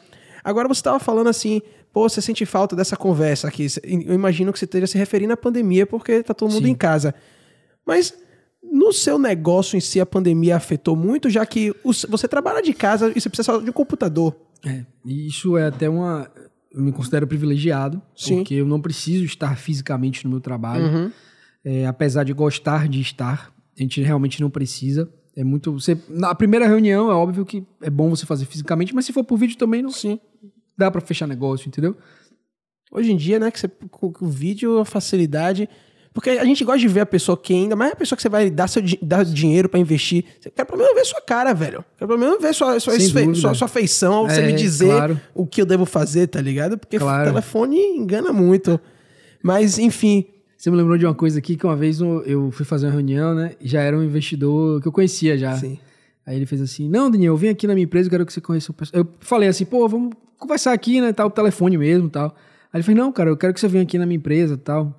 Agora você estava falando assim, pô, você sente falta dessa conversa aqui. Eu imagino que você esteja se referindo à pandemia porque tá todo mundo Sim. em casa. Mas no seu negócio em si a pandemia afetou muito, já que você trabalha de casa e você precisa só de um computador. É, e isso é até uma. Eu me considero privilegiado, Sim. porque eu não preciso estar fisicamente no meu trabalho. Uhum. É, apesar de gostar de estar, a gente realmente não precisa. É muito. Você, na primeira reunião, é óbvio que é bom você fazer fisicamente, mas se for por vídeo também não Sim. Dá pra fechar negócio, entendeu? Hoje em dia, né, que você, com, com o vídeo, a facilidade. Porque a gente gosta de ver a pessoa que ainda mais a pessoa que você vai dar, seu, dar dinheiro pra investir. Você quer pelo menos ver sua cara, velho. Quer pelo menos ver sua, sua, dúvida. sua, sua feição, você É, me dizer claro. o que eu devo fazer, tá ligado? Porque Claro. o telefone engana muito. Mas, enfim. Você me lembrou de uma coisa aqui que uma vez eu- fui fazer uma reunião, né? Já era um investidor que eu conhecia já. Sim. Aí ele fez assim: Não, Daniel, vem aqui na minha empresa, eu quero que você conheça o pessoal. Eu falei assim: pô, vamos conversar aqui, né? Tal, o telefone mesmo tal. Aí ele fez: Não, cara, eu quero que você venha aqui na minha empresa tal.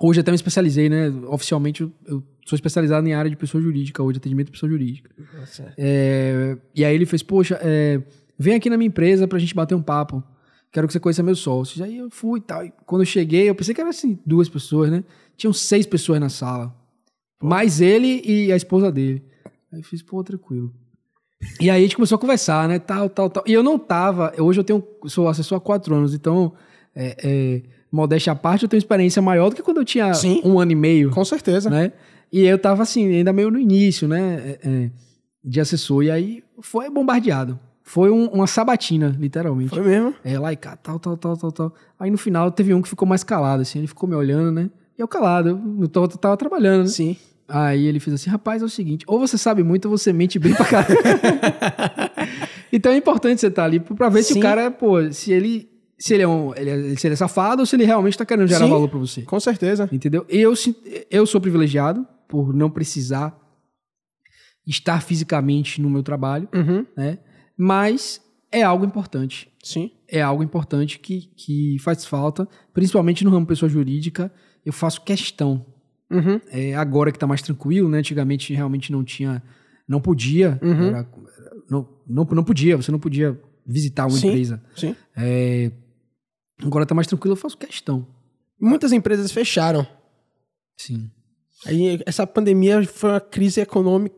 Hoje até me especializei, né? Oficialmente eu- eu sou especializado em área de pessoa jurídica, hoje atendimento de pessoa jurídica. É, e aí ele fez: Poxa, é, vem aqui na minha empresa pra gente bater um papo. Quero que você conheça meus sócios. Aí eu fui e tal. E quando eu cheguei, eu pensei que era assim, duas pessoas, né? Tinham seis pessoas na sala. Mais ele e a esposa dele. Aí eu fiz, pô, tranquilo. E aí a gente começou a conversar, né? Tal, tal, tal. E eu não tava. Hoje eu tenho. Sou assessor há quatro anos, então. É, é, modéstia à parte, eu tenho experiência maior do que quando eu tinha Sim. um ano e meio Com certeza. né? E eu tava assim, ainda meio no início, né? é, é, de assessor. E aí foi bombardeado. Foi um- uma sabatina, literalmente. Foi mesmo. É, lá e cá, tal, tal, tal, tal, tal. Aí no final teve um que ficou mais calado, assim. Ele ficou me olhando, né? E eu calado, eu tô- tava trabalhando, né? Sim. Aí ele fez assim, rapaz, é o seguinte, ou você sabe muito ou você mente bem pra caramba. então é importante você estar ali pra ver se Sim. o cara, pô, se ele, se ele é um, ele é, se ele é safado ou se ele realmente tá querendo gerar Sim. valor pra você. Com certeza. Entendeu? Eu, eu sou privilegiado por não precisar estar fisicamente no meu trabalho, Uhum. né? Mas é algo importante. Sim. É algo importante que, que faz falta, principalmente no ramo pessoa jurídica. Eu faço questão. Uhum. É, agora que tá mais tranquilo, né? Antigamente realmente não tinha. Não podia. Uhum. era- não, não, não podia, você não podia visitar uma Sim. empresa. Sim. É, agora tá mais tranquilo, eu faço questão. Muitas empresas fecharam. Sim. Aí essa pandemia foi uma crise econômica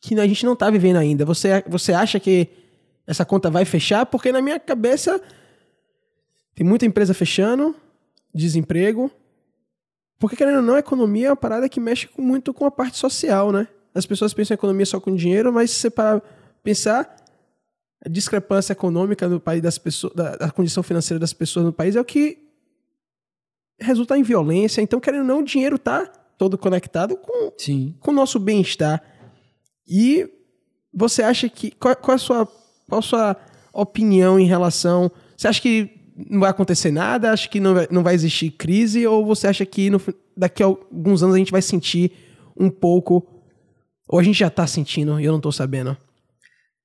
que a gente não tá vivendo ainda. Você, você acha que essa conta vai fechar? Porque na minha cabeça tem muita empresa fechando, desemprego. Porque querendo ou não, a economia é uma parada que mexe muito com a parte social, né? As pessoas pensam em economia só com dinheiro, mas se você para pensar, a discrepância econômica no país das pessoas, da, da condição financeira das pessoas no país é o que resulta em violência. Então, querendo ou não, o dinheiro tá todo conectado com, Sim. com o nosso bem-estar. E você acha que. Qual, qual a sua, qual a sua opinião em relação. Você acha que não vai acontecer nada? Acha que não vai, não vai existir crise? Ou você acha que no daqui a alguns anos a gente vai sentir um pouco. Ou a gente já tá sentindo e eu não tô sabendo?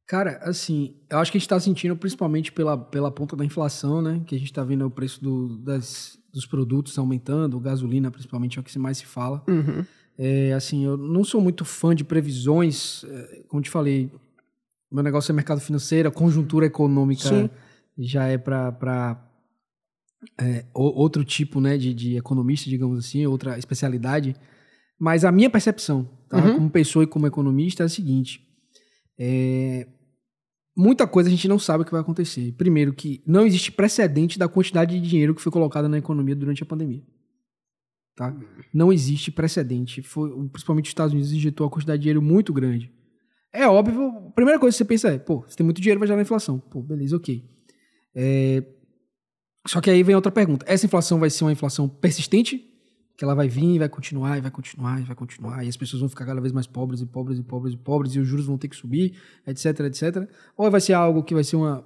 Cara, assim, eu acho que a gente tá sentindo principalmente pela, pela ponta da inflação, né? Que a gente tá vendo o preço do- das, dos produtos aumentando, gasolina principalmente é o que mais se fala. Uhum. É, assim, eu não sou muito fã de previsões, é, como te falei, meu negócio é mercado financeiro, conjuntura econômica Sim. Já é para outro tipo né, de, de economista, digamos assim, outra especialidade. Mas a minha percepção, tá, Uhum. como pessoa e como economista, é a seguinte: é, muita coisa a gente não sabe o que vai acontecer. Primeiro, que não existe precedente da quantidade de dinheiro que foi colocada na economia durante a pandemia. Tá? Não existe precedente. Foi, principalmente os Estados Unidos injetou uma quantidade de dinheiro muito grande. É óbvio, a primeira coisa que você pensa é, pô, você tem muito dinheiro, vai gerar inflação. Pô, beleza, ok. É, só que aí vem outra pergunta. Essa inflação vai ser uma inflação persistente? Que ela vai vir, vai continuar, e vai continuar, e vai continuar, e as pessoas vão ficar cada vez mais pobres e pobres e pobres e pobres, e os juros vão ter que subir, etc, etc. Ou vai ser algo que vai ser uma.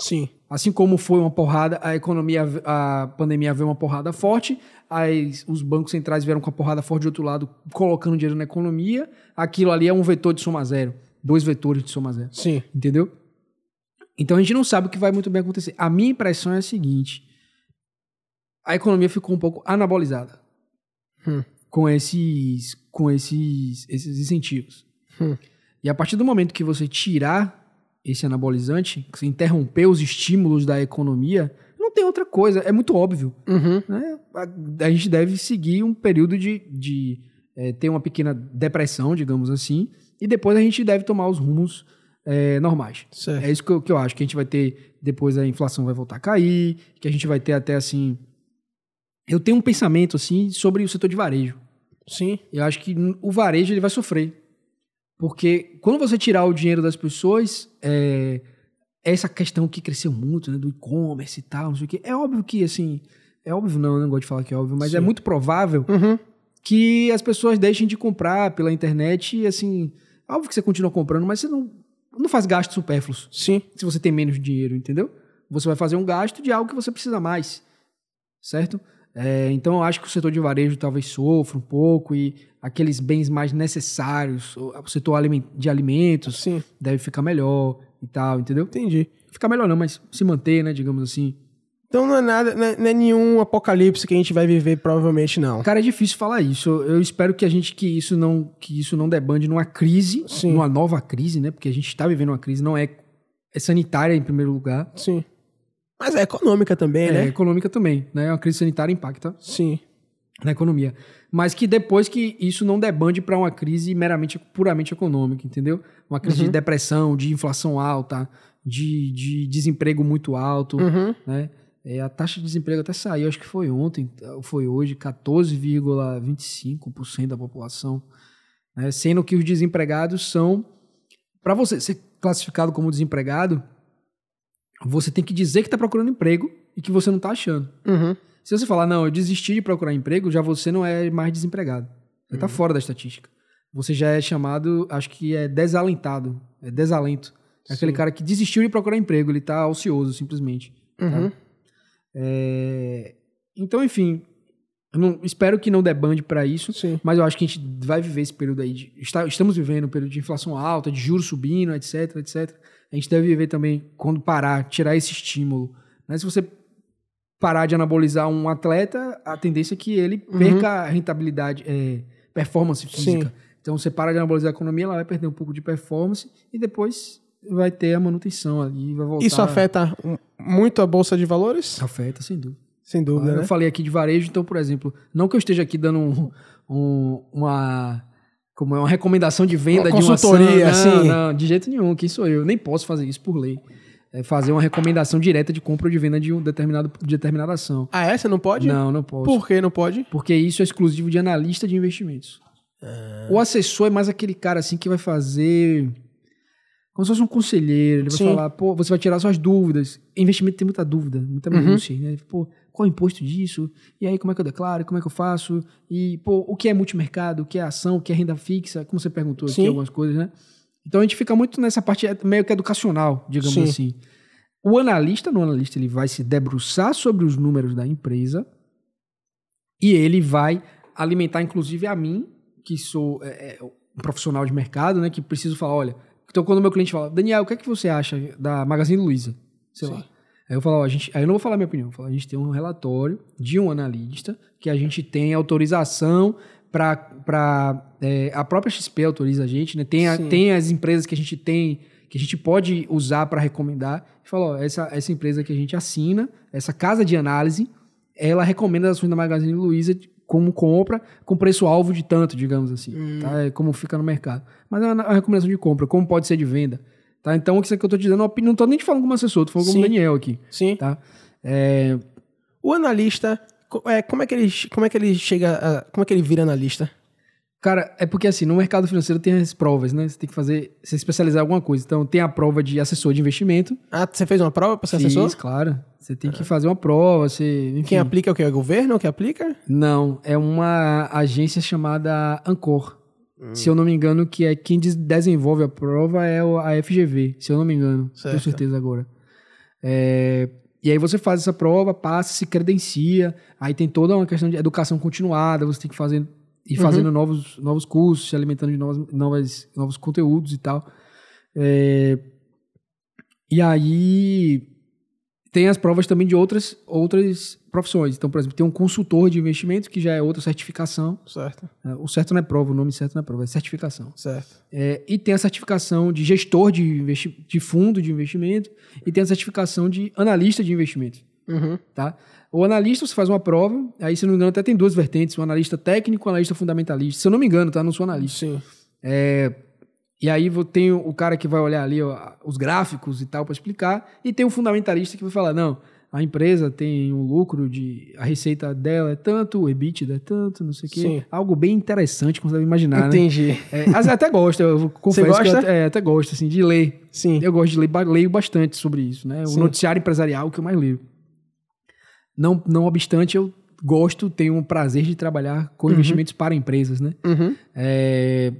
Sim. Assim como foi uma porrada, a economia, a pandemia veio uma porrada forte, as, os bancos centrais vieram com a porrada forte de outro lado, colocando dinheiro na economia. Aquilo ali é um vetor de soma zero. Dois vetores de soma zero. Sim. Entendeu? Então a gente não sabe o que vai muito bem acontecer. A minha impressão é a seguinte: a economia ficou um pouco anabolizada Hum. com esses com esses, esses incentivos. Hum. E a partir do momento que você tirar esse anabolizante, que você interromper os estímulos da economia, não tem outra coisa. É muito óbvio. Uhum. né? A, a gente deve seguir um período de, de é, ter uma pequena depressão, digamos assim, e depois a gente deve tomar os rumos é, normais. Certo. É isso que eu, que eu acho, que a gente vai ter, depois a inflação vai voltar a cair, que a gente vai ter até assim. Eu tenho um pensamento assim sobre o setor de varejo. Sim. Eu acho que o varejo ele vai sofrer. Porque quando você tirar o dinheiro das pessoas, é, essa questão que cresceu muito, né, do e-commerce e tal, não sei o quê, é óbvio que, assim, é óbvio não, eu não gosto de falar que é óbvio, mas Sim. é muito provável Uhum. que as pessoas deixem de comprar pela internet e, assim, óbvio que você continua comprando, mas você não, não faz gastos supérfluos Sim. se você tem menos dinheiro, entendeu? Você vai fazer um gasto de algo que você precisa mais, certo? É, então eu acho que o setor de varejo talvez sofra um pouco e aqueles bens mais necessários, o setor de alimentos Sim. deve ficar melhor e tal, entendeu? Entendi. Ficar melhor não, mas se manter, né, digamos assim. Então não é nada, não é, não é nenhum apocalipse que a gente vai viver, provavelmente não. Cara, é difícil falar isso. Eu eu espero que a gente que isso não que isso não debande numa crise, Sim. numa nova crise, né? Porque a gente está vivendo uma crise, não é é sanitária em primeiro lugar, Sim. Mas é econômica também, é né? econômica também, né? Uma crise sanitária impacta Sim. na economia. Mas que depois que isso não debande para uma crise meramente, puramente econômica, entendeu? Uma crise Uhum. de depressão, de inflação alta, de, de desemprego muito alto, Uhum. né? É, a taxa de desemprego até saiu, acho que foi ontem, foi hoje, 14,25% da população. Né? Sendo que os desempregados são. Para você ser classificado como desempregado, você tem que dizer que está procurando emprego e que você não está achando. Uhum. Se você falar, não, eu desisti de procurar emprego, já você não é mais desempregado. Você está fora da estatística. Você já é chamado, acho que é desalentado. É desalento. É aquele Sim. cara que desistiu de procurar emprego, ele está ocioso, simplesmente. Uhum. É, Então, enfim, eu não- espero que não debande para isso, Sim. mas eu acho que a gente vai viver esse período aí. De, está- estamos vivendo um período de inflação alta, de juros subindo, etc, etc. A gente deve viver também quando parar, tirar esse estímulo. né? Se você parar de anabolizar um atleta, a tendência é que ele Uhum. perca a rentabilidade, é, performance física. Então, você para de anabolizar a economia, ela vai perder um pouco de performance e depois vai ter a manutenção ali, vai voltar. Isso afeta muito a bolsa de valores? Afeta, sem dúvida. Sem dúvida, eu né? falei aqui de varejo, então, por exemplo, não que eu esteja aqui dando um- um- uma como é uma recomendação de venda Uma de uma ação. consultoria, não, assim. Não, de jeito nenhum. Quem sou eu? Nem posso fazer isso por lei. É fazer uma recomendação direta de compra ou de venda de um determinado de determinada ação. Ah, essa não pode? Não, não posso. Por que não pode? Porque isso é exclusivo de analista de investimentos. Ah. O assessor é mais aquele cara assim que vai fazer como se fosse um conselheiro, ele vai Sim. falar, pô, você vai tirar suas dúvidas. Investimento tem muita dúvida, muita Uhum. minúcia, né? Pô, qual é o imposto disso? E aí, como é que eu declaro? Como é que eu faço? E, pô, o que é multimercado? O que é ação? O que é renda fixa? Como você perguntou Sim. aqui algumas coisas, né? Então a gente fica muito nessa parte é, meio que educacional, digamos Sim. assim. O analista, no analista, ele vai se debruçar sobre os números da empresa e ele vai alimentar, inclusive, a mim, que sou é, um profissional de mercado, né? Que preciso falar, olha... Então, quando o meu cliente fala, Daniel, o que é que você acha da Magazine Luiza? Sei Sim. lá. Aí eu falo, ó, a gente, aí eu não vou falar minha opinião, eu falo, a gente tem um relatório de um analista que a gente tem autorização para é, a própria XP autoriza a gente, né? Tem, a- tem as empresas que a gente tem que a gente pode usar para recomendar. E fala, ó, essa, essa empresa que a gente assina, essa casa de análise, ela recomenda as ações da Magazine Luiza como compra com preço-alvo de tanto, digamos assim, tá? É como fica no mercado. Mas é uma recomendação de compra, como pode ser de venda, tá? Então, isso que eu tô te dando, é não tô nem te falando como assessor, tô falando como Sim. Daniel aqui, Sim. tá? É, O analista é, como, é que ele, como é que ele chega. A, como é que ele vira analista? Cara, é porque assim, no mercado financeiro tem as provas, né? Você tem que fazer, se especializar em alguma coisa. Então, tem a prova de assessor de investimento. Ah, você fez uma prova para ser Fiz, assessor? claro. Você tem que fazer uma prova, você... Enfim. Quem aplica é o que? É o governo que aplica? Não, é uma agência chamada Ancor. Se eu não me engano, que é quem des- desenvolve a prova é a FGV, se eu não me engano. Não Tenho Certo. certeza agora. É, E aí você faz essa prova, passa, se credencia. Aí tem toda uma questão de educação continuada, você tem que fazer, ir fazendo novos, novos cursos, se alimentando de novas, novas, novos conteúdos e tal. É, E aí tem as provas também de outras, outras profissões. Então, por exemplo, tem um consultor de investimentos, que já é outra certificação. Certo. É, O certo não é prova, o nome certo não é prova, é certificação. Certo. É, e tem a certificação de gestor de, investi de fundo de investimento e tem a certificação de analista de investimento. Uhum. Tá? O analista, você faz uma prova, aí, se não me engano, até tem duas vertentes: o analista técnico e o analista fundamentalista. Se eu não me engano, tá? Não sou analista. Sim. É, e aí tem o o cara que vai olhar ali ó, os gráficos e tal para explicar, e tem o fundamentalista que vai falar: não, a empresa tem um lucro de. a receita dela é tanto, o EBITDA é tanto, não sei o quê. Sim. Algo bem interessante, como você deve imaginar, né? Entendi. É, às vezes até gosto, eu confesso que eu gosta? até, é, até gosto, assim, de ler. Sim. Eu gosto de ler, leio bastante sobre isso, né? O Sim. noticiário empresarial que eu mais leio. Não, não obstante, eu gosto, tenho um prazer de trabalhar com investimentos para empresas, né? Uhum. É,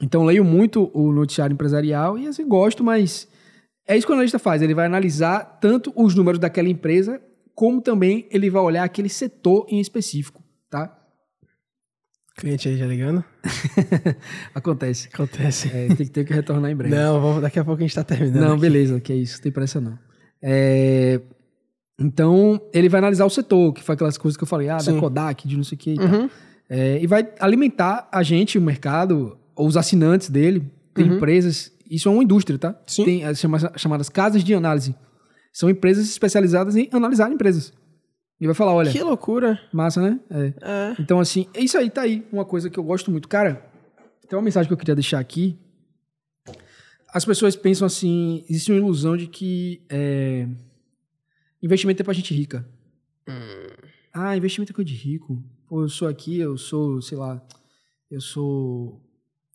então, leio muito o noticiário empresarial e, assim, gosto, mas é isso que o analista faz. Ele vai analisar tanto os números daquela empresa, como também ele vai olhar aquele setor em específico, tá? Cliente aí já ligando? Acontece. Acontece. É, tem que ter que retornar em breve. Não, vamos, daqui a pouco a gente tá terminando. Não, aqui. beleza, que é isso, não tem pressa não. É, Então, ele vai analisar o setor, que foi aquelas coisas que eu falei, ah, Sim. da Kodak, de não sei o que e tal. Uhum. É, e vai alimentar a gente, o mercado, ou os assinantes dele, tem empresas, isso é uma indústria, tá? Uhum. Sim. Tem as chama- chamadas casas de análise. São empresas especializadas em analisar empresas. E vai falar, olha, Que loucura. massa, né? É. É. Então, assim, é isso aí, tá aí. Uma coisa que eu gosto muito. Cara, tem uma mensagem que eu queria deixar aqui. As pessoas pensam assim, existe uma ilusão de que é, investimento é pra gente rica. Ah, investimento é coisa de rico. Pô, eu sou aqui, eu sou, sei lá, eu sou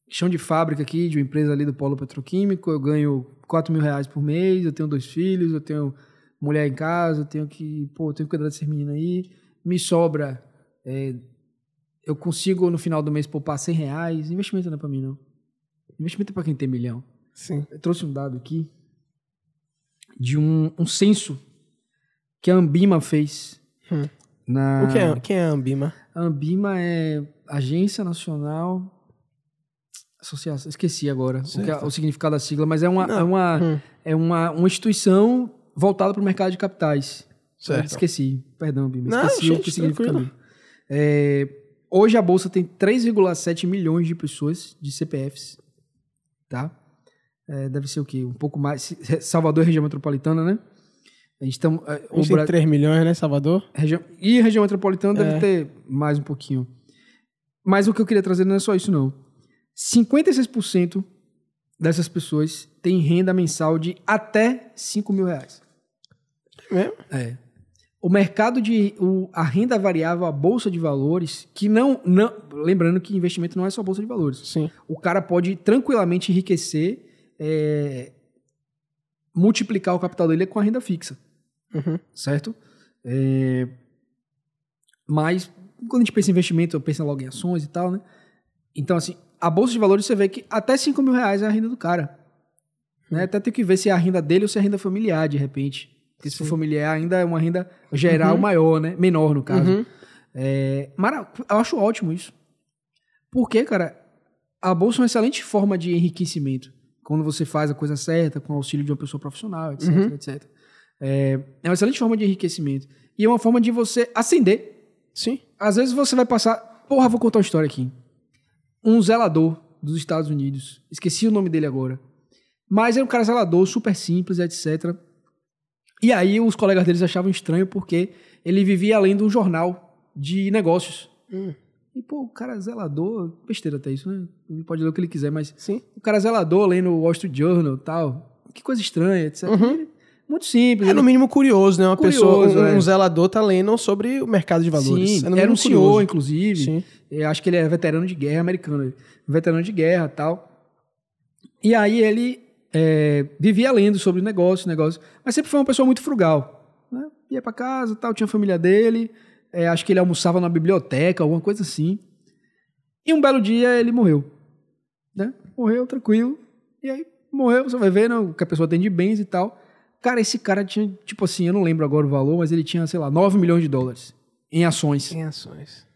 chão de fábrica aqui de uma empresa ali do polo petroquímico, eu ganho 4 mil reais por mês, eu tenho dois filhos, eu tenho mulher em casa, eu tenho que, pô, eu tenho que cuidar dessas meninas aí, me sobra, é, eu consigo no final do mês poupar 100 reais, investimento não é pra mim não. Investimento é pra quem tem milhão. Sim. Eu trouxe um dado aqui de um, um censo que a Ambima fez. Hum. Na... O que é, quem é a Ambima? A Ambima é Agência Nacional. Associação, esqueci agora o, que é- o significado da sigla, mas é uma, Não, é uma, hum. é uma, uma instituição voltada para o mercado de capitais. Certo. Esqueci, perdão, Bima. Não, Esqueci o que significa. É, hoje a Bolsa tem 3,7 milhões de pessoas, de CPFs. Tá? É, deve ser o quê? Um pouco mais. Salvador é região metropolitana, né? A gente tam, é, A gente tem Bra- 3 milhões, né, Salvador? Região, e região metropolitana É. deve ter mais um pouquinho. Mas o que eu queria trazer não é só isso, não. 56% dessas pessoas têm renda mensal de até 5 mil reais. É mesmo? É. O mercado de. o- a renda variável, a bolsa de valores, que não, não. Lembrando que investimento não é só bolsa de valores. Sim. O cara pode tranquilamente enriquecer, é, multiplicar o capital dele com a renda fixa Uhum. certo? É, Mas, quando a gente pensa em investimento, eu penso logo em ações e tal, né? Então, assim, a bolsa de valores você vê que até 5 mil reais é a renda do cara. Né? Até tem que ver se é a renda dele ou se é a renda familiar, de repente. Porque se for familiar, ainda é uma renda geral maior, né? Menor, no caso. Uhum. É, mara- eu acho ótimo isso. Porque, cara, a bolsa é uma excelente forma de enriquecimento. Quando você faz a coisa certa, com o auxílio de uma pessoa profissional, etc, Uhum. etc. É, é uma excelente forma de enriquecimento. E é uma forma de você ascender. Sim. Às vezes você vai passar. Porra, vou contar uma história aqui. Um zelador dos Estados Unidos. Esqueci o nome dele agora. Mas era um cara zelador, super simples, etc. E aí os colegas deles achavam estranho porque ele vivia além de um jornal de negócios. Hum. E, pô, o cara zelador, besteira até isso, né? Ele pode ler o que ele quiser, mas Sim. o cara zelador lendo o Wall Street Journal e tal. Que coisa estranha, etc. Uhum. Ele, muito simples. É no mínimo curioso, né? Uma Curioso, pessoa, um, é. um zelador tá lendo sobre o mercado de valores. Sim, é era um senhor, curioso. inclusive. Sim. Eu acho que ele é veterano de guerra americano. Veterano de guerra tal. E aí ele é, vivia lendo sobre negócio, negócio. Mas sempre foi uma pessoa muito frugal. Né? Ia pra casa tal, tinha a família dele. é, acho que ele almoçava na biblioteca, alguma coisa assim. E um belo dia ele morreu. Né? Morreu, tranquilo. E aí morreu, você vai vendo que a pessoa tem de bens e tal. Cara, esse cara tinha, tipo assim, eu não lembro agora o valor, mas ele tinha, sei lá, 9 milhões de dólares em ações. Em ações.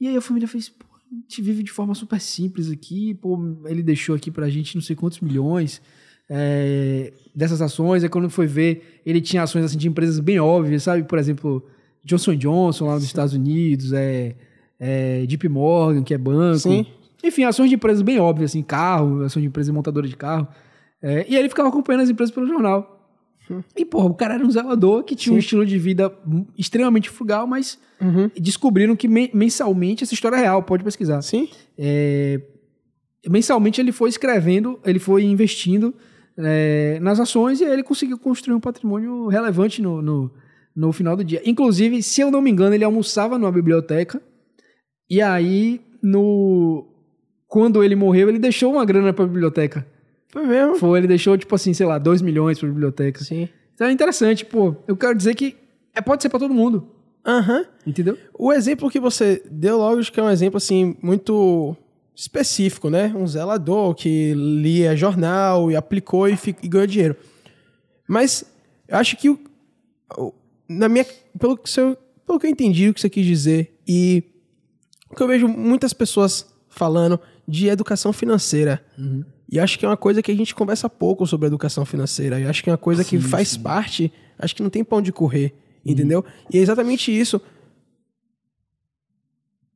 E aí a família fez, pô, a gente vive de forma super simples aqui, pô, ele deixou aqui pra gente não sei quantos milhões é, dessas ações. Aí quando foi ver, ele tinha ações assim, de empresas bem óbvias, sabe? Por exemplo, Johnson Johnson lá nos Estados Unidos, é, é, JP Morgan, que é banco. Sim. Enfim, ações de empresas bem óbvias, assim, carro, ações de empresa montadora de carro. É, e aí ele ficava acompanhando as empresas pelo jornal. E, porra, o cara era um zelador que tinha um Sim. estilo de vida extremamente frugal, mas Uhum. descobriram que men- mensalmente essa história é real, pode pesquisar. Sim? É, mensalmente ele foi escrevendo, ele foi investindo é, nas ações e aí ele conseguiu construir um patrimônio relevante no, no, no final do dia. Inclusive, se eu não me engano, ele almoçava numa biblioteca e aí, no quando ele morreu, ele deixou uma grana para a biblioteca. Foi mesmo? Foi, ele deixou, tipo assim, sei lá, 2 milhões para biblioteca. Sim. Então é interessante, pô. Eu quero dizer que é, pode ser para todo mundo, Aham. entendeu? O exemplo que você deu logo, acho que é um exemplo, assim, muito específico, né? Um zelador que lia jornal e aplicou e, fi- e ganhou dinheiro. Mas eu acho que, o, o- na minha, pelo, que você, pelo que eu entendi o que você quis dizer e o que eu vejo muitas pessoas falando de educação financeira. E acho que é uma coisa que a gente conversa pouco sobre educação financeira. E acho que é uma coisa que Sim, faz sim. parte, acho que não tem pão de correr, entendeu? E é exatamente isso.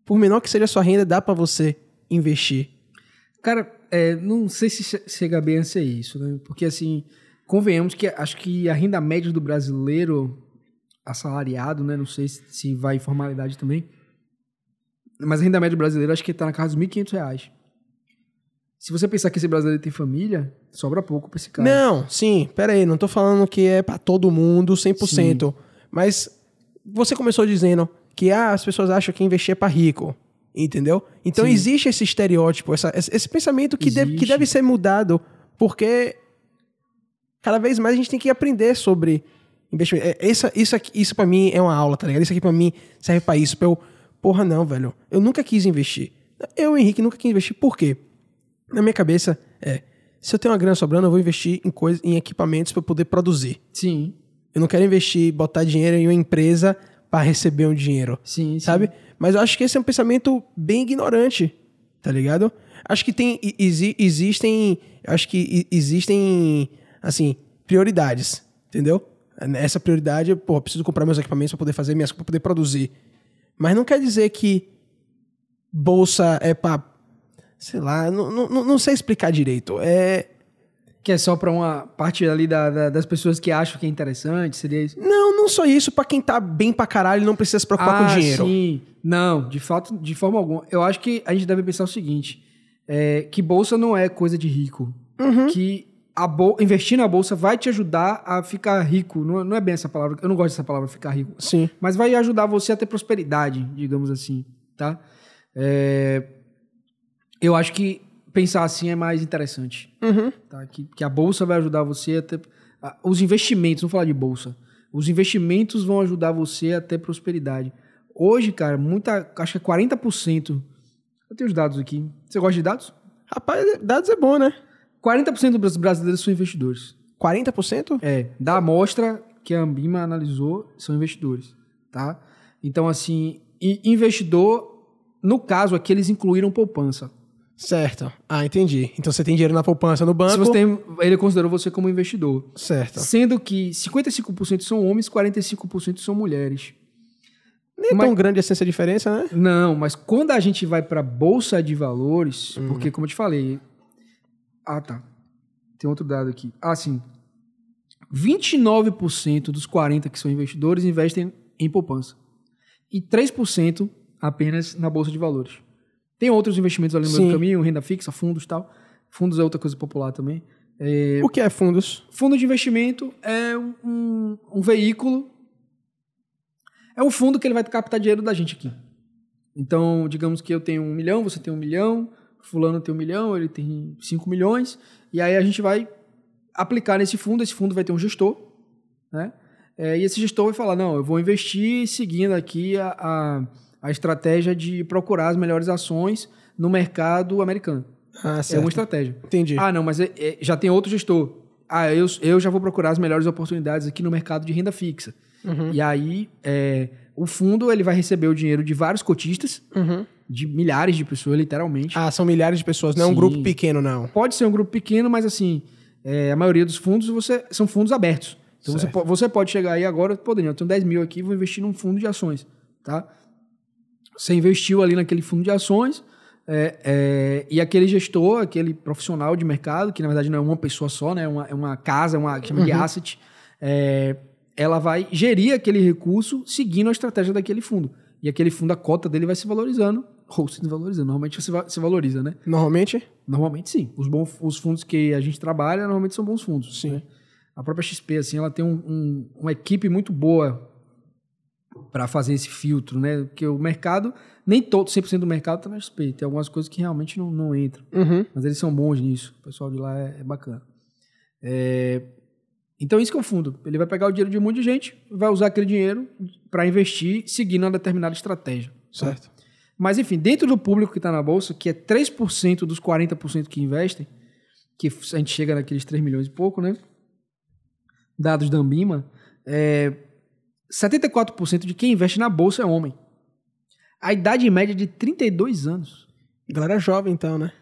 Por menor que seja a sua renda, dá pra você investir. Cara, é, não sei se che- chega bem a ser isso, né? Porque, assim, convenhamos que acho que a renda média do brasileiro assalariado, né? Não sei se, vai em formalidade também. Mas a renda média brasileira acho que tá na casa dos 1.500 reais. Se você pensar que esse brasileiro tem família, sobra pouco pra esse cara. Não, sim, pera aí, não tô falando que é pra todo mundo 100%. Mas você começou dizendo que ah, as pessoas acham que investir é pra rico. Entendeu? Então Sim. existe esse estereótipo, essa- esse pensamento que deve, que deve ser mudado, porque cada vez mais a gente tem que aprender sobre investimento. É, Isso, isso, aqui, isso pra mim é uma aula, tá ligado? Isso aqui pra mim serve pra isso. Pra eu, porra, não, velho. Eu nunca quis investir. Eu, Henrique, nunca quis investir. Por quê? Na minha cabeça é, se eu tenho uma grana sobrando, eu vou investir em coisas, em equipamentos pra eu poder produzir. Sim, Eu não quero investir, botar dinheiro em uma empresa pra receber um dinheiro, sim, sim. sabe? Mas eu acho que esse é um pensamento bem ignorante, tá ligado? Acho que tem exi- existem, acho que existem assim, prioridades, entendeu? Essa prioridade, pô, eu preciso comprar meus equipamentos pra poder fazer minhas para poder produzir. Mas não quer dizer que bolsa é pra sei lá, não, não, não sei explicar direito. É, Que é só pra uma parte ali da- da- das pessoas que acham que é interessante, seria isso? Não, não só isso, pra quem tá bem pra caralho e não precisa se preocupar com dinheiro. Ah, Sim. Não, de fato, de forma alguma. Eu acho que a gente deve pensar o seguinte: é, que bolsa não é coisa de rico. Uhum. Que a bol- investir na bolsa vai te ajudar a ficar rico. Não, não é bem essa palavra, eu não gosto dessa palavra, ficar rico. Sim. Mas vai ajudar você a ter prosperidade, digamos assim, tá? É, eu acho que pensar assim é mais interessante Uhum. tá? Que, que a bolsa vai ajudar você a ter. a- os investimentos, vamos falar de bolsa. Os investimentos vão ajudar você a ter prosperidade. Hoje, cara, muita. Acho que é 40%. Eu tenho os dados aqui. Você gosta de dados? Rapaz, dados é bom, né? 40% dos brasileiros são investidores. 40%? É, da amostra que a Ambima analisou, são investidores, tá? Então, assim, investidor, no caso aqui, eles incluíram poupança. Certo. Ah, entendi. Então você tem dinheiro na poupança no banco. Se você tem, ele considerou você como investidor. Certo. Sendo que 55% são homens, 45% são mulheres. Nem é Mas- tão grande assim essa diferença, né? Não, mas quando a gente vai para bolsa de valores, porque como eu te falei, ah tá, tem outro dado aqui. Ah sim, 29% dos 40 que são investidores investem em poupança e 3% apenas na bolsa de valores. Tem outros investimentos ali no meio Sim. do caminho, renda fixa, fundos e tal. Fundos é outra coisa popular também. É, O que é fundos? fundo de investimento é um, um- um veículo, é um fundo que ele vai captar dinheiro da gente aqui. Então, digamos que eu tenho um milhão, você tem um milhão, fulano tem um milhão, ele tem cinco milhões, e aí a gente vai aplicar nesse fundo, esse fundo vai ter um gestor, né? É, e esse gestor vai falar, não, eu vou investir seguindo aqui a, a, a estratégia de procurar as melhores ações no mercado americano. Ah, É certo. uma estratégia. Entendi. Ah, não, mas é- é- já tem outro gestor. Ah, eu, eu já vou procurar as melhores oportunidades aqui no mercado de renda fixa. Uhum. E aí, é, o fundo ele vai receber o dinheiro de vários cotistas, Uhum. de milhares de pessoas, literalmente. Ah, são milhares de pessoas, não é um grupo pequeno, não. Pode ser um grupo pequeno, mas assim, é, a maioria dos fundos você, são fundos abertos. Então você, Certo. você pode chegar aí agora, pô, Daniel, eu tenho 10 mil aqui, vou investir num fundo de ações, tá? Você investiu ali naquele fundo de ações, é, é, e aquele gestor, aquele profissional de mercado, que na verdade não é uma pessoa só, né? É uma, é uma casa, é uma que chama de asset, é, ela vai gerir aquele recurso seguindo a estratégia daquele fundo. E aquele fundo, a cota dele vai se valorizando, ou se desvalorizando. Normalmente se, va- se valoriza, né? Normalmente? Normalmente sim. Os, bons, os fundos que a gente trabalha normalmente são bons fundos. Sim. né? A própria XP, assim, ela tem um- um- uma equipe muito boa para fazer esse filtro, né? Porque o mercado, nem todo, 100% do mercado está na XP. Tem algumas coisas que realmente não, não entram. Uhum. Mas eles são bons nisso. O pessoal de lá é, é bacana. É, Então, isso que é o fundo. Ele vai pegar o dinheiro de um monte de gente, vai usar aquele dinheiro para investir seguindo uma determinada estratégia. Certo. Mas, enfim, dentro do público que está na Bolsa, que é 3% dos 40% que investem, que a gente chega naqueles 3 milhões e pouco, né? Dados da Ambima, é, 74% de quem investe na Bolsa é homem. A idade média é de 32 anos. Galera jovem, então, né?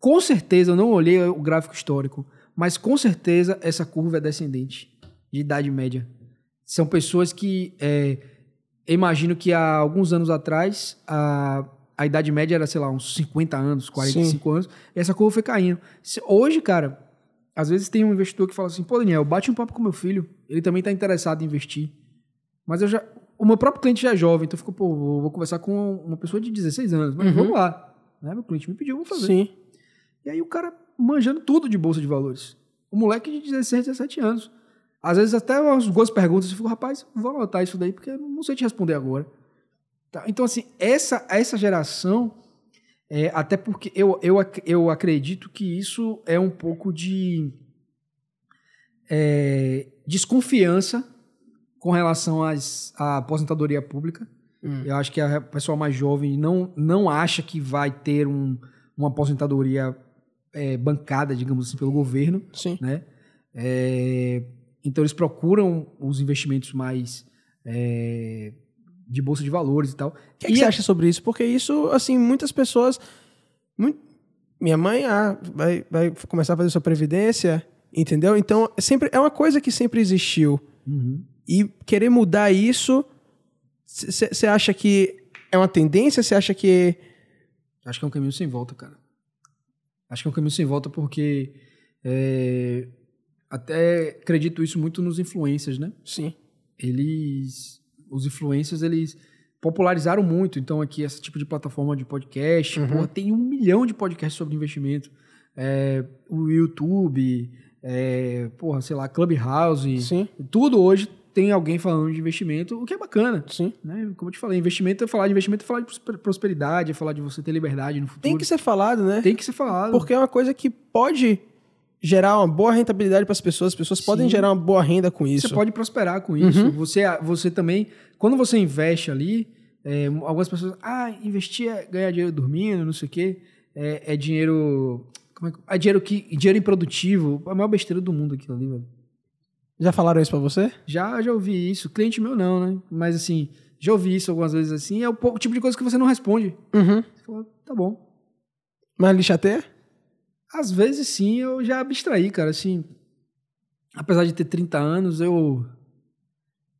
Com certeza, eu não olhei o gráfico histórico, mas com certeza essa curva é descendente de idade média. São pessoas que, é, eu imagino que há alguns anos atrás, a, a idade média era, sei lá, uns 50 anos, 45 anos, e essa curva foi caindo. Hoje, cara, às vezes tem um investidor que fala assim, pô, Daniel, bate um papo com meu filho, ele também está interessado em investir. Mas eu já, o meu próprio cliente já é jovem, então eu fico, pô, vou, vou conversar com uma pessoa de 16 anos, mas Uhum. vamos lá. Né? Meu cliente me pediu, vamos fazer. Sim. E aí o cara manjando tudo de bolsa de valores. O moleque de 16, 17 anos. Às vezes até umas duas perguntas eu fico, rapaz, vou anotar isso daí porque eu não sei te responder agora. Tá? Então, assim, essa, essa geração, é, até porque eu, eu, eu acredito que isso é um pouco de é, desconfiança com relação às, à aposentadoria pública. Hum. Eu acho que a pessoa mais jovem não, não acha que vai ter um, uma aposentadoria é, bancada, digamos assim, pelo governo, Sim. né? É, então eles procuram os investimentos mais é, de bolsa de valores e tal. O que, é que você acha sobre isso? Porque isso, assim, muitas pessoas. mui- Minha mãe ah, vai, vai começar a fazer sua previdência, entendeu? Então, é sempre, é uma coisa que sempre existiu. Uhum. E querer mudar isso, você acha que é uma tendência? Você acha que. Acho que é um caminho sem volta, cara. Acho que é um caminho sem volta porque é, até acredito isso muito nos influencers, né? Sim. eles os influencers eles popularizaram muito então aqui esse tipo de plataforma de podcast Uhum. porra, tem um milhão de podcasts sobre investimento É, o YouTube é, porra sei lá Clubhouse Sim. tudo hoje tem alguém falando de investimento o que é bacana Sim. né como eu te falei investimento é falar de investimento é falar de prosper- prosperidade é falar de você ter liberdade no futuro Tem que ser falado, né? Tem que ser falado Porque é uma coisa que pode gerar uma boa rentabilidade para as pessoas. As pessoas podem Sim. gerar uma boa renda com isso. Você pode prosperar com isso. Uhum. Você, você também, quando você investe ali, é, algumas pessoas, ah, investir é ganhar dinheiro dormindo, não sei o quê, é, é dinheiro, como é, é dinheiro que, dinheiro improdutivo, a maior besteira do mundo aquilo ali, velho. Já falaram isso para você? Já, já ouvi isso, cliente meu não, né? Mas assim, já ouvi isso algumas vezes assim, é o po- o tipo de coisa que você não responde. Uhum. Você fala, tá bom. Mas lhe chateia? Às vezes sim, eu já abstraí, cara, assim. Apesar de ter 30 anos, eu.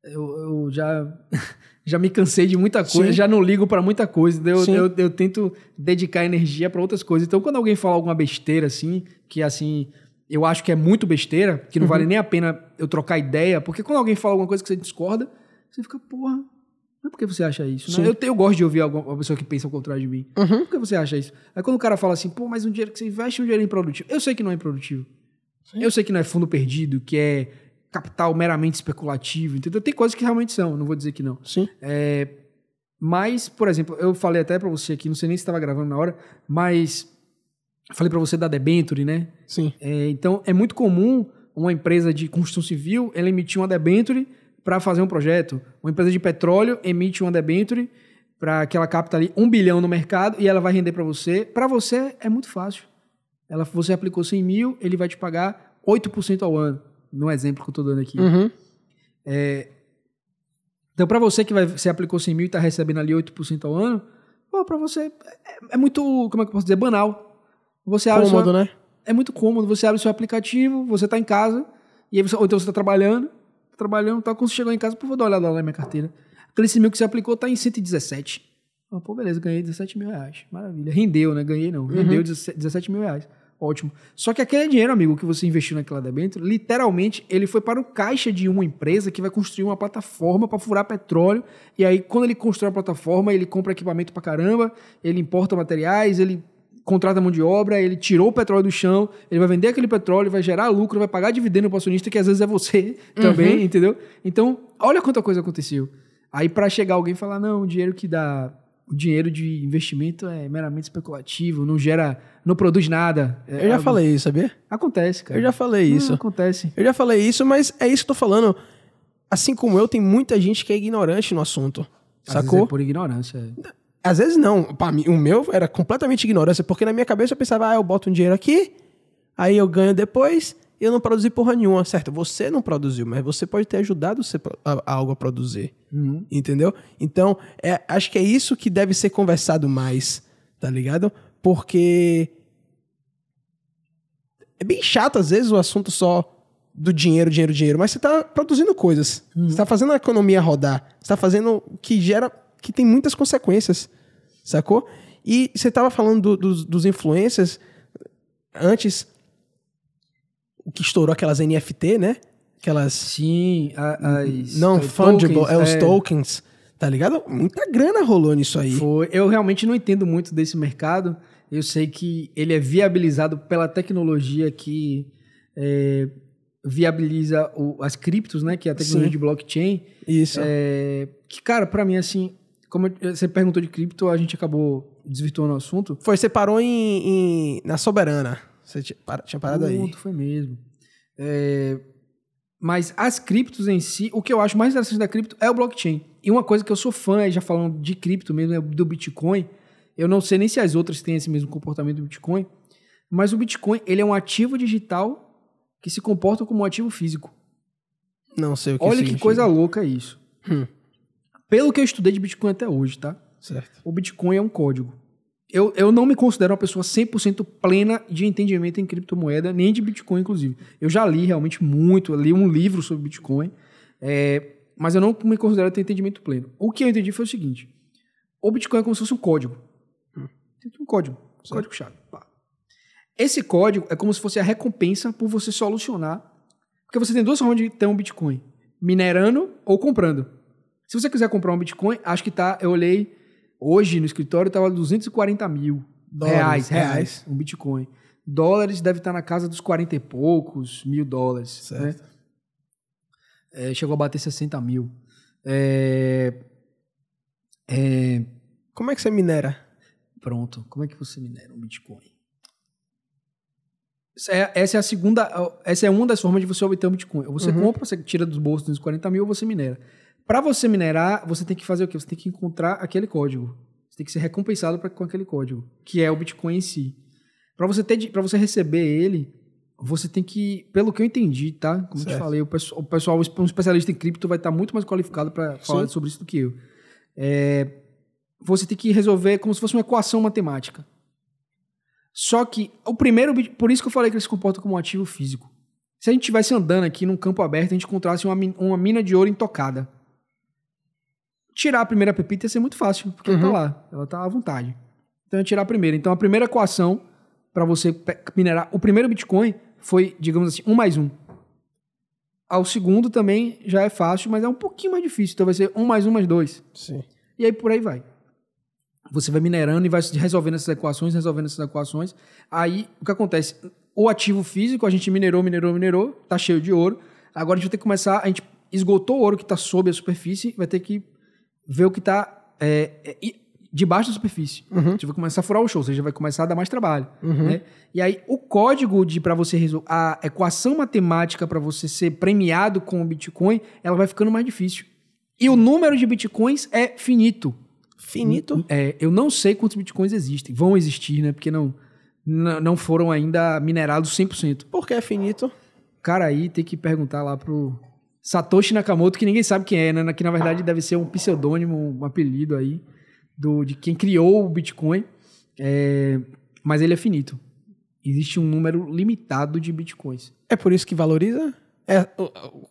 Eu, eu já. Já me cansei de muita coisa, Sim. já não ligo pra muita coisa. Eu, eu, eu tento dedicar energia pra outras coisas. Então, quando alguém fala alguma besteira assim, que assim, eu acho que é muito besteira, que não Uhum. vale nem a pena eu trocar ideia, porque quando alguém fala alguma coisa que você discorda, você fica, porra, não é porque você acha isso, né? Eu, eu gosto de ouvir alguma, uma pessoa que pensa ao contrário de mim. Uhum. Por que você acha isso? Aí quando o cara fala assim, pô, mas um dinheiro que você investe é um dinheiro improdutivo. Eu sei que não é improdutivo. Sim. Eu sei que não é fundo perdido, que é capital meramente especulativo, entendeu? Tem coisas que realmente são, não vou dizer que não. Sim. É, mas, por exemplo, eu falei até para você aqui, não sei nem se estava gravando na hora, mas falei para você da debenture, né? Sim. É, então, é muito comum uma empresa de construção civil, ela emitir uma debenture para fazer um projeto. Uma empresa de petróleo emite uma debenture para que ela capta ali um bilhão no mercado e ela vai render para você. Para você é muito fácil. Ela, você aplicou 100 mil, ele vai te pagar 8% ao ano, no exemplo que eu estou dando aqui. Uhum. É, então, para você que vai, você aplicou 100 mil e está recebendo ali 8% ao ano, para você é, é, muito, como é que eu posso dizer, banal. Você abre cômodo, né? É muito cômodo. Você abre o seu aplicativo, você está em casa, e aí você, ou então você está trabalhando, tá trabalhando, tá, quando você chegou em casa, pô, vou dar uma olhada lá na minha carteira. Aquele 100 mil que você aplicou está em 117. Oh, pô, beleza, ganhei 17 mil reais. Maravilha. Rendeu, né? Ganhei não. Rendeu uhum. 17 mil reais. Ótimo. Só que aquele dinheiro, amigo, que você investiu naquela debênture, literalmente, ele foi para o caixa de uma empresa que vai construir uma plataforma para furar petróleo. E aí, quando ele constrói a plataforma, ele compra equipamento para caramba, ele importa materiais, ele contrata mão de obra, ele tirou o petróleo do chão, ele vai vender aquele petróleo, vai gerar lucro, vai pagar dividendo para o acionista, que às vezes é você também, uhum. entendeu? Então, olha quanta coisa aconteceu. Aí, para chegar alguém e falar, não, o dinheiro que dá o dinheiro de investimento é meramente especulativo, não gera, não produz nada. É eu já algo... falei isso, sabia? Acontece, cara. Eu já falei isso. Acontece. Eu já falei isso, mas é isso que eu tô falando. Assim como eu, tem muita gente que é ignorante no assunto. Às sacou? Vezes é por ignorância. Às vezes não. Pra mim, o meu era completamente ignorância, porque na minha cabeça eu pensava, ah, eu boto um dinheiro aqui, aí eu ganho depois, eu não produzi porra nenhuma. Certo, você não produziu, mas você pode ter ajudado você a, a algo a produzir. Uhum. Entendeu? Então, é, acho que é isso que deve ser conversado mais, tá ligado? Porque é bem chato, às vezes, o assunto só do dinheiro, dinheiro, dinheiro, mas você está produzindo coisas. Uhum. Você está fazendo a economia rodar. Você está fazendo que gera. Que tem muitas consequências. Sacou? E você estava falando do, do, dos influencers antes o que estourou aquelas NFT, né? Aquelas. Sim, as. Não, fungible, tokens, é os é. tokens. Tá ligado? Muita grana rolou nisso aí. Foi. Eu realmente não entendo muito desse mercado. Eu sei que ele é viabilizado pela tecnologia que é, viabiliza o, as criptos, né? Que é a tecnologia Sim. de blockchain. Isso. É, que, cara, para mim, assim, como você perguntou de cripto, a gente acabou desvirtuando o assunto. Foi, você parou em, em na Soberana. Você tinha parado aí. Foi mesmo. É, mas as criptos em si, o que eu acho mais interessante da cripto é o blockchain. E uma coisa que eu sou fã, já falando de cripto mesmo, é do Bitcoin. Eu não sei nem se as outras têm esse mesmo comportamento do Bitcoin, mas o Bitcoin ele é um ativo digital que se comporta como um ativo físico. Não sei o que Olha significa. que coisa louca isso. Hum. Pelo que eu estudei de Bitcoin até hoje, tá? Certo. O Bitcoin é um código eu, eu não me considero uma pessoa 100% plena de entendimento em criptomoeda, nem de Bitcoin, inclusive. Eu já li realmente muito, li um livro sobre Bitcoin, é, mas eu não me considero ter entendimento pleno. O que eu entendi foi o seguinte: o Bitcoin é como se fosse um código. Hum. Um código, um código-chave. Esse código é como se fosse a recompensa por você solucionar. Porque você tem duas formas de ter um Bitcoin: minerando ou comprando. Se você quiser comprar um Bitcoin, acho que tá. Eu olhei Hoje no escritório estava 240 mil Dólares, reais, reais, um Bitcoin. Dólares deve estar na casa dos 40 e poucos mil dólares. Certo. Né? É, chegou a bater 60 mil. É, é, como é que você minera? Pronto. Como é que você minera um Bitcoin? Essa é, essa é a segunda. Essa é uma das formas de você obter um Bitcoin. Ou você uhum. compra, você tira dos bolsos 240 mil, ou você minera. Para você minerar, você tem que fazer o quê? Você tem que encontrar aquele código. Você tem que ser recompensado pra, com aquele código, que é o Bitcoin em si. Para você ter, para você receber ele, você tem que, pelo que eu entendi, tá? Como certo. eu te falei, o pessoal, o pessoal, um especialista em cripto vai estar muito mais qualificado para falar Sim. sobre isso do que eu. É, você tem que resolver como se fosse uma equação matemática. Só que o primeiro, por isso que eu falei que ele se comporta como um ativo físico. Se a gente estivesse andando aqui num campo aberto, a gente encontrasse uma, uma mina de ouro intocada tirar a primeira pepita ia ser muito fácil, porque uhum. ela tá lá, ela tá à vontade. Então, eu tirar a primeira. Então, a primeira equação para você minerar o primeiro Bitcoin foi, digamos assim, um mais um. Ao segundo também já é fácil, mas é um pouquinho mais difícil. Então, vai ser um mais um mais dois. Sim. E aí, por aí vai. Você vai minerando e vai resolvendo essas equações, resolvendo essas equações. Aí, o que acontece? o ativo físico, a gente minerou, minerou, minerou, tá cheio de ouro. Agora a gente vai ter que começar, a gente esgotou o ouro que está sob a superfície, vai ter que ver o que está é, é, debaixo da superfície. Uhum. A gente vai começar a furar o show, ou seja, vai começar a dar mais trabalho. Uhum. Né? E aí, o código de para você resolver, a equação matemática para você ser premiado com o Bitcoin, ela vai ficando mais difícil. E o número de Bitcoins é finito. Finito? É, eu não sei quantos Bitcoins existem. Vão existir, né? Porque não, não foram ainda minerados 100%. Por que é finito? Cara, aí tem que perguntar lá pro Satoshi Nakamoto, que ninguém sabe quem é, né? Que na verdade deve ser um pseudônimo, um apelido aí do, de quem criou o Bitcoin. É, mas ele é finito. Existe um número limitado de Bitcoins. É por isso que valoriza? É,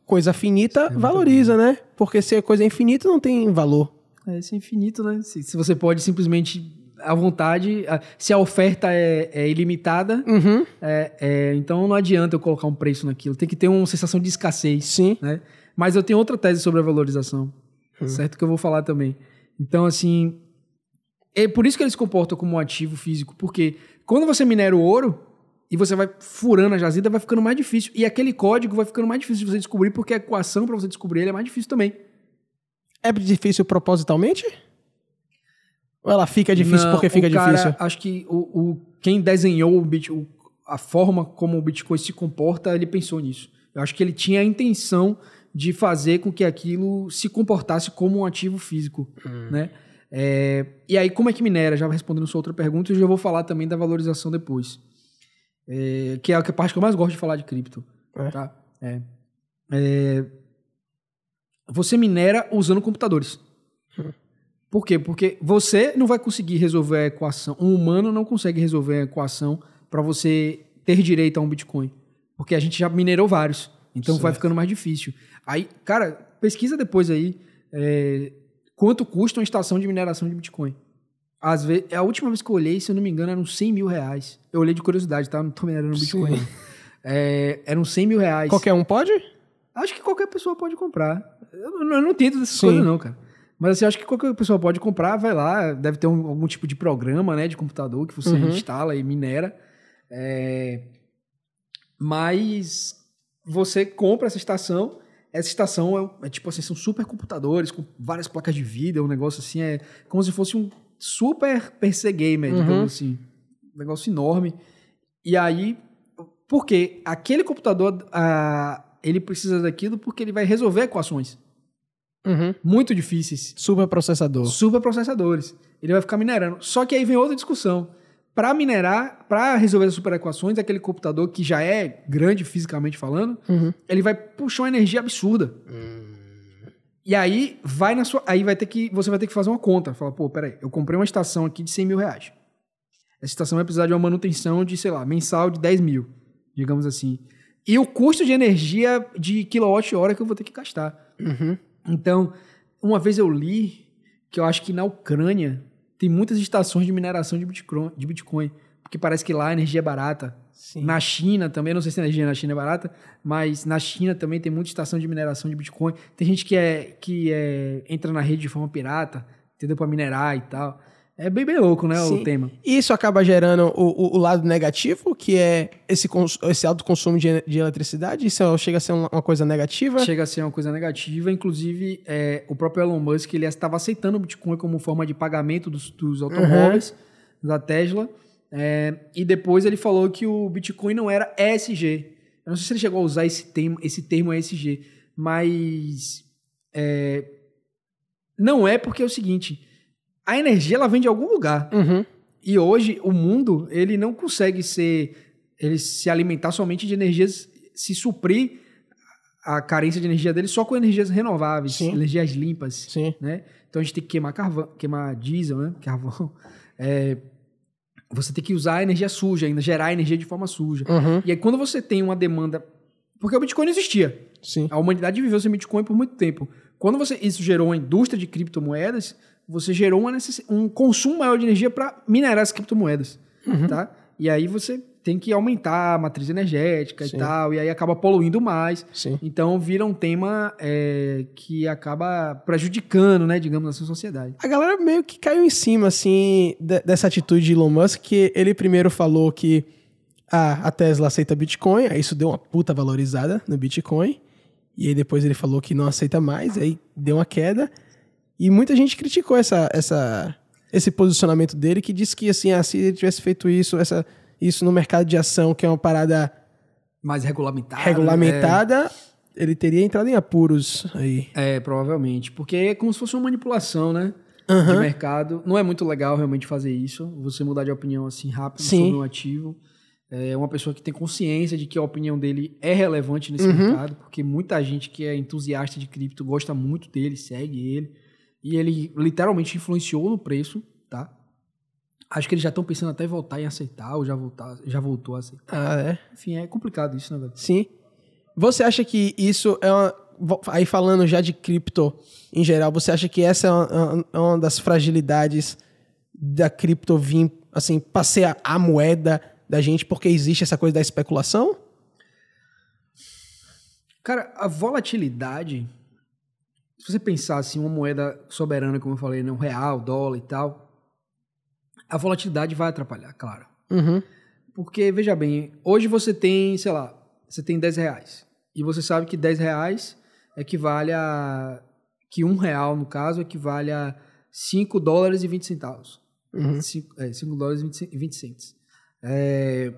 coisa finita é valoriza, né? Porque se a coisa é infinita, não tem valor. É, se é infinito, né? Se, se você pode simplesmente à vontade. Se a oferta é, é ilimitada, uhum. é, é, então não adianta eu colocar um preço naquilo. Tem que ter uma sensação de escassez. Sim. Né? Mas eu tenho outra tese sobre a valorização, uhum. certo? Que eu vou falar também. Então, assim, é por isso que ele se comporta como um ativo físico, porque quando você minera o ouro e você vai furando a jazida, vai ficando mais difícil. E aquele código vai ficando mais difícil de você descobrir, porque a equação para você descobrir ele é mais difícil também. É difícil propositalmente? Ou ela fica difícil Não, porque fica cara, difícil? Acho que o, o, quem desenhou o Bitcoin, a forma como o Bitcoin se comporta, ele pensou nisso. Eu acho que ele tinha a intenção de fazer com que aquilo se comportasse como um ativo físico, hum. né? É, e aí, como é que minera? Já respondendo sua outra pergunta, eu já vou falar também da valorização depois. É, que é a parte que eu mais gosto de falar de cripto. É. Tá? É. é você minera usando computadores. Hum. Por quê? Porque você não vai conseguir resolver a equação. Um humano não consegue resolver a equação para você ter direito a um Bitcoin. Porque a gente já minerou vários. Então certo. vai ficando mais difícil. Aí, cara, pesquisa depois aí é, quanto custa uma estação de mineração de Bitcoin. Às vezes, a última vez que eu olhei, se eu não me engano, eram 100 mil reais. Eu olhei de curiosidade, tá? Não tô minerando Bitcoin. É, eram 100 mil reais. Qualquer um pode? Acho que qualquer pessoa pode comprar. Eu, eu não entendo dessas Sim. coisas, não, cara. Mas assim, acho que qualquer pessoa pode comprar, vai lá, deve ter um, algum tipo de programa, né, de computador que você uhum. instala e minera. É... Mas você compra essa estação, essa estação é, é, tipo assim, são super computadores com várias placas de vídeo, um negócio assim, é como se fosse um super PC gamer, uhum. digamos assim. Um negócio enorme. E aí, porque aquele computador, ah, ele precisa daquilo porque ele vai resolver equações. Uhum. Muito difíceis. Superprocessador. Superprocessadores. Ele vai ficar minerando. Só que aí vem outra discussão. Para minerar, para resolver as superequações, aquele computador que já é grande fisicamente falando, uhum. ele vai puxar uma energia absurda. Uhum. E aí vai na sua. Aí vai ter que. Você vai ter que fazer uma conta. Fala, pô, peraí, eu comprei uma estação aqui de 100 mil reais. Essa estação vai precisar de uma manutenção de, sei lá, mensal de 10 mil, digamos assim. E o custo de energia de quilowatt-hora que eu vou ter que gastar. Uhum. Então, uma vez eu li que eu acho que na Ucrânia tem muitas estações de mineração de Bitcoin, de Bitcoin porque parece que lá a energia é barata. Sim. Na China também, não sei se a energia na China é barata, mas na China também tem muita estação de mineração de Bitcoin. Tem gente que é que é, entra na rede de forma pirata, entendeu? Para minerar e tal. É bem, bem louco, né, Sim. o tema. Isso acaba gerando o, o, o, lado negativo, que é esse, esse alto consumo de, de eletricidade? Isso chega a ser uma, coisa negativa? Chega a ser uma coisa negativa. Inclusive, é, o próprio Elon Musk ele estava aceitando o Bitcoin como forma de pagamento dos, dos automóveis uhum. da Tesla. É, e depois ele falou que o Bitcoin não era ESG. Eu não sei se ele chegou a usar esse termo, esse termo ESG, mas é, não é porque é o seguinte a energia ela vem de algum lugar. Uhum. E hoje o mundo ele não consegue ser ele se alimentar somente de energias, se suprir a carência de energia dele só com energias renováveis, Sim. energias limpas, Sim. né? Então a gente tem que queimar carvão, queimar diesel, né? Carvão. É, você tem que usar energia suja ainda, gerar energia de forma suja. Uhum. E aí quando você tem uma demanda, porque o Bitcoin não existia. Sim. A humanidade viveu sem Bitcoin por muito tempo. Quando você isso gerou uma indústria de criptomoedas, você gerou um consumo maior de energia para minerar as criptomoedas, uhum. tá? E aí você tem que aumentar a matriz energética Sim. e tal, e aí acaba poluindo mais. Sim. Então vira um tema é, que acaba prejudicando, né, digamos, a sociedade. A galera meio que caiu em cima, assim, dessa atitude de Elon Musk, que ele primeiro falou que a, a Tesla aceita Bitcoin, aí isso deu uma puta valorizada no Bitcoin. E aí depois ele falou que não aceita mais, aí deu uma queda. E muita gente criticou essa, essa, esse posicionamento dele, que disse que assim, ah, se ele tivesse feito isso, essa, isso no mercado de ação, que é uma parada Mais regulamentada. regulamentada, ele teria entrado em apuros aí. É, provavelmente. Porque é como se fosse uma manipulação, né? De Aham. mercado. Não é muito legal realmente fazer isso. Você mudar de opinião assim rápido Sim. sobre um ativo. É uma pessoa que tem consciência de que a opinião dele é relevante nesse Uhum. mercado, porque muita gente que é entusiasta de cripto gosta muito dele, segue ele. E ele literalmente influenciou no preço, tá? Acho que eles já estão pensando até em voltar em aceitar, ou já, voltar, já voltou a aceitar. Ah, é? Enfim, é complicado isso, né, velho? Sim. Você acha que isso é uma. Aí falando já de cripto em geral, você acha que essa é uma, é uma das fragilidades da cripto vir, assim, passear a moeda da gente porque existe essa coisa da especulação? Cara, a volatilidade, se você pensar assim, uma moeda soberana, como eu falei, né, um real, dólar e tal, a volatilidade vai atrapalhar, claro. Uhum. Porque, veja bem, hoje você tem, sei lá, você tem 10 reais. E você sabe que 10 reais equivale a. que um real, no caso, equivale a 5 dólares e 20 centavos. Uhum. 5, é, 5 dólares e 20 cen- 20 cents. É,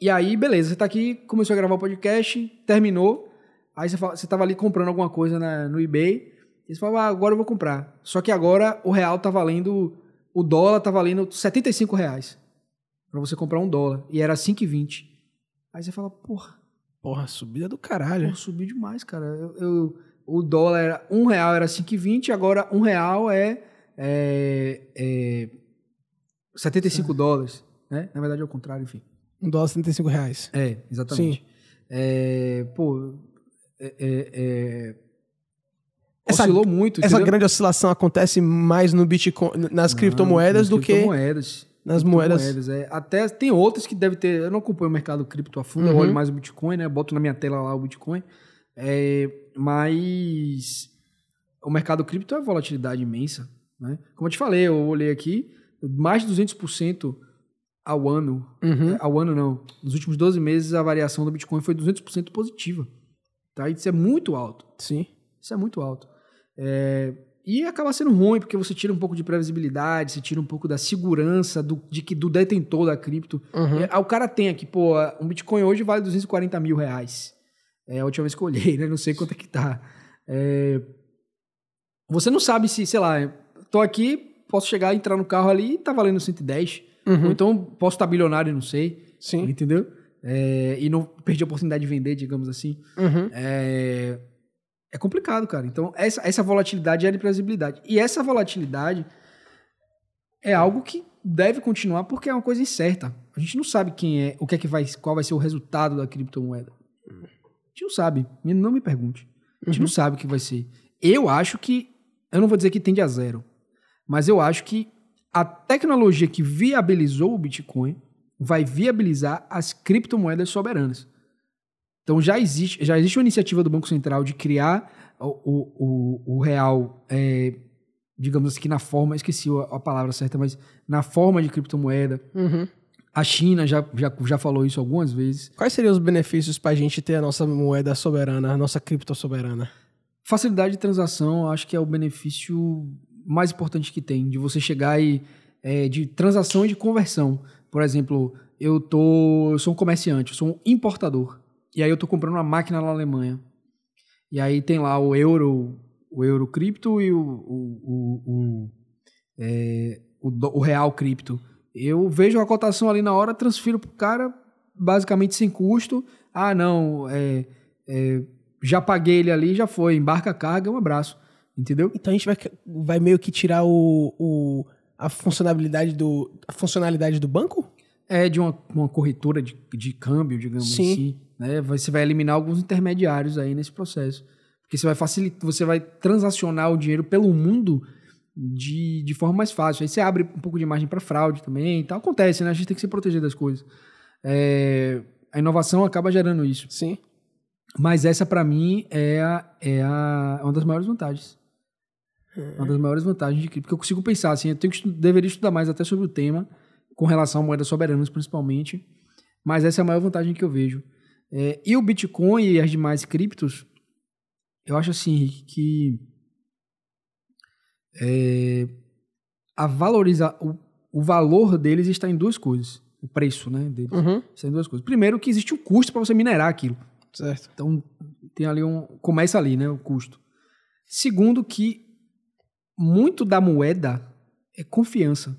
E aí, beleza, você tá aqui, começou a gravar o podcast, terminou. Aí você, fala, você tava ali comprando alguma coisa na- no eBay. E você fala, ah, agora eu vou comprar. Só que agora o real tá valendo. O dólar tá valendo 75 reais. Pra você comprar um dólar. E era 5,20. Aí você fala, porra, Porra, subida do caralho. Pô, subiu demais, cara. Eu, eu- o dólar era um real era 5,20, agora um real é, é, é 75 dólares, né? Na verdade é o contrário, enfim. Um dólar 75 reais. É, exatamente. É, pô, é, é, é, Essa- oscilou muito. Essa entendeu? grande oscilação acontece mais no Bitcoin, nas Não, criptomoedas do que criptomoedas. nas moedas. Criptomoedas, é. Até tem outras que deve ter. Eu não acompanho o mercado cripto a fundo, eu Uhum. olho mais o Bitcoin, né? Boto na minha tela lá o Bitcoin. É, mas o mercado cripto é uma volatilidade imensa. Né? Como eu te falei, eu olhei aqui, mais de 200% ao ano. Uhum. É, Ao ano não. Nos últimos 12 meses a variação do Bitcoin foi 200% positiva. Tá? Isso é muito alto. Sim. Isso é muito alto. É, e acaba sendo ruim, porque você tira um pouco de previsibilidade, você tira um pouco da segurança do, de que, do detentor da cripto. Uhum. É, o cara tem aqui, pô, um Bitcoin hoje vale 240 mil reais. É a última vez que eu olhei, né? Não sei quanto é que tá. É, você não sabe se, sei lá, tô aqui, posso chegar, entrar no carro ali e tá valendo 110. Uhum. Ou então posso estar bilionário e não sei. Sim. Entendeu? É, e não perdi a oportunidade de vender, digamos assim. Uhum. É, é complicado, cara. Então, essa, essa volatilidade é a imprevisibilidade. E essa volatilidade é algo que deve continuar porque é uma coisa incerta. A gente não sabe quem é, o que é que vai, qual vai ser o resultado da criptomoeda. A gente não sabe. Não me pergunte. A gente não sabe o que vai ser. Eu acho que, eu não vou dizer que tende a zero, mas eu acho que a tecnologia que viabilizou o Bitcoin vai viabilizar as criptomoedas soberanas. Então já existe, já existe uma iniciativa do Banco Central de criar o, o, o, real, é, digamos assim, na forma, esqueci a, a palavra certa, mas na forma de criptomoeda. Uhum. A China já, já, já falou isso algumas vezes. Quais seriam os benefícios pra gente ter a nossa moeda soberana, a nossa cripto soberana? Facilidade de transação, acho que é o benefício mais importante que tem, de você chegar e é, de transação e de conversão. Por exemplo, eu tô, eu sou um comerciante, eu sou um importador. E aí eu tô comprando uma máquina na Alemanha. E aí tem lá o euro, o euro cripto e o, o, o, o, é, o, o real cripto. Eu vejo a cotação ali na hora, transfiro pro cara, basicamente sem custo. Ah, não, é, é, já paguei ele ali, já foi, embarca a carga, um abraço. Entendeu? Então a gente vai, vai meio que tirar o, o- a funcionalidade do a funcionalidade do banco? É de uma, uma corretora de, de câmbio, digamos Sim. assim. Né? Você vai eliminar alguns intermediários aí nesse processo. Porque você vai facilitar, você vai transacionar o dinheiro pelo mundo de, de forma mais fácil. Aí você abre um pouco de margem para fraude também. Então acontece, né? A gente tem que se proteger das coisas. É, a inovação acaba gerando isso. Sim. Mas essa, para mim, é, a, é, a, é uma das maiores vantagens. Uma das maiores vantagens de cripto. Porque eu consigo pensar, assim, eu tenho que deveria estudar mais até sobre o tema, com relação a moedas soberanas, principalmente. Mas essa é a maior vantagem que eu vejo. É, e o Bitcoin e as demais criptos, eu acho assim, Henrique, que é, a valoriza, o, o valor deles está em duas coisas. O preço né, deles Uhum. está em duas coisas. Primeiro, que existe um custo para você minerar aquilo. Certo. Então, tem ali um. Começa ali, né? O custo. Segundo, que muito da moeda é confiança.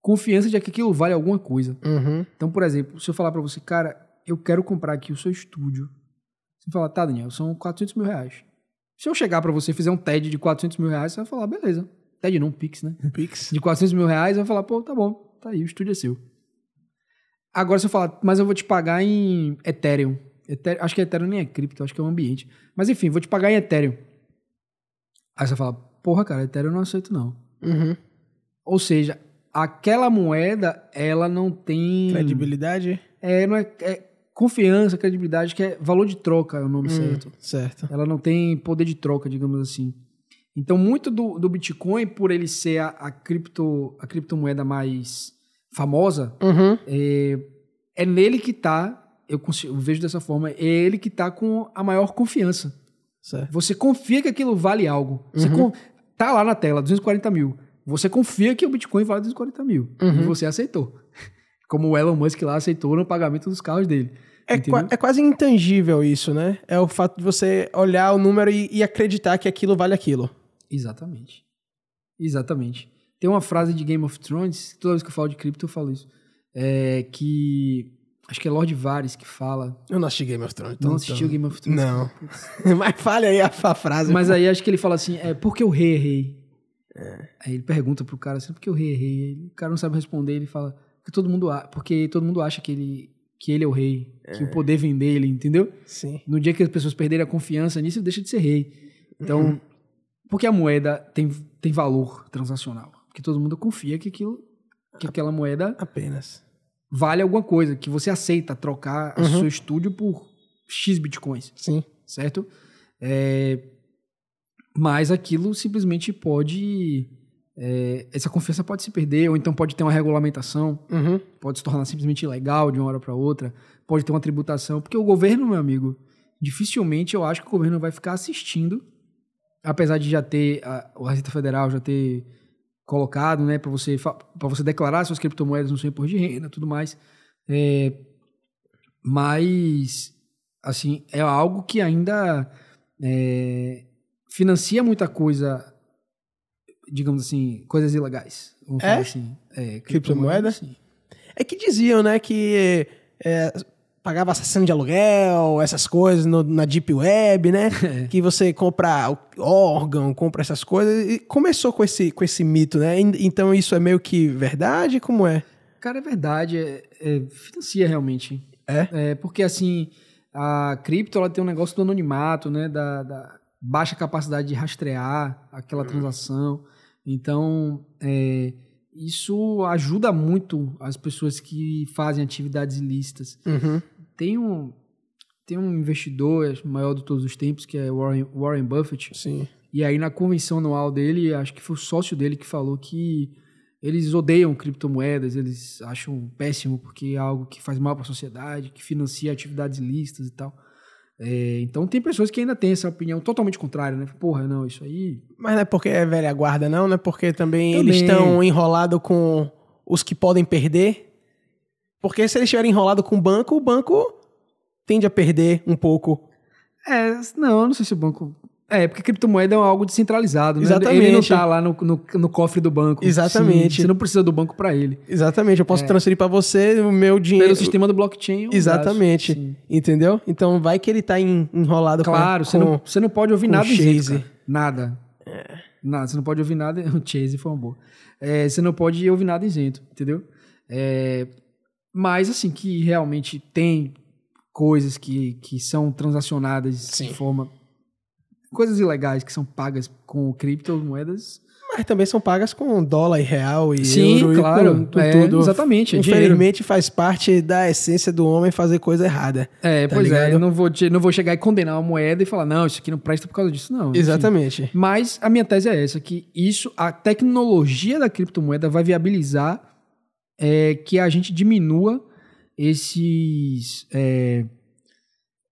Confiança de que aquilo vale alguma coisa. Uhum. Então, por exemplo, se eu falar para você, cara, eu quero comprar aqui o seu estúdio. Você fala, tá, Daniel, são 400 mil reais. Se eu chegar para você e fizer um TED de 400 mil reais, você vai falar, beleza. TED não, Pix, né? Pix. De 400 mil reais, vai falar, pô, tá bom, tá aí, o estúdio é seu. Agora, se eu falar, mas eu vou te pagar em Ethereum. Ether- acho que Ethereum nem é cripto, acho que é um ambiente. Mas enfim, vou te pagar em Ethereum. Aí você fala, porra, cara, Ethereum eu não aceito não. Uhum. Ou seja, aquela moeda, ela não tem... Credibilidade? É, não é, é confiança, credibilidade, que é valor de troca, é o nome certo. Certo. Ela não tem poder de troca, digamos assim. Então, muito do, do Bitcoin, por ele ser a, a, cripto, a criptomoeda mais famosa, Uhum. é, é nele que tá, eu, consigo- eu vejo dessa forma, é ele que tá com a maior confiança. Certo. Você confia que aquilo vale algo. Você Uhum. con- tá lá na tela, 240 mil. Você confia que o Bitcoin vale 240 mil. Uhum. E você aceitou. Como o Elon Musk lá aceitou no pagamento dos carros dele. É, qua- é quase intangível isso, né? É o fato de você olhar o número e, e acreditar que aquilo vale aquilo. Exatamente. Exatamente. Tem uma frase de Game of Thrones, toda vez que eu falo de cripto eu falo isso, é que acho que é Lord Varys que fala. Eu não assisti Game of Thrones. então não assistiu Game of Thrones? Não. Mas fale aí a, a frase. Mas aí acho que ele fala assim, é por que o rei é rei? Aí ele pergunta pro cara assim, por que o rei é rei? O cara não sabe responder, ele fala, porque todo mundo, porque todo mundo acha que ele, que ele é o rei, que o poder vem dele, entendeu? Sim. No dia que as pessoas perderem a confiança nisso, ele deixa de ser rei. Então, porque a moeda tem, tem valor transacional? Porque todo mundo confia que aquilo, que aquela moeda Apenas. Vale alguma coisa, que você aceita trocar o seu estúdio por X bitcoins, Sim. certo? É, mas aquilo simplesmente pode. é, essa confiança pode se perder, ou então pode ter uma regulamentação Uhum. pode se tornar simplesmente ilegal de uma hora para outra, pode ter uma tributação, porque o governo, meu amigo, dificilmente eu acho que o governo vai ficar assistindo, apesar de já ter a, a Receita Federal já ter colocado, né, para você para você declarar suas criptomoedas no seu imposto de renda, tudo mais, é, mas assim é algo que ainda é, financia muita coisa, digamos assim, coisas ilegais. Vamos É? falar assim. É, Criptomoeda? sim. É que diziam, né, que é, pagava assassino de aluguel, essas coisas no- na Deep Web, né? Que você compra o- órgão, compra essas coisas. E começou com esse, com esse mito, né? En- Então isso é meio que verdade? Como é? Cara, é verdade, é, é, financia realmente. É? É, porque assim, a cripto ela tem um negócio do anonimato, né? Da, da baixa capacidade de rastrear aquela transação. Então, é, isso ajuda muito as pessoas que fazem atividades ilícitas. Uhum. Tem um, tem um investidor maior de todos os tempos, que é Warren, Warren Buffett. Sim. E aí, na convenção anual dele, acho que foi o sócio dele que falou que eles odeiam criptomoedas, eles acham péssimo porque é algo que faz mal para a sociedade, que financia atividades ilícitas e tal. É, então, tem pessoas que ainda têm essa opinião totalmente contrária, né? Porra, não, isso aí. Mas não é porque é velha guarda, não, né? Porque também, Também. eles estão enrolados com os que podem perder. Porque se eles estiverem enrolados com o banco, o banco tende a perder um pouco. É, não, eu não sei se o banco. É, porque criptomoeda é algo descentralizado, né? Exatamente. Ele não tá lá no, no, no cofre do banco. Exatamente. Sim, você não precisa do banco para ele. Exatamente, eu posso transferir pra você o meu dinheiro. Pelo sistema do blockchain. eu Exatamente. Entendeu? Então vai que ele tá en- enrolado Claro, com, você, com- não, você não pode ouvir nada Chase. isento. Nada. Nada, você não pode ouvir nada. O Chase foi uma boa. É, você não pode ouvir nada isento, entendeu? É, mas, assim, que realmente tem coisas que, que são transacionadas Sim. de forma. Coisas ilegais que são pagas com criptomoedas. Mas também são pagas com dólar e real e Sim, euro claro. e com, com É, tudo. exatamente, é Infelizmente faz parte da essência do homem fazer coisa errada. É, Tá pois é. ligado? Eu não vou, te- não vou chegar e condenar uma moeda e falar, não, isso aqui não presta por causa disso, não. Enfim. Exatamente. Mas a minha tese é essa, que isso, a tecnologia da criptomoeda vai viabilizar é, que a gente diminua esses. é,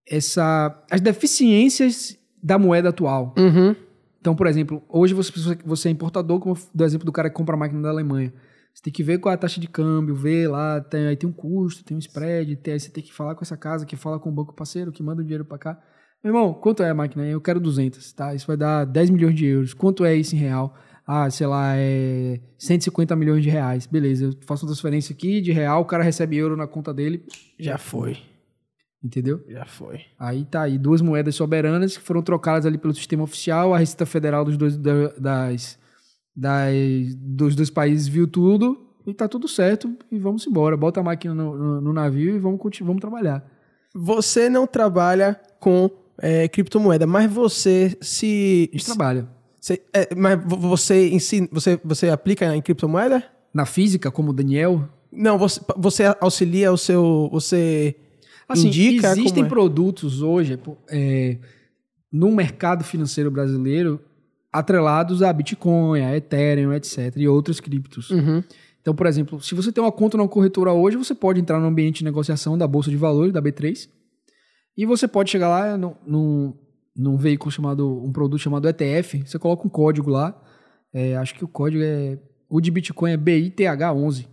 essa, as deficiências da moeda atual. Uhum. Então, por exemplo, hoje você, você é importador, como do exemplo do cara que compra a máquina da Alemanha. Você tem que ver qual é a taxa de câmbio, ver lá, tem, aí tem um custo, tem um spread, tem, aí você tem que falar com essa casa, que fala com o banco parceiro, que manda o dinheiro para cá. Meu irmão, quanto é a máquina? Eu quero 200, tá? Isso vai dar 10 milhões de euros. Quanto é isso em real? Ah, sei lá, é 150 milhões de reais. Beleza, eu faço uma transferência aqui de real, o cara recebe euro na conta dele. Já foi. Entendeu? Já foi. Aí tá aí, duas moedas soberanas que foram trocadas ali pelo sistema oficial, a Receita Federal dos dois, da- das, das, dos dois países viu tudo e tá tudo certo e vamos embora. Bota a máquina no, no- no navio e vamos, continuar, vamos trabalhar. Você não trabalha com é, criptomoeda, mas você se. A gente trabalha. Se- é, mas vo- você ensina. Você, você aplica em criptomoeda? Na física, como o Daniel, Não, você, você auxilia o seu. Você Assim, indica. existem é? produtos hoje é, no mercado financeiro brasileiro atrelados a Bitcoin, a Ethereum, etc. e outros criptos. Uhum. Então, por exemplo, se você tem uma conta numa corretora hoje, você pode entrar no ambiente de negociação da Bolsa de Valores, da B3, e você pode chegar lá num, num, num veículo chamado, um produto chamado ETF, você coloca um código lá, é, acho que o código é, o de Bitcoin é BITH11,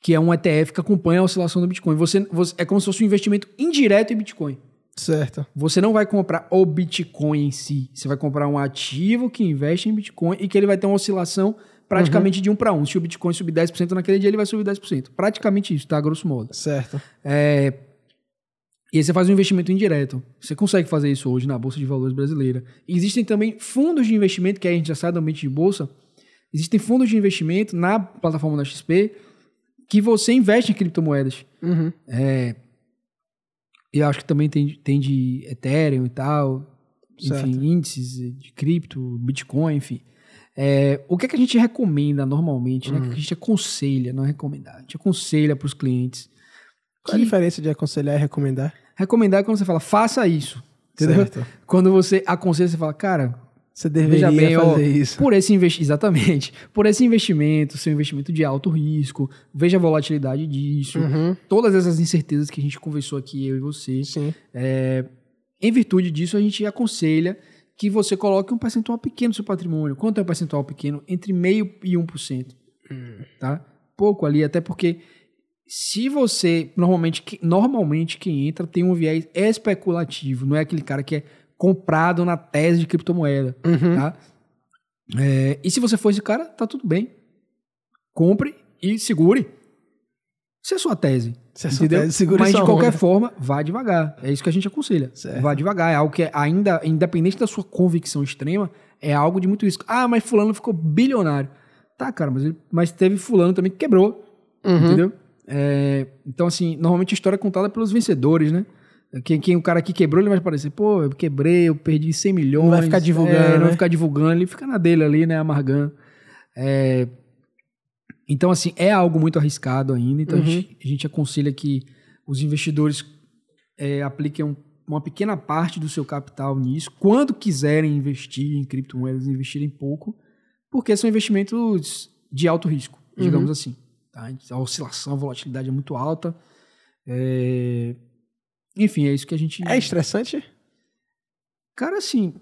que é um ETF que acompanha a oscilação do Bitcoin. Você, você- é como se fosse um investimento indireto em Bitcoin. Certo. Você não vai comprar o Bitcoin em si. Você vai comprar um ativo que investe em Bitcoin e que ele vai ter uma oscilação praticamente de 1 para 1. Se o Bitcoin subir 10% naquele dia, ele vai subir 10%. Praticamente isso, tá? Grosso modo. Certo. É, E aí você faz um investimento indireto. Você consegue fazer isso hoje na Bolsa de Valores brasileira. Existem também fundos de investimento, que aí a gente já sai do ambiente de bolsa. Existem fundos de investimento na plataforma da XP que você investe em criptomoedas. Uhum. É, eu acho que também tem, tem de Ethereum e tal, Certo. enfim, índices de cripto, Bitcoin, enfim. É, o que, é que a gente recomenda normalmente, né? O que a gente aconselha, não é recomendar, a gente aconselha para os clientes. Qual a diferença de aconselhar e recomendar? recomendar é quando você fala, faça isso. Entendeu? Certo. Quando você aconselha, você fala, cara, Você deveria bem, ó, fazer isso. por esse investimento, exatamente, por esse investimento, seu investimento de alto risco, veja a volatilidade disso, Uhum. todas essas incertezas que a gente conversou aqui, eu e você. Sim. Em virtude disso, a gente aconselha que você coloque um percentual pequeno no seu patrimônio. Quanto é um percentual pequeno? Entre meio e 1%. Tá? Pouco ali, até porque se você, normalmente, que- normalmente quem entra tem um viés especulativo, não é aquele cara que é comprado na tese de criptomoeda, Uhum. tá? É, e se você for esse cara, tá tudo bem. Compre e segure. Se é sua tese. Se é sua entendeu? tese, segure Mas de qualquer onda. forma, vá devagar. É isso que a gente aconselha. Certo. Vá devagar. É algo que é ainda, independente da sua convicção extrema, é algo de muito risco. Ah, mas fulano ficou bilionário. Tá, cara, mas, ele, mas teve fulano também que quebrou. Uhum. Entendeu? É, então, assim, normalmente a história é contada pelos vencedores, né? Quem, quem o cara que quebrou, ele vai aparecer, pô, eu quebrei, eu perdi 100 milhões. Não vai ficar divulgando, é, não né? vai ficar divulgando, ele fica na dele ali, né, amargando. É, então, assim, é algo muito arriscado ainda, então a, Uhum. gente, a gente aconselha que os investidores é, apliquem um- uma pequena parte do seu capital nisso, quando quiserem investir em criptomoedas, investirem pouco, porque são investimentos de alto risco, digamos Uhum. assim. Tá? A oscilação, a volatilidade é muito alta. É, Enfim, é isso que a gente. É estressante? Cara, assim,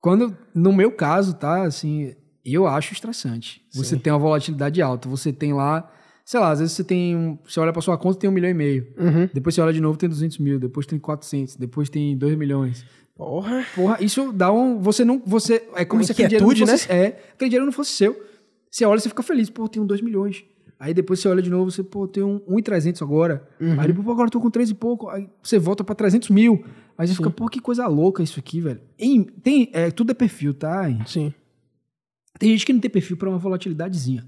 quando no meu caso, tá, assim, eu acho estressante. Você Sim. tem uma volatilidade alta, você tem lá, sei lá, às vezes você tem, um, você olha pra sua conta tem um milhão e meio, Uhum. depois você olha de novo tem 200 mil, depois tem 400, depois tem 2 milhões. Porra. Porra, isso dá um, você não, você, é como se aquele dinheiro não fosse, é, aquele dinheiro não fosse seu. Você olha e você fica feliz, pô, tenho 2 milhões. Aí depois você olha de novo, você, pô, tem um 1,300 agora. Uhum. Aí depois, pô, agora eu tô com 3 e pouco. Aí você volta pra 300 mil. Aí você fica, pô, que coisa louca isso aqui, velho. Em- tem, é, tudo é perfil, tá? Sim. Tem gente que não tem perfil pra uma volatilidadezinha.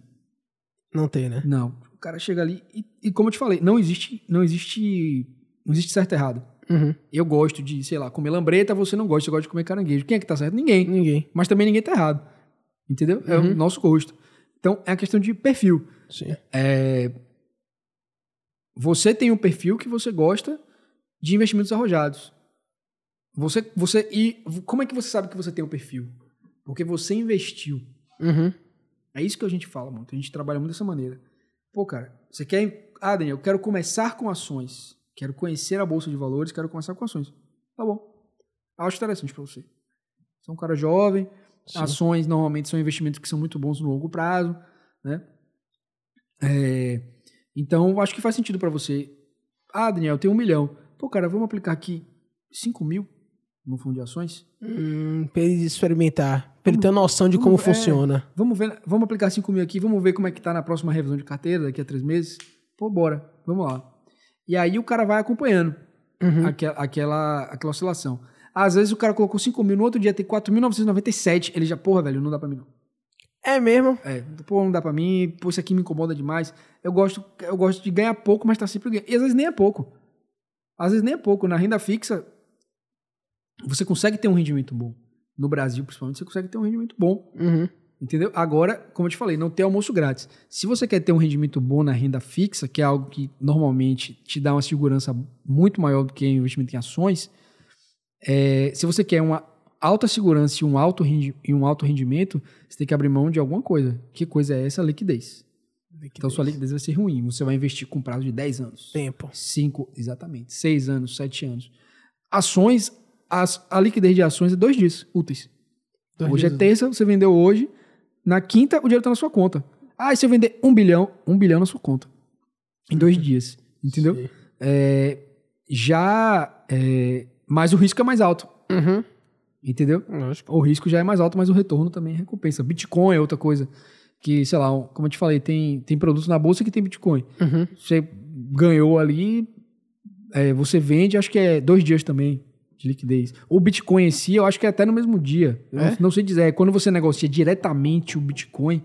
Não tem, né? Não. O cara chega ali e, e como eu te falei, não existe, não existe, não existe certo e errado. Uhum. Eu gosto de, sei lá, comer lambreta, você não gosta, você gosta de comer caranguejo. Quem é que tá certo? Ninguém. Ninguém. Mas também ninguém tá errado. Entendeu? É Uhum. o nosso gosto. Então, é a questão de perfil. Sim. É, Você tem um perfil que você gosta de investimentos arrojados. Você, você e como é que você sabe que você tem um perfil? Porque você investiu. Uhum. É isso que a gente fala muito. A gente trabalha muito dessa maneira. Pô, cara, você quer Ah, Daniel, eu quero começar com ações. Quero conhecer a Bolsa de Valores, quero começar com ações. Tá bom. Acho interessante para você. Você é um cara jovem, Sim. ações normalmente são investimentos que são muito bons no longo prazo, né? É, então, acho que faz sentido para você. Ah, Daniel, eu tenho um milhão. Pô, cara, vamos aplicar aqui 5 mil no fundo de ações? Hum, pra ele experimentar, pra ele ter noção de como é, funciona. Vamos ver, vamos aplicar 5 mil aqui, vamos ver como é que tá na próxima revisão de carteira, daqui a três meses. Pô, bora, vamos lá. E aí o cara vai acompanhando uhum. aquela, aquela, aquela oscilação. Às vezes o cara colocou 5 mil, no outro dia tem 4.997, ele já, porra, velho, não dá pra mim não. É mesmo? É, pô, não dá pra mim, pô, isso aqui me incomoda demais. Eu gosto, eu gosto de ganhar pouco, mas tá sempre ganhando. E às vezes nem é pouco. Às vezes nem é pouco. Na renda fixa, você consegue ter um rendimento bom. No Brasil, principalmente, você consegue ter um rendimento bom. Uhum. Entendeu? Agora, como eu te falei, não tem almoço grátis. Se você quer ter um rendimento bom na renda fixa, que é algo que normalmente te dá uma segurança muito maior do que investimento em ações, é, se você quer uma alta segurança e um alto, e um alto rendimento, você tem que abrir mão de alguma coisa. Que coisa é essa? Liquidez. liquidez. Então, sua liquidez vai ser ruim. Você vai investir com prazo de 10 anos. Tempo. 5, exatamente. 6 anos, 7 anos. Ações, as, a liquidez de ações é dois dias úteis. Dois hoje é dias é terça, você vendeu hoje. Na quinta, o dinheiro está na sua conta. Ah, e se eu vender um bilhão, um bilhão na sua conta. Em dois dias. Entendeu? É, já. É, mas o risco é mais alto. Uhum. Entendeu? Lógico. O risco já é mais alto, mas o retorno também recompensa. Bitcoin é outra coisa. Que, sei lá, como eu te falei, tem, tem produtos na bolsa que tem Bitcoin. Uhum. Você ganhou ali, é, você vende, acho que é dois dias também de liquidez. O Bitcoin em si, eu acho que é até no mesmo dia. É? não, não sei dizer. É quando você negocia diretamente o Bitcoin,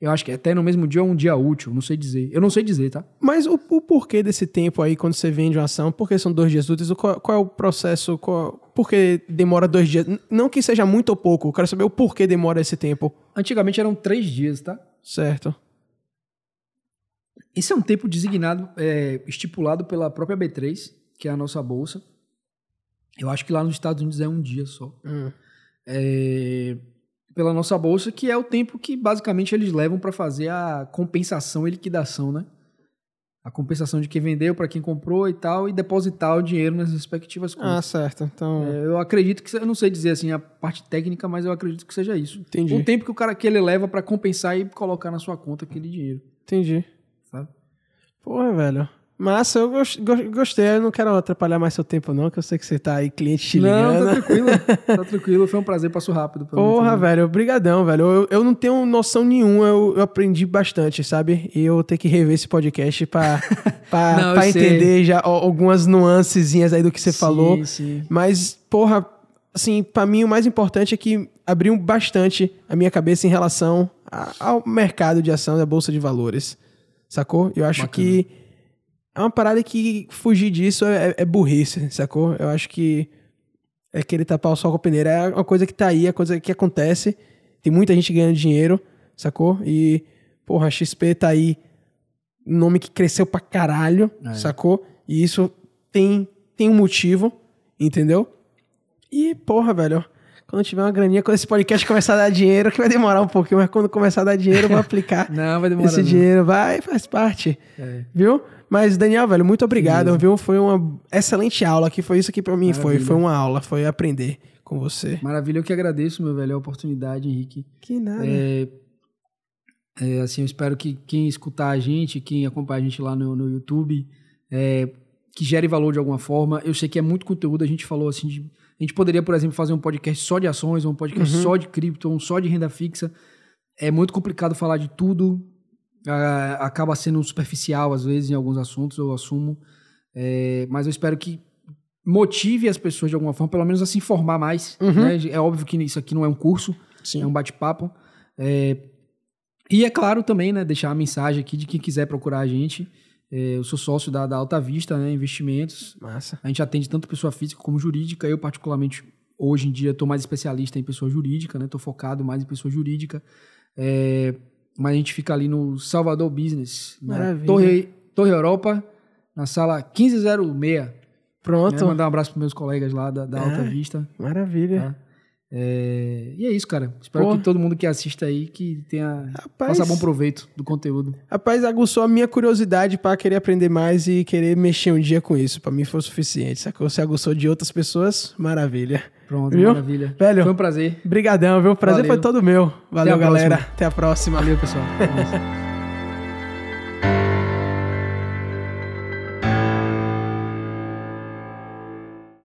eu acho que até no mesmo dia ou um dia útil, não sei dizer. Eu não sei dizer, tá? Mas o, o porquê desse tempo aí, quando você vende uma ação, por que são dois dias úteis? Qual, qual é o processo? Qual, por que demora dois dias? Não que seja muito ou pouco, eu quero saber o porquê demora esse tempo. Antigamente eram três dias, tá? Certo. Esse é um tempo designado, é, estipulado pela própria B3, que é a nossa bolsa. Eu acho que lá nos Estados Unidos é um dia só. Hum. É, pela nossa bolsa, que é o tempo que basicamente eles levam para fazer a compensação e liquidação, né? A compensação de quem vendeu para quem comprou e tal, e depositar o dinheiro nas respectivas contas. Ah, certo. Então. É, eu acredito que. Eu não sei dizer assim a parte técnica, mas eu acredito que seja isso. Entendi. O tempo que o cara que ele leva para compensar e colocar na sua conta aquele dinheiro. Entendi. Sabe? Porra, velho. Massa, eu gostei. Eu não quero atrapalhar mais seu tempo, não, que eu sei que você tá aí, cliente te ligando. Não, tá tranquilo. tá tranquilo. Foi um prazer, passo rápido. Porra, mim, velho. Obrigadão, velho. Eu, eu não tenho noção nenhuma, eu, eu, aprendi bastante, sabe? E eu vou ter que rever esse podcast pra, pra, não, pra entender já algumas nuancezinhas aí do que você sim, falou. Sim. Mas, porra, assim, pra mim o mais importante é que abriu bastante a minha cabeça em relação ao mercado de ação da Bolsa de Valores. Sacou? Eu acho Bacana. que é uma parada que fugir disso é, é burrice, sacou? Eu acho que é querer tapar o sol com a peneira. É uma coisa que tá aí, é coisa que acontece. Tem muita gente ganhando dinheiro, sacou? E, porra, a XP tá aí, nome que cresceu pra caralho, é. sacou? E isso tem, tem um motivo, entendeu? E, porra, velho, quando tiver uma graninha, quando esse podcast começar a dar dinheiro, que vai demorar um pouquinho, mas quando começar a dar dinheiro, eu vou aplicar não, vai demorar esse não. dinheiro. Vai, faz parte, é. viu? Mas, Daniel, velho, muito obrigado, viu? Foi uma excelente aula que foi isso que para mim Maravilha. foi. Foi uma aula, foi aprender com você. Maravilha, eu que agradeço, meu velho, a oportunidade, Henrique. Que nada. É, é, assim, eu espero que quem escutar a gente, quem acompanha a gente lá no, no YouTube, é, que gere valor de alguma forma. Eu sei que é muito conteúdo, a gente falou assim de, A gente poderia, por exemplo, fazer um podcast só de ações, um podcast uhum. só de cripto, um só de renda fixa. É muito complicado falar de tudo Uh, acaba sendo superficial às vezes em alguns assuntos, eu assumo. É, mas eu espero que motive as pessoas de alguma forma, pelo menos a se informar mais. Uhum. Né? É óbvio que isso aqui não é um curso, Sim. é um bate-papo. É, e é claro também, né, deixar a mensagem aqui de quem quiser procurar a gente. É, eu sou sócio da, da Alta Vista, né, Investimentos. Massa. A gente atende tanto pessoa física como jurídica. Eu, particularmente, hoje em dia, estou mais especialista em pessoa jurídica, né? Estou focado mais em pessoa jurídica. É, mas a gente fica ali no Salvador Business, na Torre, Torre Europa, na sala 1506. Pronto. Né? Mandar um abraço para meus colegas lá da, da Alta Vista. Maravilha. Tá? É, e é isso, cara. Espero Pô. que todo mundo que assista aí que tenha Rapaz. faça bom proveito do conteúdo. Rapaz, aguçou a minha curiosidade pra querer aprender mais e querer mexer um dia com isso. Pra mim foi o suficiente. Sacou? Se aguçou de outras pessoas, maravilha. Pronto, Viu? maravilha. Velho. Foi um prazer. Brigadão, viu? O prazer Valeu. foi todo meu. Valeu, a galera. próxima. Até a próxima. Valeu, pessoal. Até.